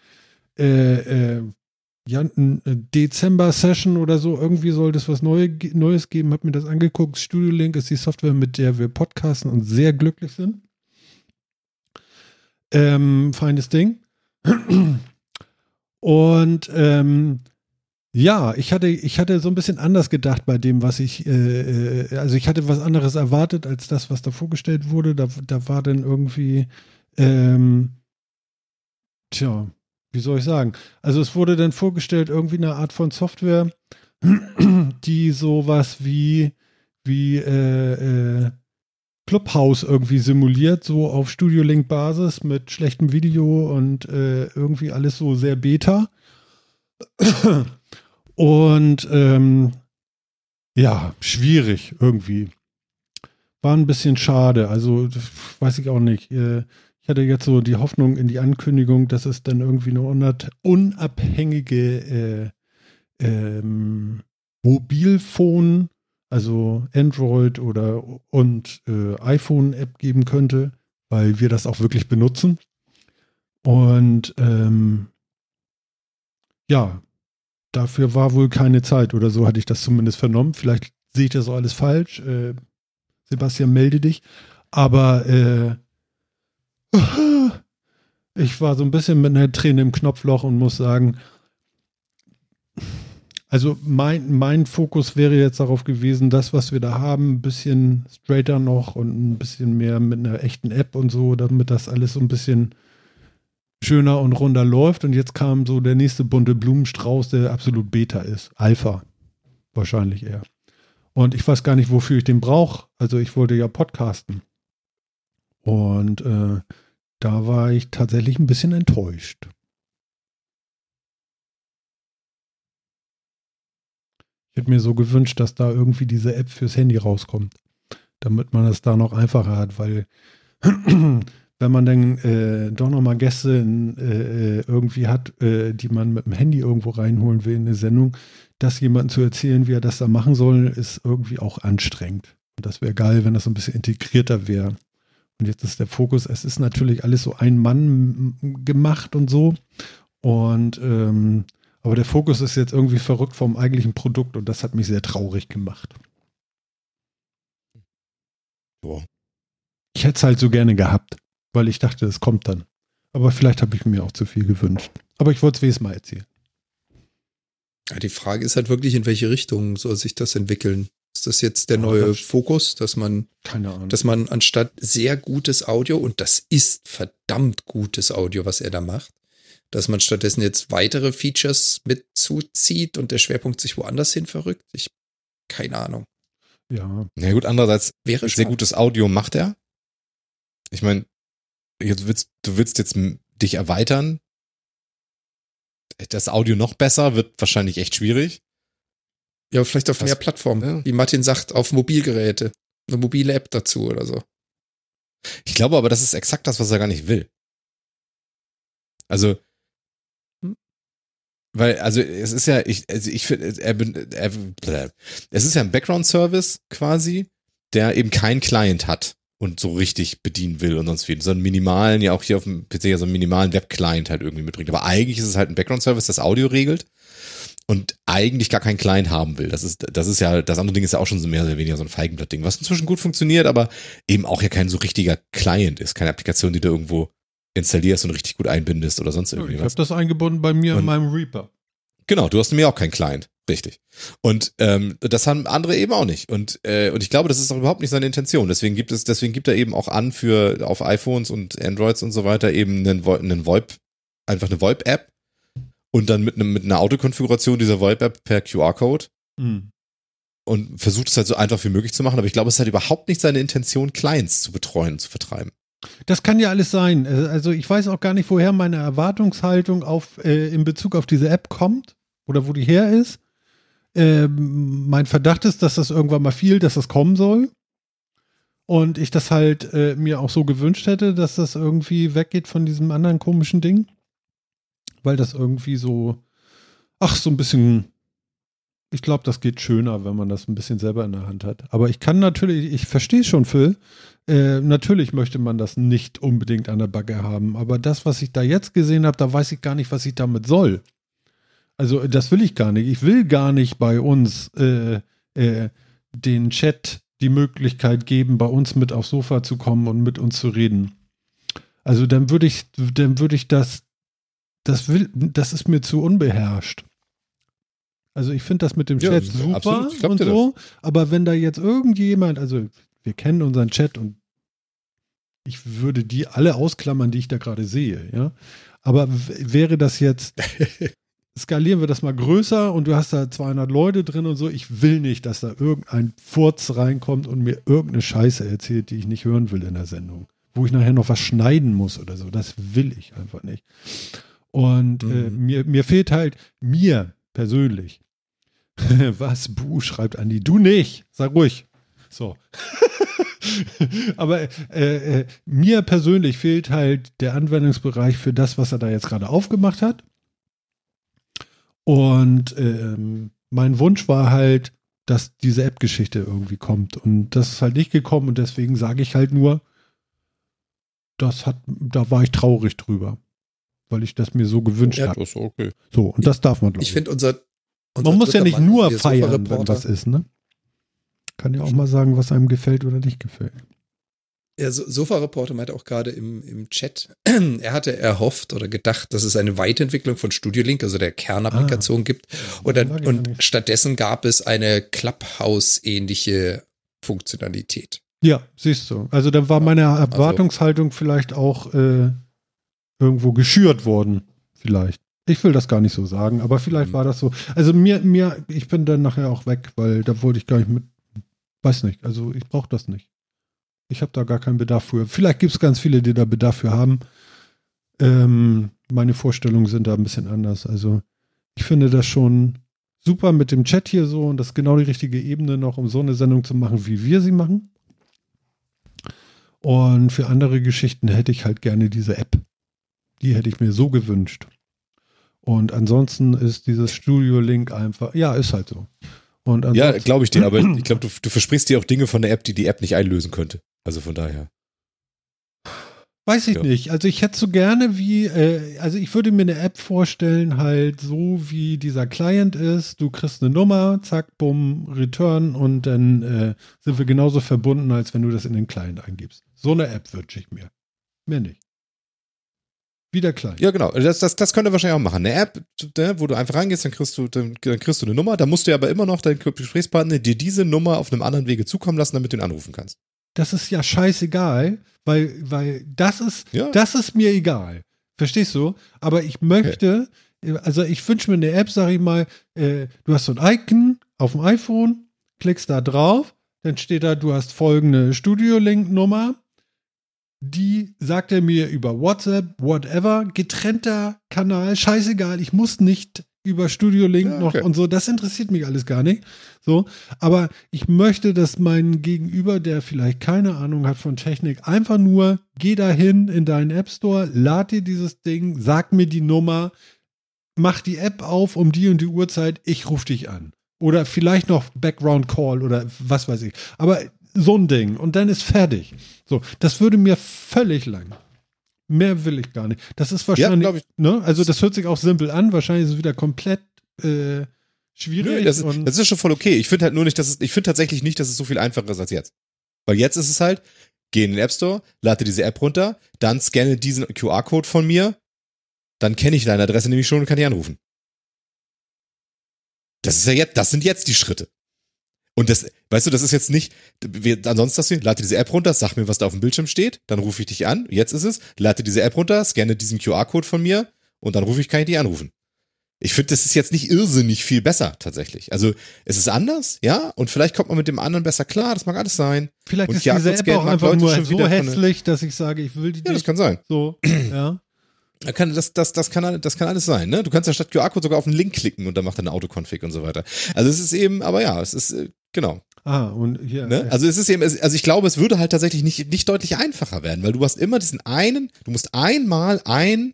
äh, äh, ein Dezember-Session oder so, irgendwie sollte es was Neue, Neues geben, habe mir das angeguckt. Studio Link ist die Software, mit der wir podcasten und sehr glücklich sind. Ähm, feines Ding. Und ähm, ja, ich hatte, ich hatte so ein bisschen anders gedacht bei dem, was ich, äh, äh, also ich hatte was anderes erwartet als das, was da vorgestellt wurde. Da, da war dann irgendwie, ähm, tja, wie soll ich sagen? Also es wurde dann vorgestellt, irgendwie eine Art von Software, die sowas wie, wie äh, äh, Clubhouse irgendwie simuliert, so auf Studio Link Basis mit schlechtem Video und äh, irgendwie alles so sehr beta. Und ähm, ja, schwierig irgendwie. War ein bisschen schade. Also, weiß ich auch nicht. Äh, ich hatte jetzt so die Hoffnung in die Ankündigung, dass es dann irgendwie eine unabhängige äh, ähm, Mobilphone also Android oder und äh, iPhone-App geben könnte, weil wir das auch wirklich benutzen. Und ähm, ja, dafür war wohl keine Zeit oder so hatte ich das zumindest vernommen. Vielleicht sehe ich das auch alles falsch. Äh, Sebastian, melde dich. Aber äh, ich war so ein bisschen mit einer Träne im Knopfloch und muss sagen, also mein, mein Fokus wäre jetzt darauf gewesen, das, was wir da haben, ein bisschen straighter noch und ein bisschen mehr mit einer echten App und so, damit das alles so ein bisschen schöner und runder läuft. Und jetzt kam so der nächste bunte Blumenstrauß, der absolut Beta ist. Alpha. Wahrscheinlich eher. Und ich weiß gar nicht, wofür ich den brauche. Also ich wollte ja podcasten. Und äh, da war ich tatsächlich ein bisschen enttäuscht. Ich hätte mir so gewünscht, dass da irgendwie diese App fürs Handy rauskommt, damit man es da noch einfacher hat, weil wenn man dann äh, doch nochmal Gäste äh, irgendwie hat, äh, die man mit dem Handy irgendwo reinholen will in eine Sendung, das jemandem zu erzählen, wie er das da machen soll, ist irgendwie auch anstrengend. Und das wäre geil, wenn das so ein bisschen integrierter wäre. Und jetzt ist der Fokus, es ist natürlich alles so ein Mann gemacht und so. Und ähm, aber der Fokus ist jetzt irgendwie verrückt vom eigentlichen Produkt und das hat mich sehr traurig gemacht. Boah. Ich hätte es halt so gerne gehabt, weil ich dachte, es kommt dann. Aber vielleicht habe ich mir auch zu viel gewünscht. Aber ich wollte es wenigstens mal erzählen. Ja, die Frage ist halt wirklich, in welche Richtung soll sich das entwickeln? Ist das jetzt der Ja, neue das- Fokus, dass man, Keine Ahnung. dass man anstatt sehr gutes Audio, und das ist verdammt gutes Audio, was er da macht, dass man stattdessen jetzt weitere Features mit zuzieht und der Schwerpunkt sich woanders hin verrückt? Ich, keine Ahnung. ja. Na gut, andererseits, Wäre sehr spannend. gutes Audio macht er. Ich meine, jetzt willst, du willst jetzt dich erweitern. Das Audio noch besser wird wahrscheinlich echt schwierig. Ja, vielleicht auf Was- mehr Plattformen. Ja. Wie Martin sagt, auf Mobilgeräte. Eine mobile App dazu oder so. Ich glaube aber, das ist exakt das, was er gar nicht will. Also, Hm? weil, also es ist ja, ich, also ich finde, er, er, es ist ja ein Background-Service quasi, der eben kein Client hat und so richtig bedienen will und sonst viel. So einen minimalen, ja auch hier auf dem PC ja so einen minimalen Web-Client halt irgendwie mitbringt. Aber eigentlich ist es halt ein Background-Service, das Audio regelt und eigentlich gar keinen Client haben will. Das ist, das ist ja, das andere Ding ist ja auch schon so mehr oder weniger so ein Feigenblatt-Ding, was inzwischen gut funktioniert, aber eben auch ja kein so richtiger Client ist, keine Applikation, die du irgendwo installierst und richtig gut einbindest oder sonst irgendwie Ich was. habe das eingebunden bei mir in Und- meinem Reaper. Genau, du hast mir auch keinen Client, richtig. Und ähm, das haben andere eben auch nicht. Und äh, und ich glaube, das ist auch überhaupt nicht seine Intention. Deswegen gibt es, deswegen gibt er eben auch an für auf iPhones und Androids und so weiter eben einen, einen VoIP, einfach eine VoIP-App und dann mit einem mit einer Autokonfiguration dieser VoIP-App per QR-Code Hm. und versucht es halt so einfach wie möglich zu machen. Aber ich glaube, es halt überhaupt nicht seine Intention, Clients zu betreuen zu vertreiben. Das kann ja alles sein. Äh, Also ich weiß auch gar nicht, woher meine Erwartungshaltung auf, äh, in Bezug auf diese App kommt oder wo die her ist. Ähm, mein Verdacht ist, dass das irgendwann mal fiel, dass das kommen soll. Und ich das halt äh, mir auch so gewünscht hätte, dass das irgendwie weggeht von diesem anderen komischen Ding. Weil das irgendwie so, ach, so ein bisschen, ich glaube, das geht schöner, wenn man das ein bisschen selber in der Hand hat. Aber ich kann natürlich, ich verstehe schon, Phil, äh, natürlich möchte man das nicht unbedingt an der Backe haben, aber das, was ich da jetzt gesehen habe, da weiß ich gar nicht, was ich damit soll. Also das will ich gar nicht. Ich will gar nicht bei uns äh, äh, den Chat die Möglichkeit geben, bei uns mit aufs Sofa zu kommen und mit uns zu reden. Also dann würde ich, dann würde ich das, das will, das ist mir zu unbeherrscht. Also ich finde das mit dem Ja, Chat super und so, aber wenn da jetzt irgendjemand, also wir kennen unseren Chat und ich würde die alle ausklammern, die ich da gerade sehe, ja. Aber wäre das jetzt, skalieren wir das mal größer und du hast da 200 Leute drin und so, ich will nicht, dass da irgendein Furz reinkommt und mir irgendeine Scheiße erzählt, die ich nicht hören will in der Sendung. Wo ich nachher noch was schneiden muss oder so. Das will ich einfach nicht. Und äh, Mhm. mir, mir fehlt halt, mir persönlich, was Bu schreibt Andi, du nicht, sag ruhig. So. Aber äh, äh, mir persönlich fehlt halt der Anwendungsbereich für das, was er da jetzt gerade aufgemacht hat. Und ähm, mein Wunsch war halt, dass diese App-Geschichte irgendwie kommt. Und das ist halt nicht gekommen und deswegen sage ich halt nur, das hat, da war ich traurig drüber. Weil ich das mir so gewünscht Ja, habe. Das ist okay. So, und das darf man, glaube Ich finde unser, unser man muss ja nicht Mann, nur feiern, wenn was ist, ne? Kann ja auch mal sagen, was einem gefällt oder nicht gefällt. So- Sofa-Reporter meinte auch gerade im, im Chat, er hatte erhofft oder gedacht, dass es eine Weiterentwicklung von Studio Link, also der Kernapplikation gibt. Und, dann, ja und stattdessen gab es eine Clubhouse-ähnliche Funktionalität. Ja, siehst du. Also da war meine Erwartungshaltung vielleicht auch äh, irgendwo geschürt worden. Vielleicht. Ich will das gar nicht so sagen, aber vielleicht Mhm. war das so. Also mir, mir, ich bin dann nachher auch weg, weil da wollte ich gar nicht mit. Weiß nicht. Also ich brauche das nicht. Ich habe da gar keinen Bedarf für. Vielleicht gibt es ganz viele, die da Bedarf für haben. Ähm, meine Vorstellungen sind da ein bisschen anders. Also ich finde das schon super mit dem Chat hier so und das ist genau die richtige Ebene noch, um so eine Sendung zu machen, wie wir sie machen. Und für andere Geschichten hätte ich halt gerne diese App. Die hätte ich mir so gewünscht. Und ansonsten ist dieses Studio-Link einfach, ja, ist halt so. Ja, glaube ich dir, aber ich glaube, du, du versprichst dir auch Dinge von der App, die die App nicht einlösen könnte. Also von daher. weiß ich ja. nicht. Also ich hätte so gerne wie, äh, also ich würde mir eine App vorstellen, halt so wie dieser Client ist. Du kriegst eine Nummer, zack, bumm, Return und dann äh, sind wir genauso verbunden, als wenn du das in den Client eingibst. So eine App wünsche ich mir. Mehr nicht. Wie der Client. Ja, genau. Das, das, das könnt ihr wahrscheinlich auch machen. Eine App, ne, wo du einfach reingehst, dann kriegst du, dann, dann kriegst du eine Nummer. Da musst du aber immer noch deinen Gesprächspartner dir diese Nummer auf einem anderen Wege zukommen lassen, damit du ihn anrufen kannst. Das ist ja scheißegal, weil, weil das ist, Ja. das ist mir egal. Verstehst du? Aber ich möchte, also ich wünsche mir eine App, sag ich mal, äh, du hast so ein Icon auf dem iPhone, klickst da drauf, dann steht da, du hast folgende Studio-Link-Nummer. Die sagt er mir über WhatsApp, whatever, getrennter Kanal, scheißegal, ich muss nicht über Studio Link Ja, noch okay. und so, das interessiert mich alles gar nicht. So, aber ich möchte, dass mein Gegenüber, der vielleicht keine Ahnung hat von Technik, einfach nur geh dahin in deinen App Store, lad dir dieses Ding, sag mir die Nummer, mach die App auf um die und die Uhrzeit, ich rufe dich an. Oder vielleicht noch Background Call oder was weiß ich. Aber so ein Ding und dann ist fertig. So, das würde mir völlig lang. Mehr will ich gar nicht. Das ist Ja, wahrscheinlich, glaube ich. ne? Also das hört sich auch simpel an. Wahrscheinlich ist es wieder komplett äh, schwierig. Nö, das, und das ist schon voll okay. Ich finde halt nur nicht, dass es, ich finde tatsächlich nicht, dass es so viel einfacher ist als jetzt. Weil jetzt ist es halt, geh in den App Store, lade diese App runter, dann scanne diesen QR-Code von mir, dann kenne ich deine Adresse nämlich schon und kann dich anrufen. Das ist ja jetzt, das sind jetzt die Schritte. Und das, weißt du, das ist jetzt nicht, wir, ansonsten das hier, lade diese App runter, sag mir, was da auf dem Bildschirm steht, dann rufe ich dich an. Jetzt ist es, lade diese App runter, scanne diesen QR-Code von mir und dann rufe ich, kann ich dich anrufen. Ich finde, das ist jetzt nicht irrsinnig viel besser, tatsächlich. Also, es ist anders, ja, und vielleicht kommt man mit dem anderen besser klar, das mag alles sein. vielleicht und ist diese App auch einfach Leute nur schon so hässlich, dass ich sage, ich will die Ja, das kann sein. so. ja. Kann, das, das, das, kann, das kann alles sein, ne? Du kannst ja statt QR-Code sogar auf einen Link klicken und dann macht er eine Autoconfig und so weiter. Also, es ist eben, aber ja, es ist, äh, genau. Ah, und hier. Ne? Also es ist eben, also ich glaube, es würde halt tatsächlich nicht, nicht deutlich einfacher werden, weil du hast immer diesen einen, du musst einmal ein,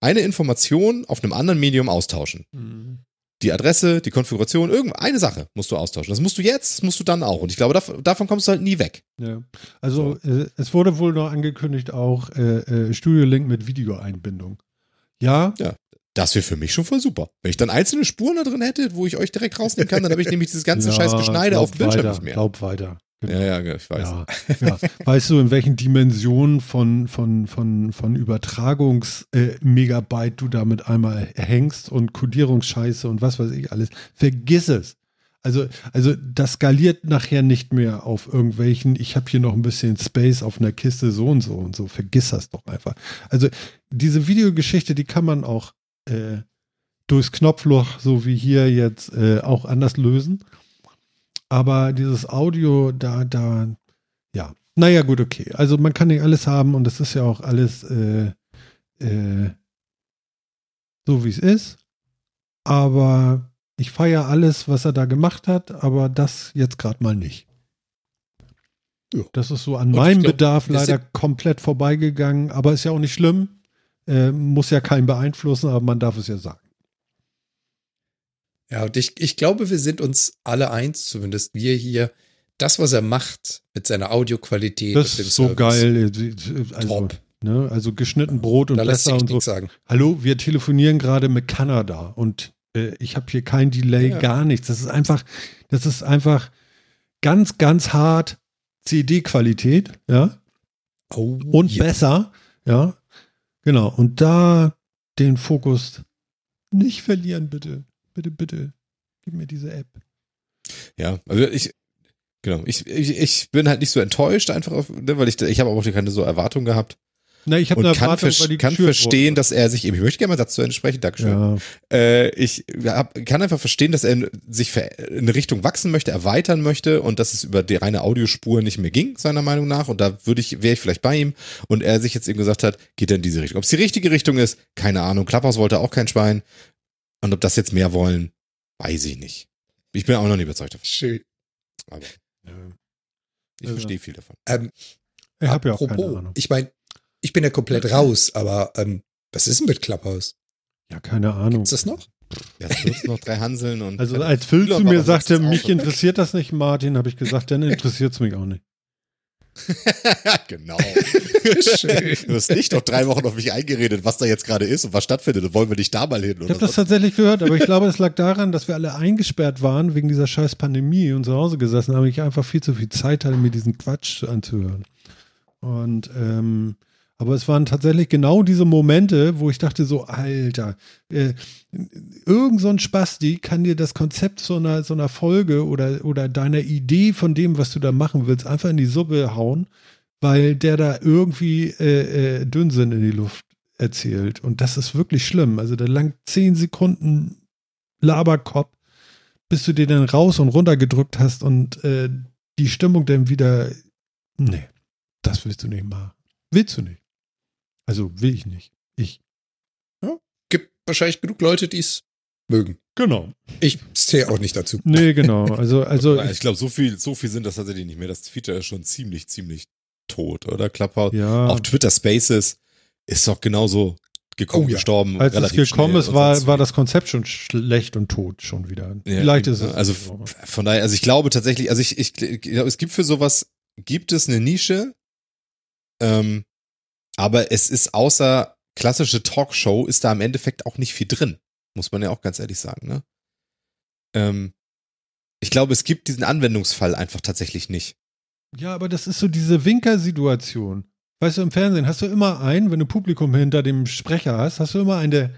eine Information auf einem anderen Medium austauschen. Mhm. Die Adresse, die Konfiguration, irgendeine Sache musst du austauschen. Das musst du jetzt, das musst du dann auch. Und ich glaube, dav davon kommst du halt nie weg. Ja. Also äh, es wurde wohl noch angekündigt auch äh, äh, Studio Link mit Videoeinbindung. Ja, Ja. Das wäre für mich schon voll super. Wenn ich dann einzelne Spuren da drin hätte, wo ich euch direkt rausnehmen kann, dann habe ich nämlich dieses ganze Ja, scheiß Geschneide auf dem Bildschirm nicht mehr. Glaub weiter. Genau. Ja, ja, ich weiß. Ja, ja. Weißt du, in welchen Dimensionen von, von, von, von Übertragungs-Megabyte du damit einmal hängst und Codierungsscheiße und was weiß ich alles? Vergiss es. Also, also das skaliert nachher nicht mehr auf irgendwelchen, ich habe hier noch ein bisschen Space auf einer Kiste so und so und so. Vergiss das doch einfach. Also diese Videogeschichte, die kann man auch äh, durchs Knopfloch, so wie hier jetzt, äh, auch anders lösen. Aber dieses Audio, da, da, ja. Naja, gut, okay. Also man kann nicht alles haben und es ist ja auch alles äh, äh, so, wie es ist. Aber ich feiere alles, was er da gemacht hat, aber das jetzt gerade mal nicht. Ja. Das ist so an Und meinem glaub, Bedarf leider komplett vorbeigegangen, aber ist ja auch nicht schlimm. Äh, muss ja keinen beeinflussen, aber man darf es ja sagen. Ja, und ich, ich glaube, wir sind uns alle eins, zumindest wir hier. Das, was er macht mit seiner Audioqualität Das ist so Service, geil. Also, Top. Ne, also geschnitten Brot und Da lässt besser sich und so. nichts sagen. Hallo, wir telefonieren gerade mit Kanada und äh, ich habe hier kein Delay, Ja. gar nichts. Das ist einfach, das ist einfach ganz, ganz hart CD-Qualität, ja, Oh, und ja. besser, ja, genau. Und da den Fokus nicht verlieren, bitte, bitte, bitte. Gib mir diese App. Ja, also ich, genau, ich, ich, ich bin halt nicht so enttäuscht einfach, auf, ne, weil ich, ich habe auch keine so Erwartung gehabt Na, ich habe und eine kann, Erwartung, die kann verstehen, wurde. dass er sich eben, ich möchte gerne mal Satz zu Ende sprechen, Dankeschön. ja, Äh, ich hab, kann einfach verstehen, dass er sich ver- in eine Richtung wachsen möchte, erweitern möchte und dass es über die reine Audiospur nicht mehr ging, seiner Meinung nach. Und da würde ich, wäre ich vielleicht bei ihm und er sich jetzt eben gesagt hat, geht er in diese Richtung. Ob es die richtige Richtung ist, keine Ahnung. Klapphaus wollte auch kein Schwein. Und ob das jetzt mehr wollen, weiß ich nicht. Ich bin auch noch nicht überzeugt davon. Schön. Aber ja. ich Also- verstehe viel davon. Ähm, ich habe ja auch keine Ahnung. ich meine, ich bin ja komplett raus, aber ähm, was ist denn mit Clubhouse? Ja, keine Ahnung. Ist das noch? Jetzt wird's noch drei Hanseln und. Also als Phil Ja, zu mir sagte, mich interessiert das nicht, Martin, habe ich gesagt, dann interessiert es mich auch nicht. genau. Schön. Du hast nicht noch drei Wochen auf mich eingeredet, was da jetzt gerade ist und was stattfindet. Und wollen wir nicht da mal hin? Ich Oder habe das was? tatsächlich gehört, aber ich glaube, es lag daran, dass wir alle eingesperrt waren wegen dieser scheiß Pandemie und zu Hause gesessen haben. Ich einfach viel zu viel Zeit hatte, mir diesen Quatsch anzuhören. Und ähm, aber es waren tatsächlich genau diese Momente, wo ich dachte so, Alter, äh, irgend so ein Spasti kann dir das Konzept so einer, so einer Folge oder, oder deiner Idee von dem, was du da machen willst, einfach in die Suppe hauen, weil der da irgendwie äh, äh, Dünnsinn in die Luft erzählt. Und das ist wirklich schlimm. Also da lang zehn Sekunden Laberkopf, bis du dir dann raus und runter gedrückt hast und äh, die Stimmung dann wieder. Nee, das willst du nicht machen. Willst du nicht. Also will ich nicht. Ich. Gibt wahrscheinlich genug Leute, die es mögen. Genau. Ich zähle auch nicht dazu. Nee, genau. Also, also ich glaube, so viel, so viel sind das tatsächlich nicht mehr. Das Feature ist schon ziemlich, ziemlich tot, oder? Clubhouse. ja. Auch Twitter Spaces ist doch genauso gekommen, Oh ja. gestorben. Als es gekommen ist, war, war das Konzept schon schlecht und tot schon wieder. Ja, Vielleicht ist es. Also von daher, also ich glaube tatsächlich, also ich, ich, ich glaube, es gibt für sowas, gibt es eine Nische, ähm, aber es ist außer klassische Talkshow ist da im Endeffekt auch nicht viel drin, muss man ja auch ganz ehrlich sagen, ne? Ähm, ich glaube, es gibt diesen Anwendungsfall einfach tatsächlich nicht. Ja, aber das ist so diese Winker-Situation. Weißt du, im Fernsehen hast du immer einen, wenn du Publikum hinter dem Sprecher hast, hast du immer einen, der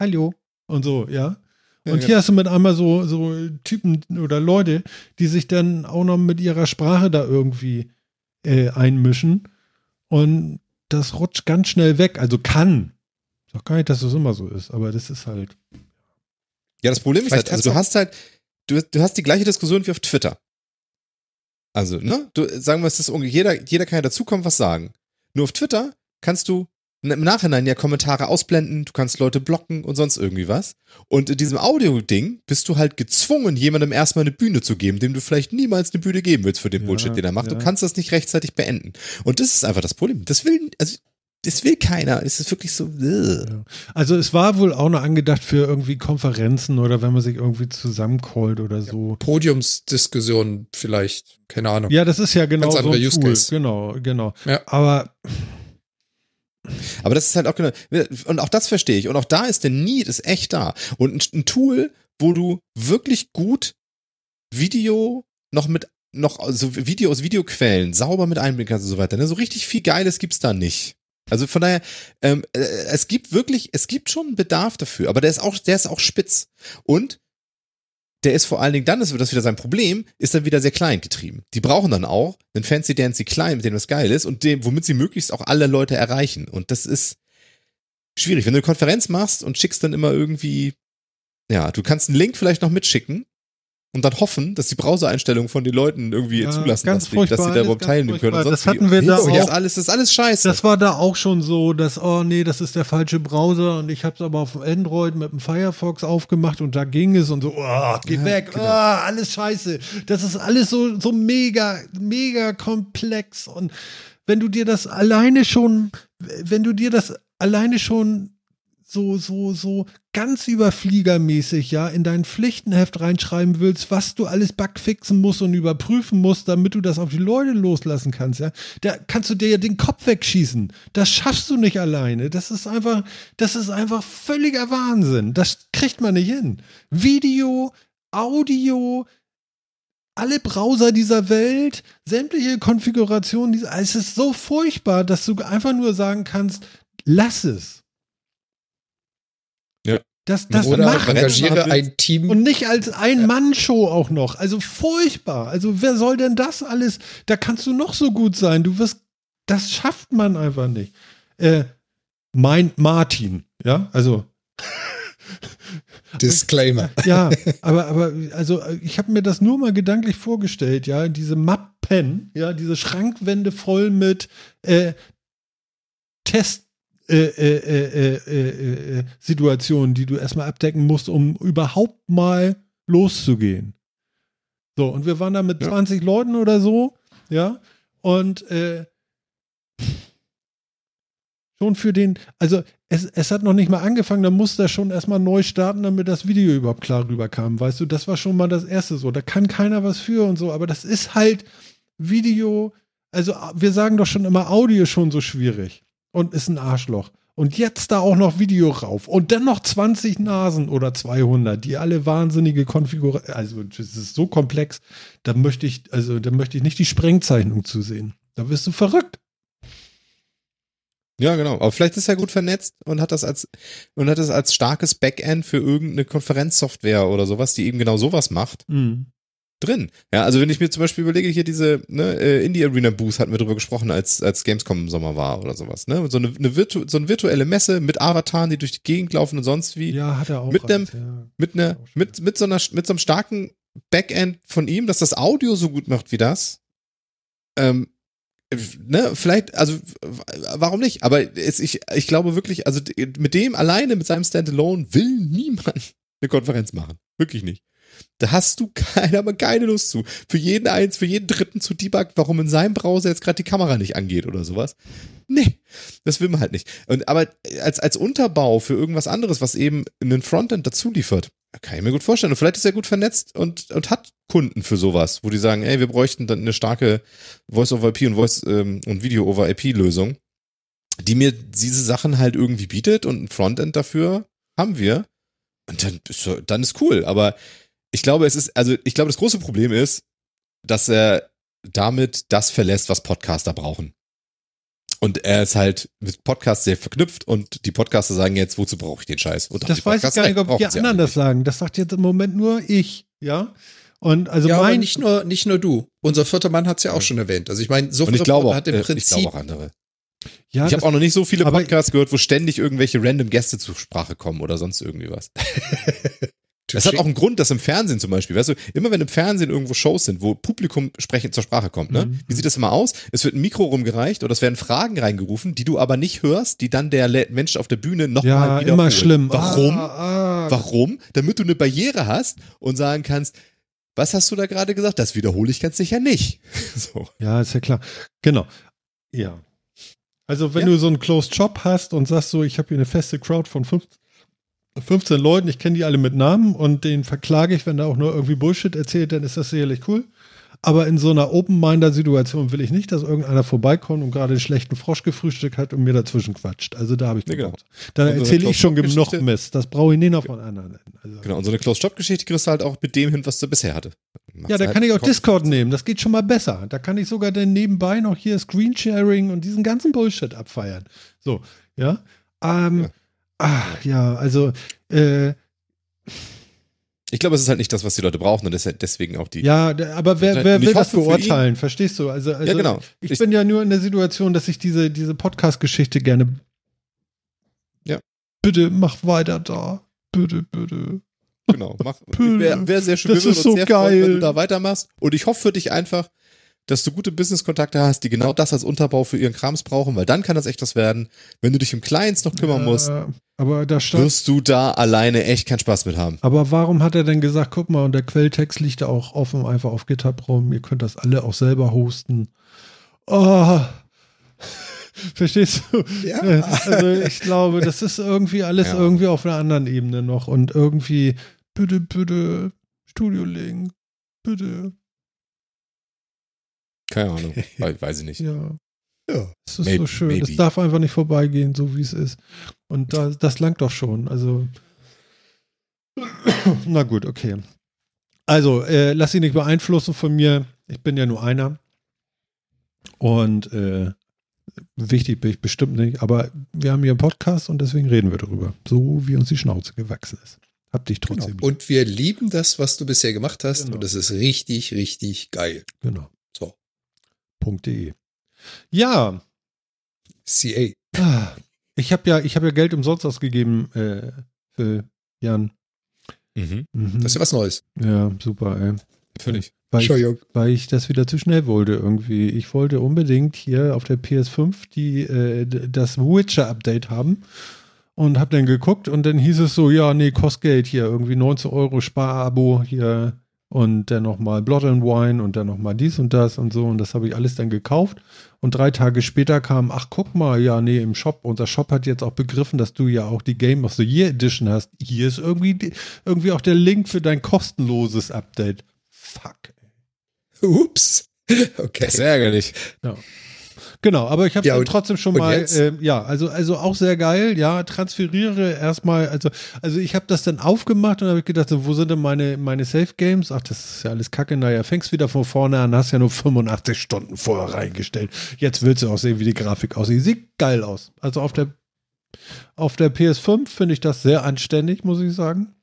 Hallo und so, ja. Ja, Und ja. hier hast du mit einmal so, so Typen oder Leute, die sich dann auch noch mit ihrer Sprache da irgendwie äh, einmischen. Und das rutscht ganz schnell weg. Also kann. Ich sag gar nicht, dass das immer so ist, aber das ist halt. Ja, das Problem ist halt, also du hast halt, du, du hast die gleiche Diskussion wie auf Twitter. Also, ne? Du, sagen wir, es ist irgendwie- jeder, jeder kann ja dazukommen, was sagen. Nur auf Twitter kannst du im Nachhinein ja Kommentare ausblenden, du kannst Leute blocken und sonst irgendwie was. Und in diesem Audio-Ding bist du halt gezwungen, jemandem erstmal eine Bühne zu geben, dem du vielleicht niemals eine Bühne geben willst für den Ja, Bullshit, den er macht. ja. Du kannst das nicht rechtzeitig beenden. Und das ist einfach das Problem. Das will, also, das will keiner. Es ist wirklich so. Ja. Also es war wohl auch noch angedacht für irgendwie Konferenzen oder wenn man sich irgendwie zusammencallt oder so. Podiumsdiskussion vielleicht, keine Ahnung. Ja, das ist ja genau Ganz so ein Use Tool. Case. Genau, genau. Ja. Aber Aber das ist halt auch genau, und auch das verstehe ich. Und auch da ist der Need ist echt da. Und ein, Tool, wo du wirklich gut Video noch mit noch also Videos, Videoquellen sauber mit einbinden kannst und so weiter. Ne? So richtig viel Geiles gibt's da nicht. Also von daher, ähm, äh, es gibt wirklich, es gibt schon einen Bedarf dafür, aber der ist auch, der ist auch spitz. Und der ist vor allen Dingen, dann ist das wieder sein Problem, ist dann wieder sehr klein getrieben. Die brauchen dann auch einen Fancy Dancy Klein, mit dem das geil ist und dem, womit sie möglichst auch alle Leute erreichen. Und das ist schwierig. Wenn du eine Konferenz machst und schickst dann immer irgendwie, ja, du kannst einen Link vielleicht noch mitschicken, und dann hoffen, dass die Browser-Einstellungen von den Leuten irgendwie Ja, zulassen, dass, die, dass sie da überhaupt teilnehmen können. Und Das sonst hatten wir da das ist auch. alles, das ist alles scheiße. Das war da auch schon so, dass, oh nee, das ist der falsche Browser und ich habe es aber auf Android mit dem Firefox aufgemacht und da ging es und so, oh, geht Ja, weg, genau. oh, alles scheiße. Das ist alles so, so mega, mega komplex und wenn du dir das alleine schon, wenn du dir das alleine schon so, so, so ganz überfliegermäßig, ja, in dein Pflichtenheft reinschreiben willst, was du alles bugfixen musst und überprüfen musst, damit du das auf die Leute loslassen kannst, ja, da kannst du dir ja den Kopf wegschießen. Das schaffst du nicht alleine. Das ist einfach, das ist einfach völliger Wahnsinn. Das kriegt man nicht hin. Video, Audio, alle Browser dieser Welt, sämtliche Konfigurationen, es ist so furchtbar, dass du einfach nur sagen kannst, lass es. Das, das Oder macht engagiere ein Team. und nicht als Ein-Mann-Show auch noch. Also furchtbar. Also wer soll denn das alles? Da kannst du noch so gut sein. Du wirst, das schafft man einfach nicht. Äh, mein Martin, ja, also Disclaimer. ja, aber, aber, also ich habe mir das nur mal gedanklich vorgestellt, ja, diese Mappen, ja, diese Schrankwände voll mit äh, Test. Äh, äh, äh, Situationen, die du erstmal abdecken musst, um überhaupt mal loszugehen. So, und wir waren da mit Ja. 20 Leuten oder so, ja, und schon für den, also es, es hat noch nicht mal angefangen, da musste er schon erstmal neu starten, damit das Video überhaupt klar rüberkam, weißt du, das war schon mal das erste so, da kann keiner was für und so, aber das ist halt Video, also wir sagen doch schon immer, Audio schon so schwierig und ist ein Arschloch. Und jetzt da auch noch Video rauf. Und dann noch 20 Nasen oder 200, die alle wahnsinnige Konfigurationen. Also, das ist so komplex. Da möchte ich, also, da möchte ich nicht die Sprengzeichnung zu sehen. Da wirst du verrückt. Ja, genau. Aber vielleicht ist er gut vernetzt und hat das als und hat das als starkes Backend für irgendeine Konferenzsoftware oder sowas, die eben genau sowas macht, drin. Ja, also wenn ich mir zum Beispiel überlege, hier diese ne, äh, Indie Arena Booth hatten wir drüber gesprochen, als als Gamescom im Sommer war oder sowas. Ne, so eine, eine, virtu so eine virtuelle Messe mit Avataren, die durch die Gegend laufen und sonst wie. Ja, hat er auch. Mit dem- alles, ja. mit einer mit mit so einer mit so einem starken Backend von ihm, dass das Audio so gut macht wie das. Ähm, ne, vielleicht, also warum nicht? Aber es, ich, ich glaube wirklich, also mit dem alleine, mit seinem Standalone, will niemand eine Konferenz machen. Wirklich nicht. Da hast du keine, aber keine Lust zu. Für jeden eins, für jeden dritten zu debuggen, warum in seinem Browser jetzt gerade die Kamera nicht angeht oder sowas. Nee, das will man halt nicht. Und, aber als, als Unterbau für irgendwas anderes, was eben einen Frontend dazu liefert, kann ich mir gut vorstellen. Und vielleicht ist er gut vernetzt und, und hat Kunden für sowas, wo die sagen, ey, wir bräuchten dann eine starke Voice-over-IP und Voice- ähm, und Video-over-IP-Lösung, die mir diese Sachen halt irgendwie bietet und ein Frontend dafür haben wir. Und dann ist, dann ist cool. Aber ich glaube, es ist, also ich glaube, das große Problem ist, dass er damit das verlässt, was Podcaster brauchen. Und er ist halt mit Podcasts sehr verknüpft und die Podcaster sagen jetzt, wozu brauche ich den Scheiß? Und Das weiß ich Podcaster gar nicht, ob die anderen das sagen. Das sagt jetzt im Moment nur ich, ja. Und also ja, aber mein. nicht nur, nicht nur du. Unser vierter Mann hat es ja auch schon erwähnt. Also ich meine, so Und ich glaube auch, hat im äh, ich Prinzip glaube auch andere. ja, ich habe auch noch nicht so viele aber- Podcasts gehört, wo ständig irgendwelche random Gäste zur Sprache kommen oder sonst irgendwie was. Das hat auch einen Grund, dass im Fernsehen zum Beispiel, weißt du, immer wenn im Fernsehen irgendwo Shows sind, wo Publikum sprechend zur Sprache kommt, ne? Mhm. Wie sieht das immer aus? Es wird ein Mikro rumgereicht oder es werden Fragen reingerufen, die du aber nicht hörst, die dann der Mensch auf der Bühne nochmal ja, wiederholt. immer schlimm. Warum? Ah, ah. Warum? Damit du eine Barriere hast und sagen kannst, was hast du da gerade gesagt? Das wiederhole ich ganz sicher nicht. So. Ja, ist ja klar. Genau. Ja. Also, wenn Ja. du so einen Closed Shop hast und sagst so, ich habe hier eine feste Crowd von fünf- 15 Leuten, ich kenne die alle mit Namen und den verklage ich, wenn da auch nur irgendwie Bullshit erzählt, dann ist das sicherlich cool. Aber in so einer Open-Minder-Situation will ich nicht, dass irgendeiner vorbeikommt und gerade einen schlechten Frosch gefrühstückt hat und mir dazwischen quatscht. Also da habe ich genau. Bock. Da Und so eine erzähle ich schon genug Mist. Das brauche ich nicht noch von anderen. Also, Genau, und so eine Closed-Shop-Geschichte kriegst du halt auch mit dem hin, was du bisher hatte. Ja, da kann ich auch Discord nehmen. Das geht schon mal besser. Da kann ich sogar dann nebenbei noch hier Screensharing und diesen ganzen Bullshit abfeiern. So, ja. Ähm, Ja. Ah, ja, also, äh, Ich glaube, es ist halt nicht das, was die Leute brauchen und deswegen auch die. ja, aber wer, wer will das beurteilen? Verstehst du? Also, also Ja, genau. ich, Ich- bin ja nur in der Situation, dass ich diese, diese Podcast-Geschichte gerne. Ja. Bitte mach weiter da. Bitte, bitte. Genau. Mach, Wäre wär sehr schön, das ist so sehr freuen, wenn geil. du da weitermachst. Und ich hoffe für dich einfach, dass du gute Business-Kontakte hast, die genau das als Unterbau für ihren Krams brauchen, weil dann kann das echt was werden. Wenn du dich um Clients noch kümmern musst, Äh, aber da stand. wirst du da alleine echt keinen Spaß mit haben. Aber warum hat er denn gesagt, guck mal, und der Quelltext liegt da auch offen, einfach auf GitHub rum, ihr könnt das alle auch selber hosten. Oh. Verstehst du? Ja. Also ich glaube, das ist irgendwie alles Ja. irgendwie auf einer anderen Ebene noch und irgendwie, bitte, bitte, Studio Link, bitte, Keine Ahnung. We- Weiß ich nicht. ja. Ja. Es ist Maybe- so schön. Es maybe. darf einfach nicht vorbeigehen, so wie es ist. Und da, das langt doch schon. Also. Na gut, okay. Also, äh, lass dich nicht beeinflussen von mir. Ich bin ja nur einer. Und äh, wichtig bin ich bestimmt nicht. Aber wir haben hier einen Podcast und deswegen reden wir darüber. So wie uns die Schnauze gewachsen ist. Hab dich Genau. trotzdem. lieb. Und wir lieben das, was du bisher gemacht hast. Genau. Und das ist richtig, richtig geil. Genau. Punkt.de. Ja, CA. Ah, Ich habe ja, ich habe ja Geld umsonst ausgegeben äh, für Jan. Mhm. Mhm. Das ist ja was Neues. ja, super, ey. Völlig. Weil ich, weil ich das wieder zu schnell wollte irgendwie. Ich wollte unbedingt hier auf der PS5 die, äh, das Witcher-Update haben und habe dann geguckt und dann hieß es so, ja, nee, kostet Geld hier, irgendwie 19 Euro Sparabo hier und dann nochmal Blood and Wine und dann nochmal dies und das und so und das habe ich alles dann gekauft und drei Tage später kam, ach guck mal, ja, nee, im Shop, unser Shop hat jetzt auch begriffen, dass du ja auch die Game of the Year Edition hast. Hier ist irgendwie, irgendwie auch der Link für dein kostenloses Update. Fuck. Ups. Okay. Das ist ärgerlich. Genau, aber ich habe Ja, dann und- trotzdem schon mal, äh, ja, also also auch sehr geil, ja, transferiere erstmal, also also ich habe das dann aufgemacht und habe gedacht, so, wo sind denn meine meine Safe Games? Ach, das ist ja alles Kacke, naja, fängst wieder von vorne an, hast ja nur 85 Stunden vorher reingestellt. Jetzt willst du auch sehen, wie die Grafik aussieht. Sieht geil aus. Also auf der auf der PS5 finde ich das sehr anständig, muss ich sagen.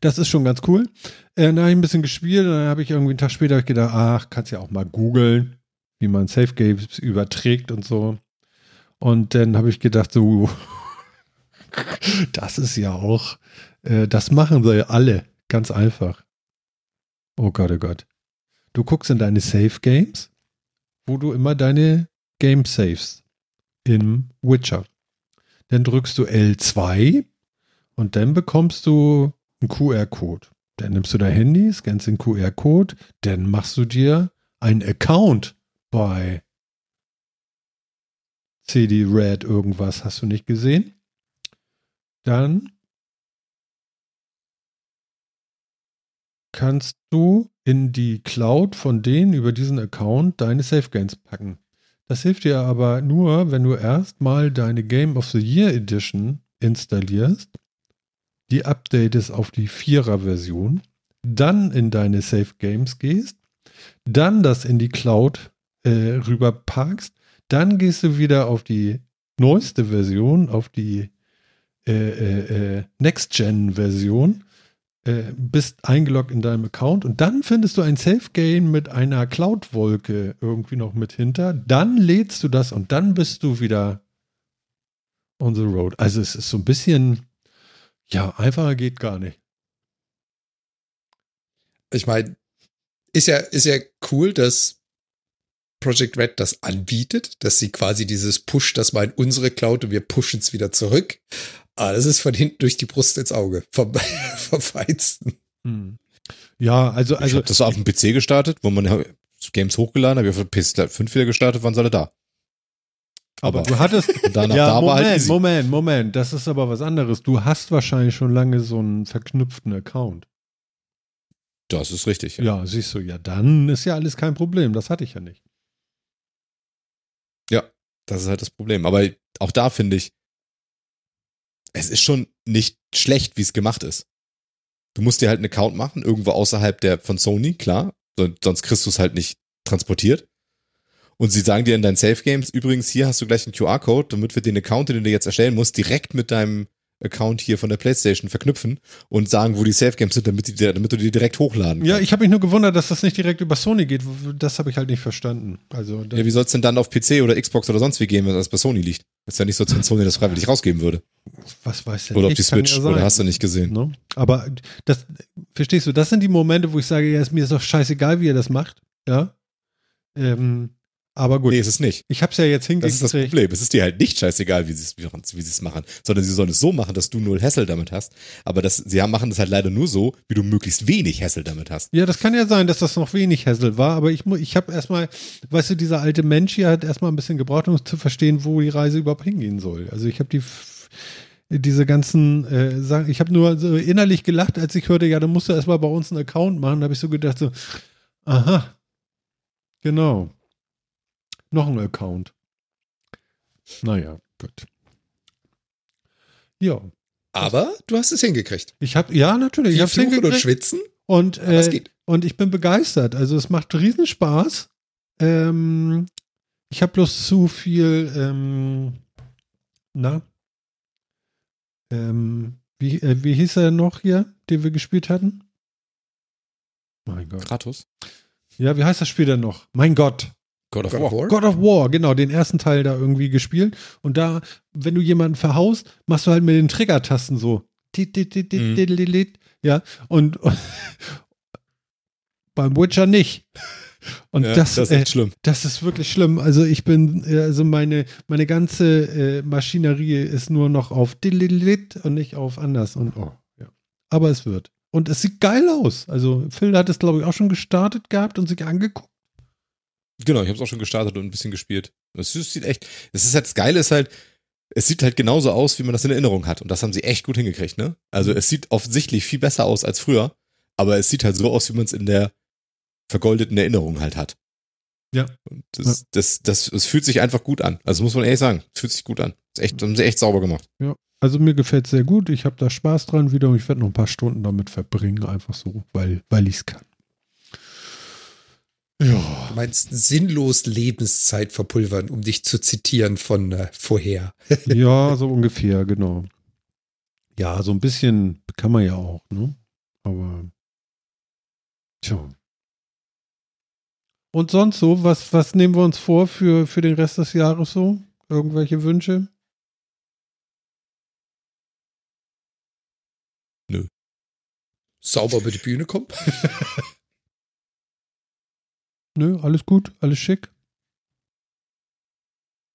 Das ist schon ganz cool. Äh, dann habe ich ein bisschen gespielt und dann habe ich irgendwie einen Tag später gedacht, ach, kannst ja auch mal googeln wie man Safe Games überträgt und so. Und dann habe ich gedacht, so, das ist ja auch, äh, das machen ja alle. Ganz einfach. Oh Gott, oh Gott. Du guckst in deine Safe Games, wo du immer deine Game saves im Witcher. Dann drückst du L2 und dann bekommst du einen QR-Code. Dann nimmst du dein Handy, scannst den QR-Code, dann machst du dir einen Account bei CD Red irgendwas, hast du nicht gesehen? Dann kannst du in die Cloud von denen über diesen Account deine Safe Games packen. Das hilft dir aber nur, wenn du erstmal deine Game of the Year Edition installierst, die updatest auf die Vierer-Version, dann in deine Safe Games gehst, dann das in die Cloud äh, rüber parkst, dann gehst du wieder auf die neueste Version, auf die äh, äh, äh, Next-Gen-Version, äh, bist eingeloggt in deinem Account und dann findest du ein Safe-Game mit einer Cloud-Wolke irgendwie noch mit hinter. Dann lädst du das und dann bist du wieder on the road. Also es ist so ein bisschen, ja, einfacher geht gar nicht. Ich meine, ist ja, ist ja cool, dass Project Red das anbietet, dass sie quasi dieses Push, das mal in unsere Cloud und wir pushen es wieder zurück. Aber das ist von hinten durch die Brust ins Auge. Vom, vom Feinsten. Hm. Ja, also, Ich also habe das auf dem PC gestartet, wo man Games hochgeladen hat, ich auf PS5 wieder gestartet, wann soll er da? aber aber- du hattest, danach ja, da war Moment, halt. Moment, Moment, das ist aber was anderes. Du hast wahrscheinlich schon lange so einen verknüpften Account. Das ist richtig. Ja. siehst du, ja, dann ist ja alles kein Problem. Das hatte ich ja nicht. Das ist halt das Problem. Aber auch da finde ich, es ist schon nicht schlecht, wie es gemacht ist. Du musst dir halt einen Account machen, irgendwo außerhalb der von Sony, klar. Sonst kriegst du es halt nicht transportiert. Und sie sagen dir in deinen Safe Games, übrigens, hier hast du gleich einen QR-Code, damit wir den Account, den du jetzt erstellen musst, direkt mit deinem Account hier von der PlayStation verknüpfen und sagen, wo die Safe Games sind, damit, die, damit du die direkt hochladen kannst. Ja, ich habe mich nur gewundert, dass das nicht direkt über Sony geht. Das habe ich halt nicht verstanden. Also, ja, wie soll es denn dann auf PC oder Xbox oder sonst wie gehen, wenn das bei Sony liegt? Ist ja nicht so, wenn Sony das freiwillig rausgeben würde. Was weiß der Oder auf die Switch, ja oder hast du nicht gesehen. Ne? Aber das, verstehst du, das sind die Momente, wo ich sage, ja, ist mir ist doch scheißegal, wie ihr das macht. Ja. Ähm, aber gut. Nee, ist es nicht. Ich hab's ja jetzt hingekriegt. Das ist das Problem. Es ist dir halt nicht scheißegal, wie sie es machen, sondern sie sollen es so machen, dass du null Hassel damit hast. Aber das, sie machen das halt leider nur so, wie du möglichst wenig Hassel damit hast. Ja, das kann ja sein, dass das noch wenig Hassel war, aber ich, ich habe erstmal, weißt du, dieser alte Mensch hier hat erstmal ein bisschen gebraucht, um zu verstehen, wo die Reise überhaupt hingehen soll. Also ich habe die diese ganzen äh, Sachen, ich habe nur so innerlich gelacht, als ich hörte, ja, dann musst du erstmal bei uns einen Account machen. Da habe ich so gedacht, so, aha, genau noch einen Account. Naja, gut. Ja. Aber du hast es hingekriegt. Ich habe, ja, natürlich. ich habe es hingekriegt. und schwitzen. Und, äh, und ich bin begeistert. Also es macht riesen Spaß. Ähm, ich habe bloß zu viel, ähm, na, ähm, wie, äh, wie hieß er noch hier, den wir gespielt hatten? Mein Gott. Kratos. Ja, wie heißt das Spiel denn noch? Mein Gott. God of, God War. War. God of War, genau, den ersten Teil da irgendwie gespielt. Und da, wenn du jemanden verhaust, machst du halt mit den Triggertasten so. Mhm. Ja, und, und beim Witcher nicht. Und ja, das, das, ist äh, schlimm. Das ist wirklich schlimm. Also ich bin, also meine, meine ganze äh, Maschinerie ist nur noch auf und nicht auf anders. Und oh, ja. Aber es wird. Und es sieht geil aus. Also Phil hat es, glaube ich, auch schon gestartet gehabt und sich angeguckt. Genau, ich habe es auch schon gestartet und ein bisschen gespielt. Es sieht echt, es ist halt, das Geile ist halt, es sieht halt genauso aus, wie man das in Erinnerung hat. Und das haben sie echt gut hingekriegt, ne? Also es sieht offensichtlich viel besser aus als früher, aber es sieht halt so aus, wie man es in der vergoldeten Erinnerung halt hat. Ja. Und das, ja. Das, das, es fühlt sich einfach gut an. Also muss man ehrlich sagen, es fühlt sich gut an. Das echt, haben sie echt sauber gemacht. Ja. Also mir gefällt es sehr gut. Ich habe da Spaß dran wieder und ich werde noch ein paar Stunden damit verbringen, einfach so, weil, weil ich es kann. Ja. Du meinst sinnlos Lebenszeit verpulvern, um dich zu zitieren von äh, vorher. ja, so ungefähr, genau. Ja, so ein bisschen kann man ja auch, ne? Aber tja. Und sonst so, was, was nehmen wir uns vor für, für den Rest des Jahres so? Irgendwelche Wünsche? Nö. Sauber über die Bühne kommen? Nö, alles gut, alles schick.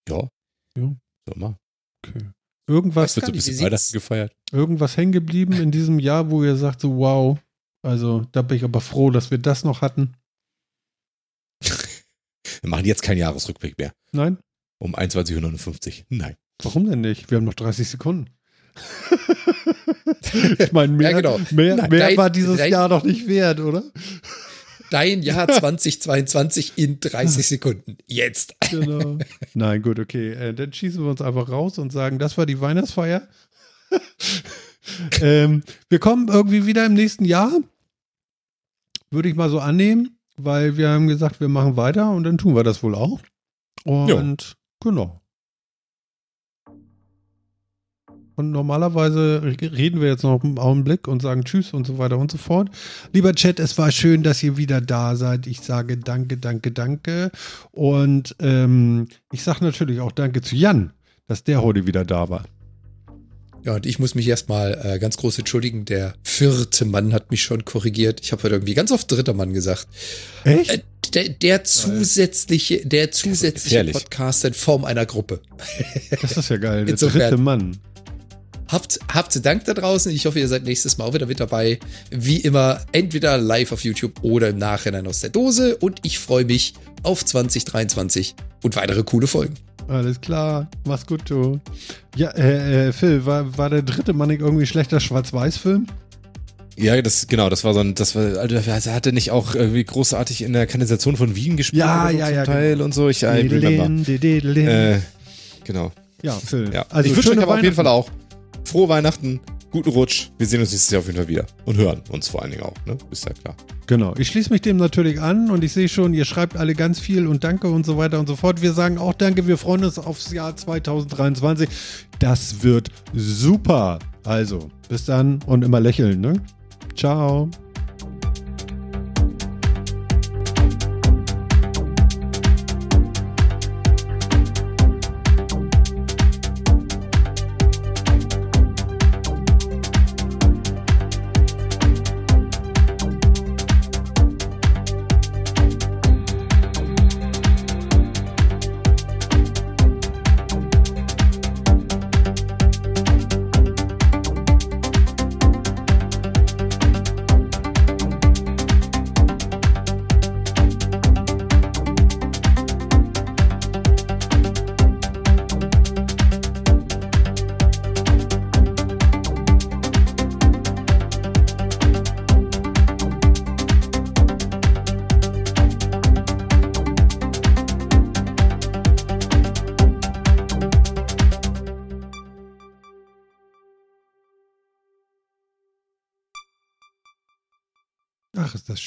Ja. Ja. Sommer. Okay. Irgendwas, wird so ein bisschen Weihnachten gefeiert. Irgendwas hängen geblieben in diesem Jahr, wo ihr sagt so, wow. Also, da bin ich aber froh, dass wir das noch hatten. wir machen jetzt keinen Jahresrückblick mehr. Nein? Um 21.59 Uhr. Nein. Warum denn nicht? Wir haben noch 30 Sekunden. ich meine, mehr, ja, genau. mehr, Nein, mehr war dieses Jahr doch nicht wert, oder? Dein Jahr 2022 in 30 Sekunden. Jetzt. Genau. Nein, gut, okay. Äh, dann schießen wir uns einfach raus und sagen, das war die Weihnachtsfeier. ähm, wir kommen irgendwie wieder im nächsten Jahr. Würde ich mal so annehmen, weil wir haben gesagt, wir machen weiter und dann tun wir das wohl auch. Und jo. genau. Und normalerweise reden wir jetzt noch einen Augenblick und sagen Tschüss und so weiter und so fort. Lieber Chat, es war schön, dass ihr wieder da seid. Ich sage danke, danke, danke. Und ähm, ich sage natürlich auch danke zu Jan, dass der heute wieder da war. Ja, und ich muss mich erstmal äh, ganz groß entschuldigen. Der vierte Mann hat mich schon korrigiert. Ich habe heute irgendwie ganz oft dritter Mann gesagt. Echt? Äh, der, der zusätzliche, der zusätzliche Podcast in Form einer Gruppe. Das ist ja geil. Der Insofern, dritte Mann. Habt, habt Dank da draußen. Ich hoffe, ihr seid nächstes Mal auch wieder mit dabei. Wie immer, entweder live auf YouTube oder im Nachhinein aus der Dose. Und ich freue mich auf 2023 und weitere coole Folgen. Alles klar. Mach's gut, du. Ja, äh, äh, Phil, war, war der dritte Mann irgendwie schlechter Schwarz-Weiß-Film? Ja, das genau, das war so ein, das war, also er hatte nicht auch irgendwie großartig in der Kanalisation von Wien gespielt Ja, so ja, zum ja, Teil genau. und so. Ich I remember. Äh, genau. ja, Phil. Ja. Also ich wünsche euch aber auf jeden. Fall auch frohe Weihnachten, guten Rutsch. Wir sehen uns nächstes Jahr auf jeden Fall wieder und hören uns vor allen Dingen auch, ne? Ist ja klar. Genau. Ich schließe mich dem natürlich an und ich sehe schon, ihr schreibt alle ganz viel und danke und so weiter und so fort. Wir sagen auch danke. Wir freuen uns aufs Jahr 2023. Das wird super. Also, bis dann und immer lächeln, ne? Ciao.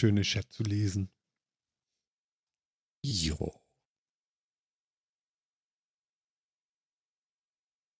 Schöne Chat zu lesen. Jo.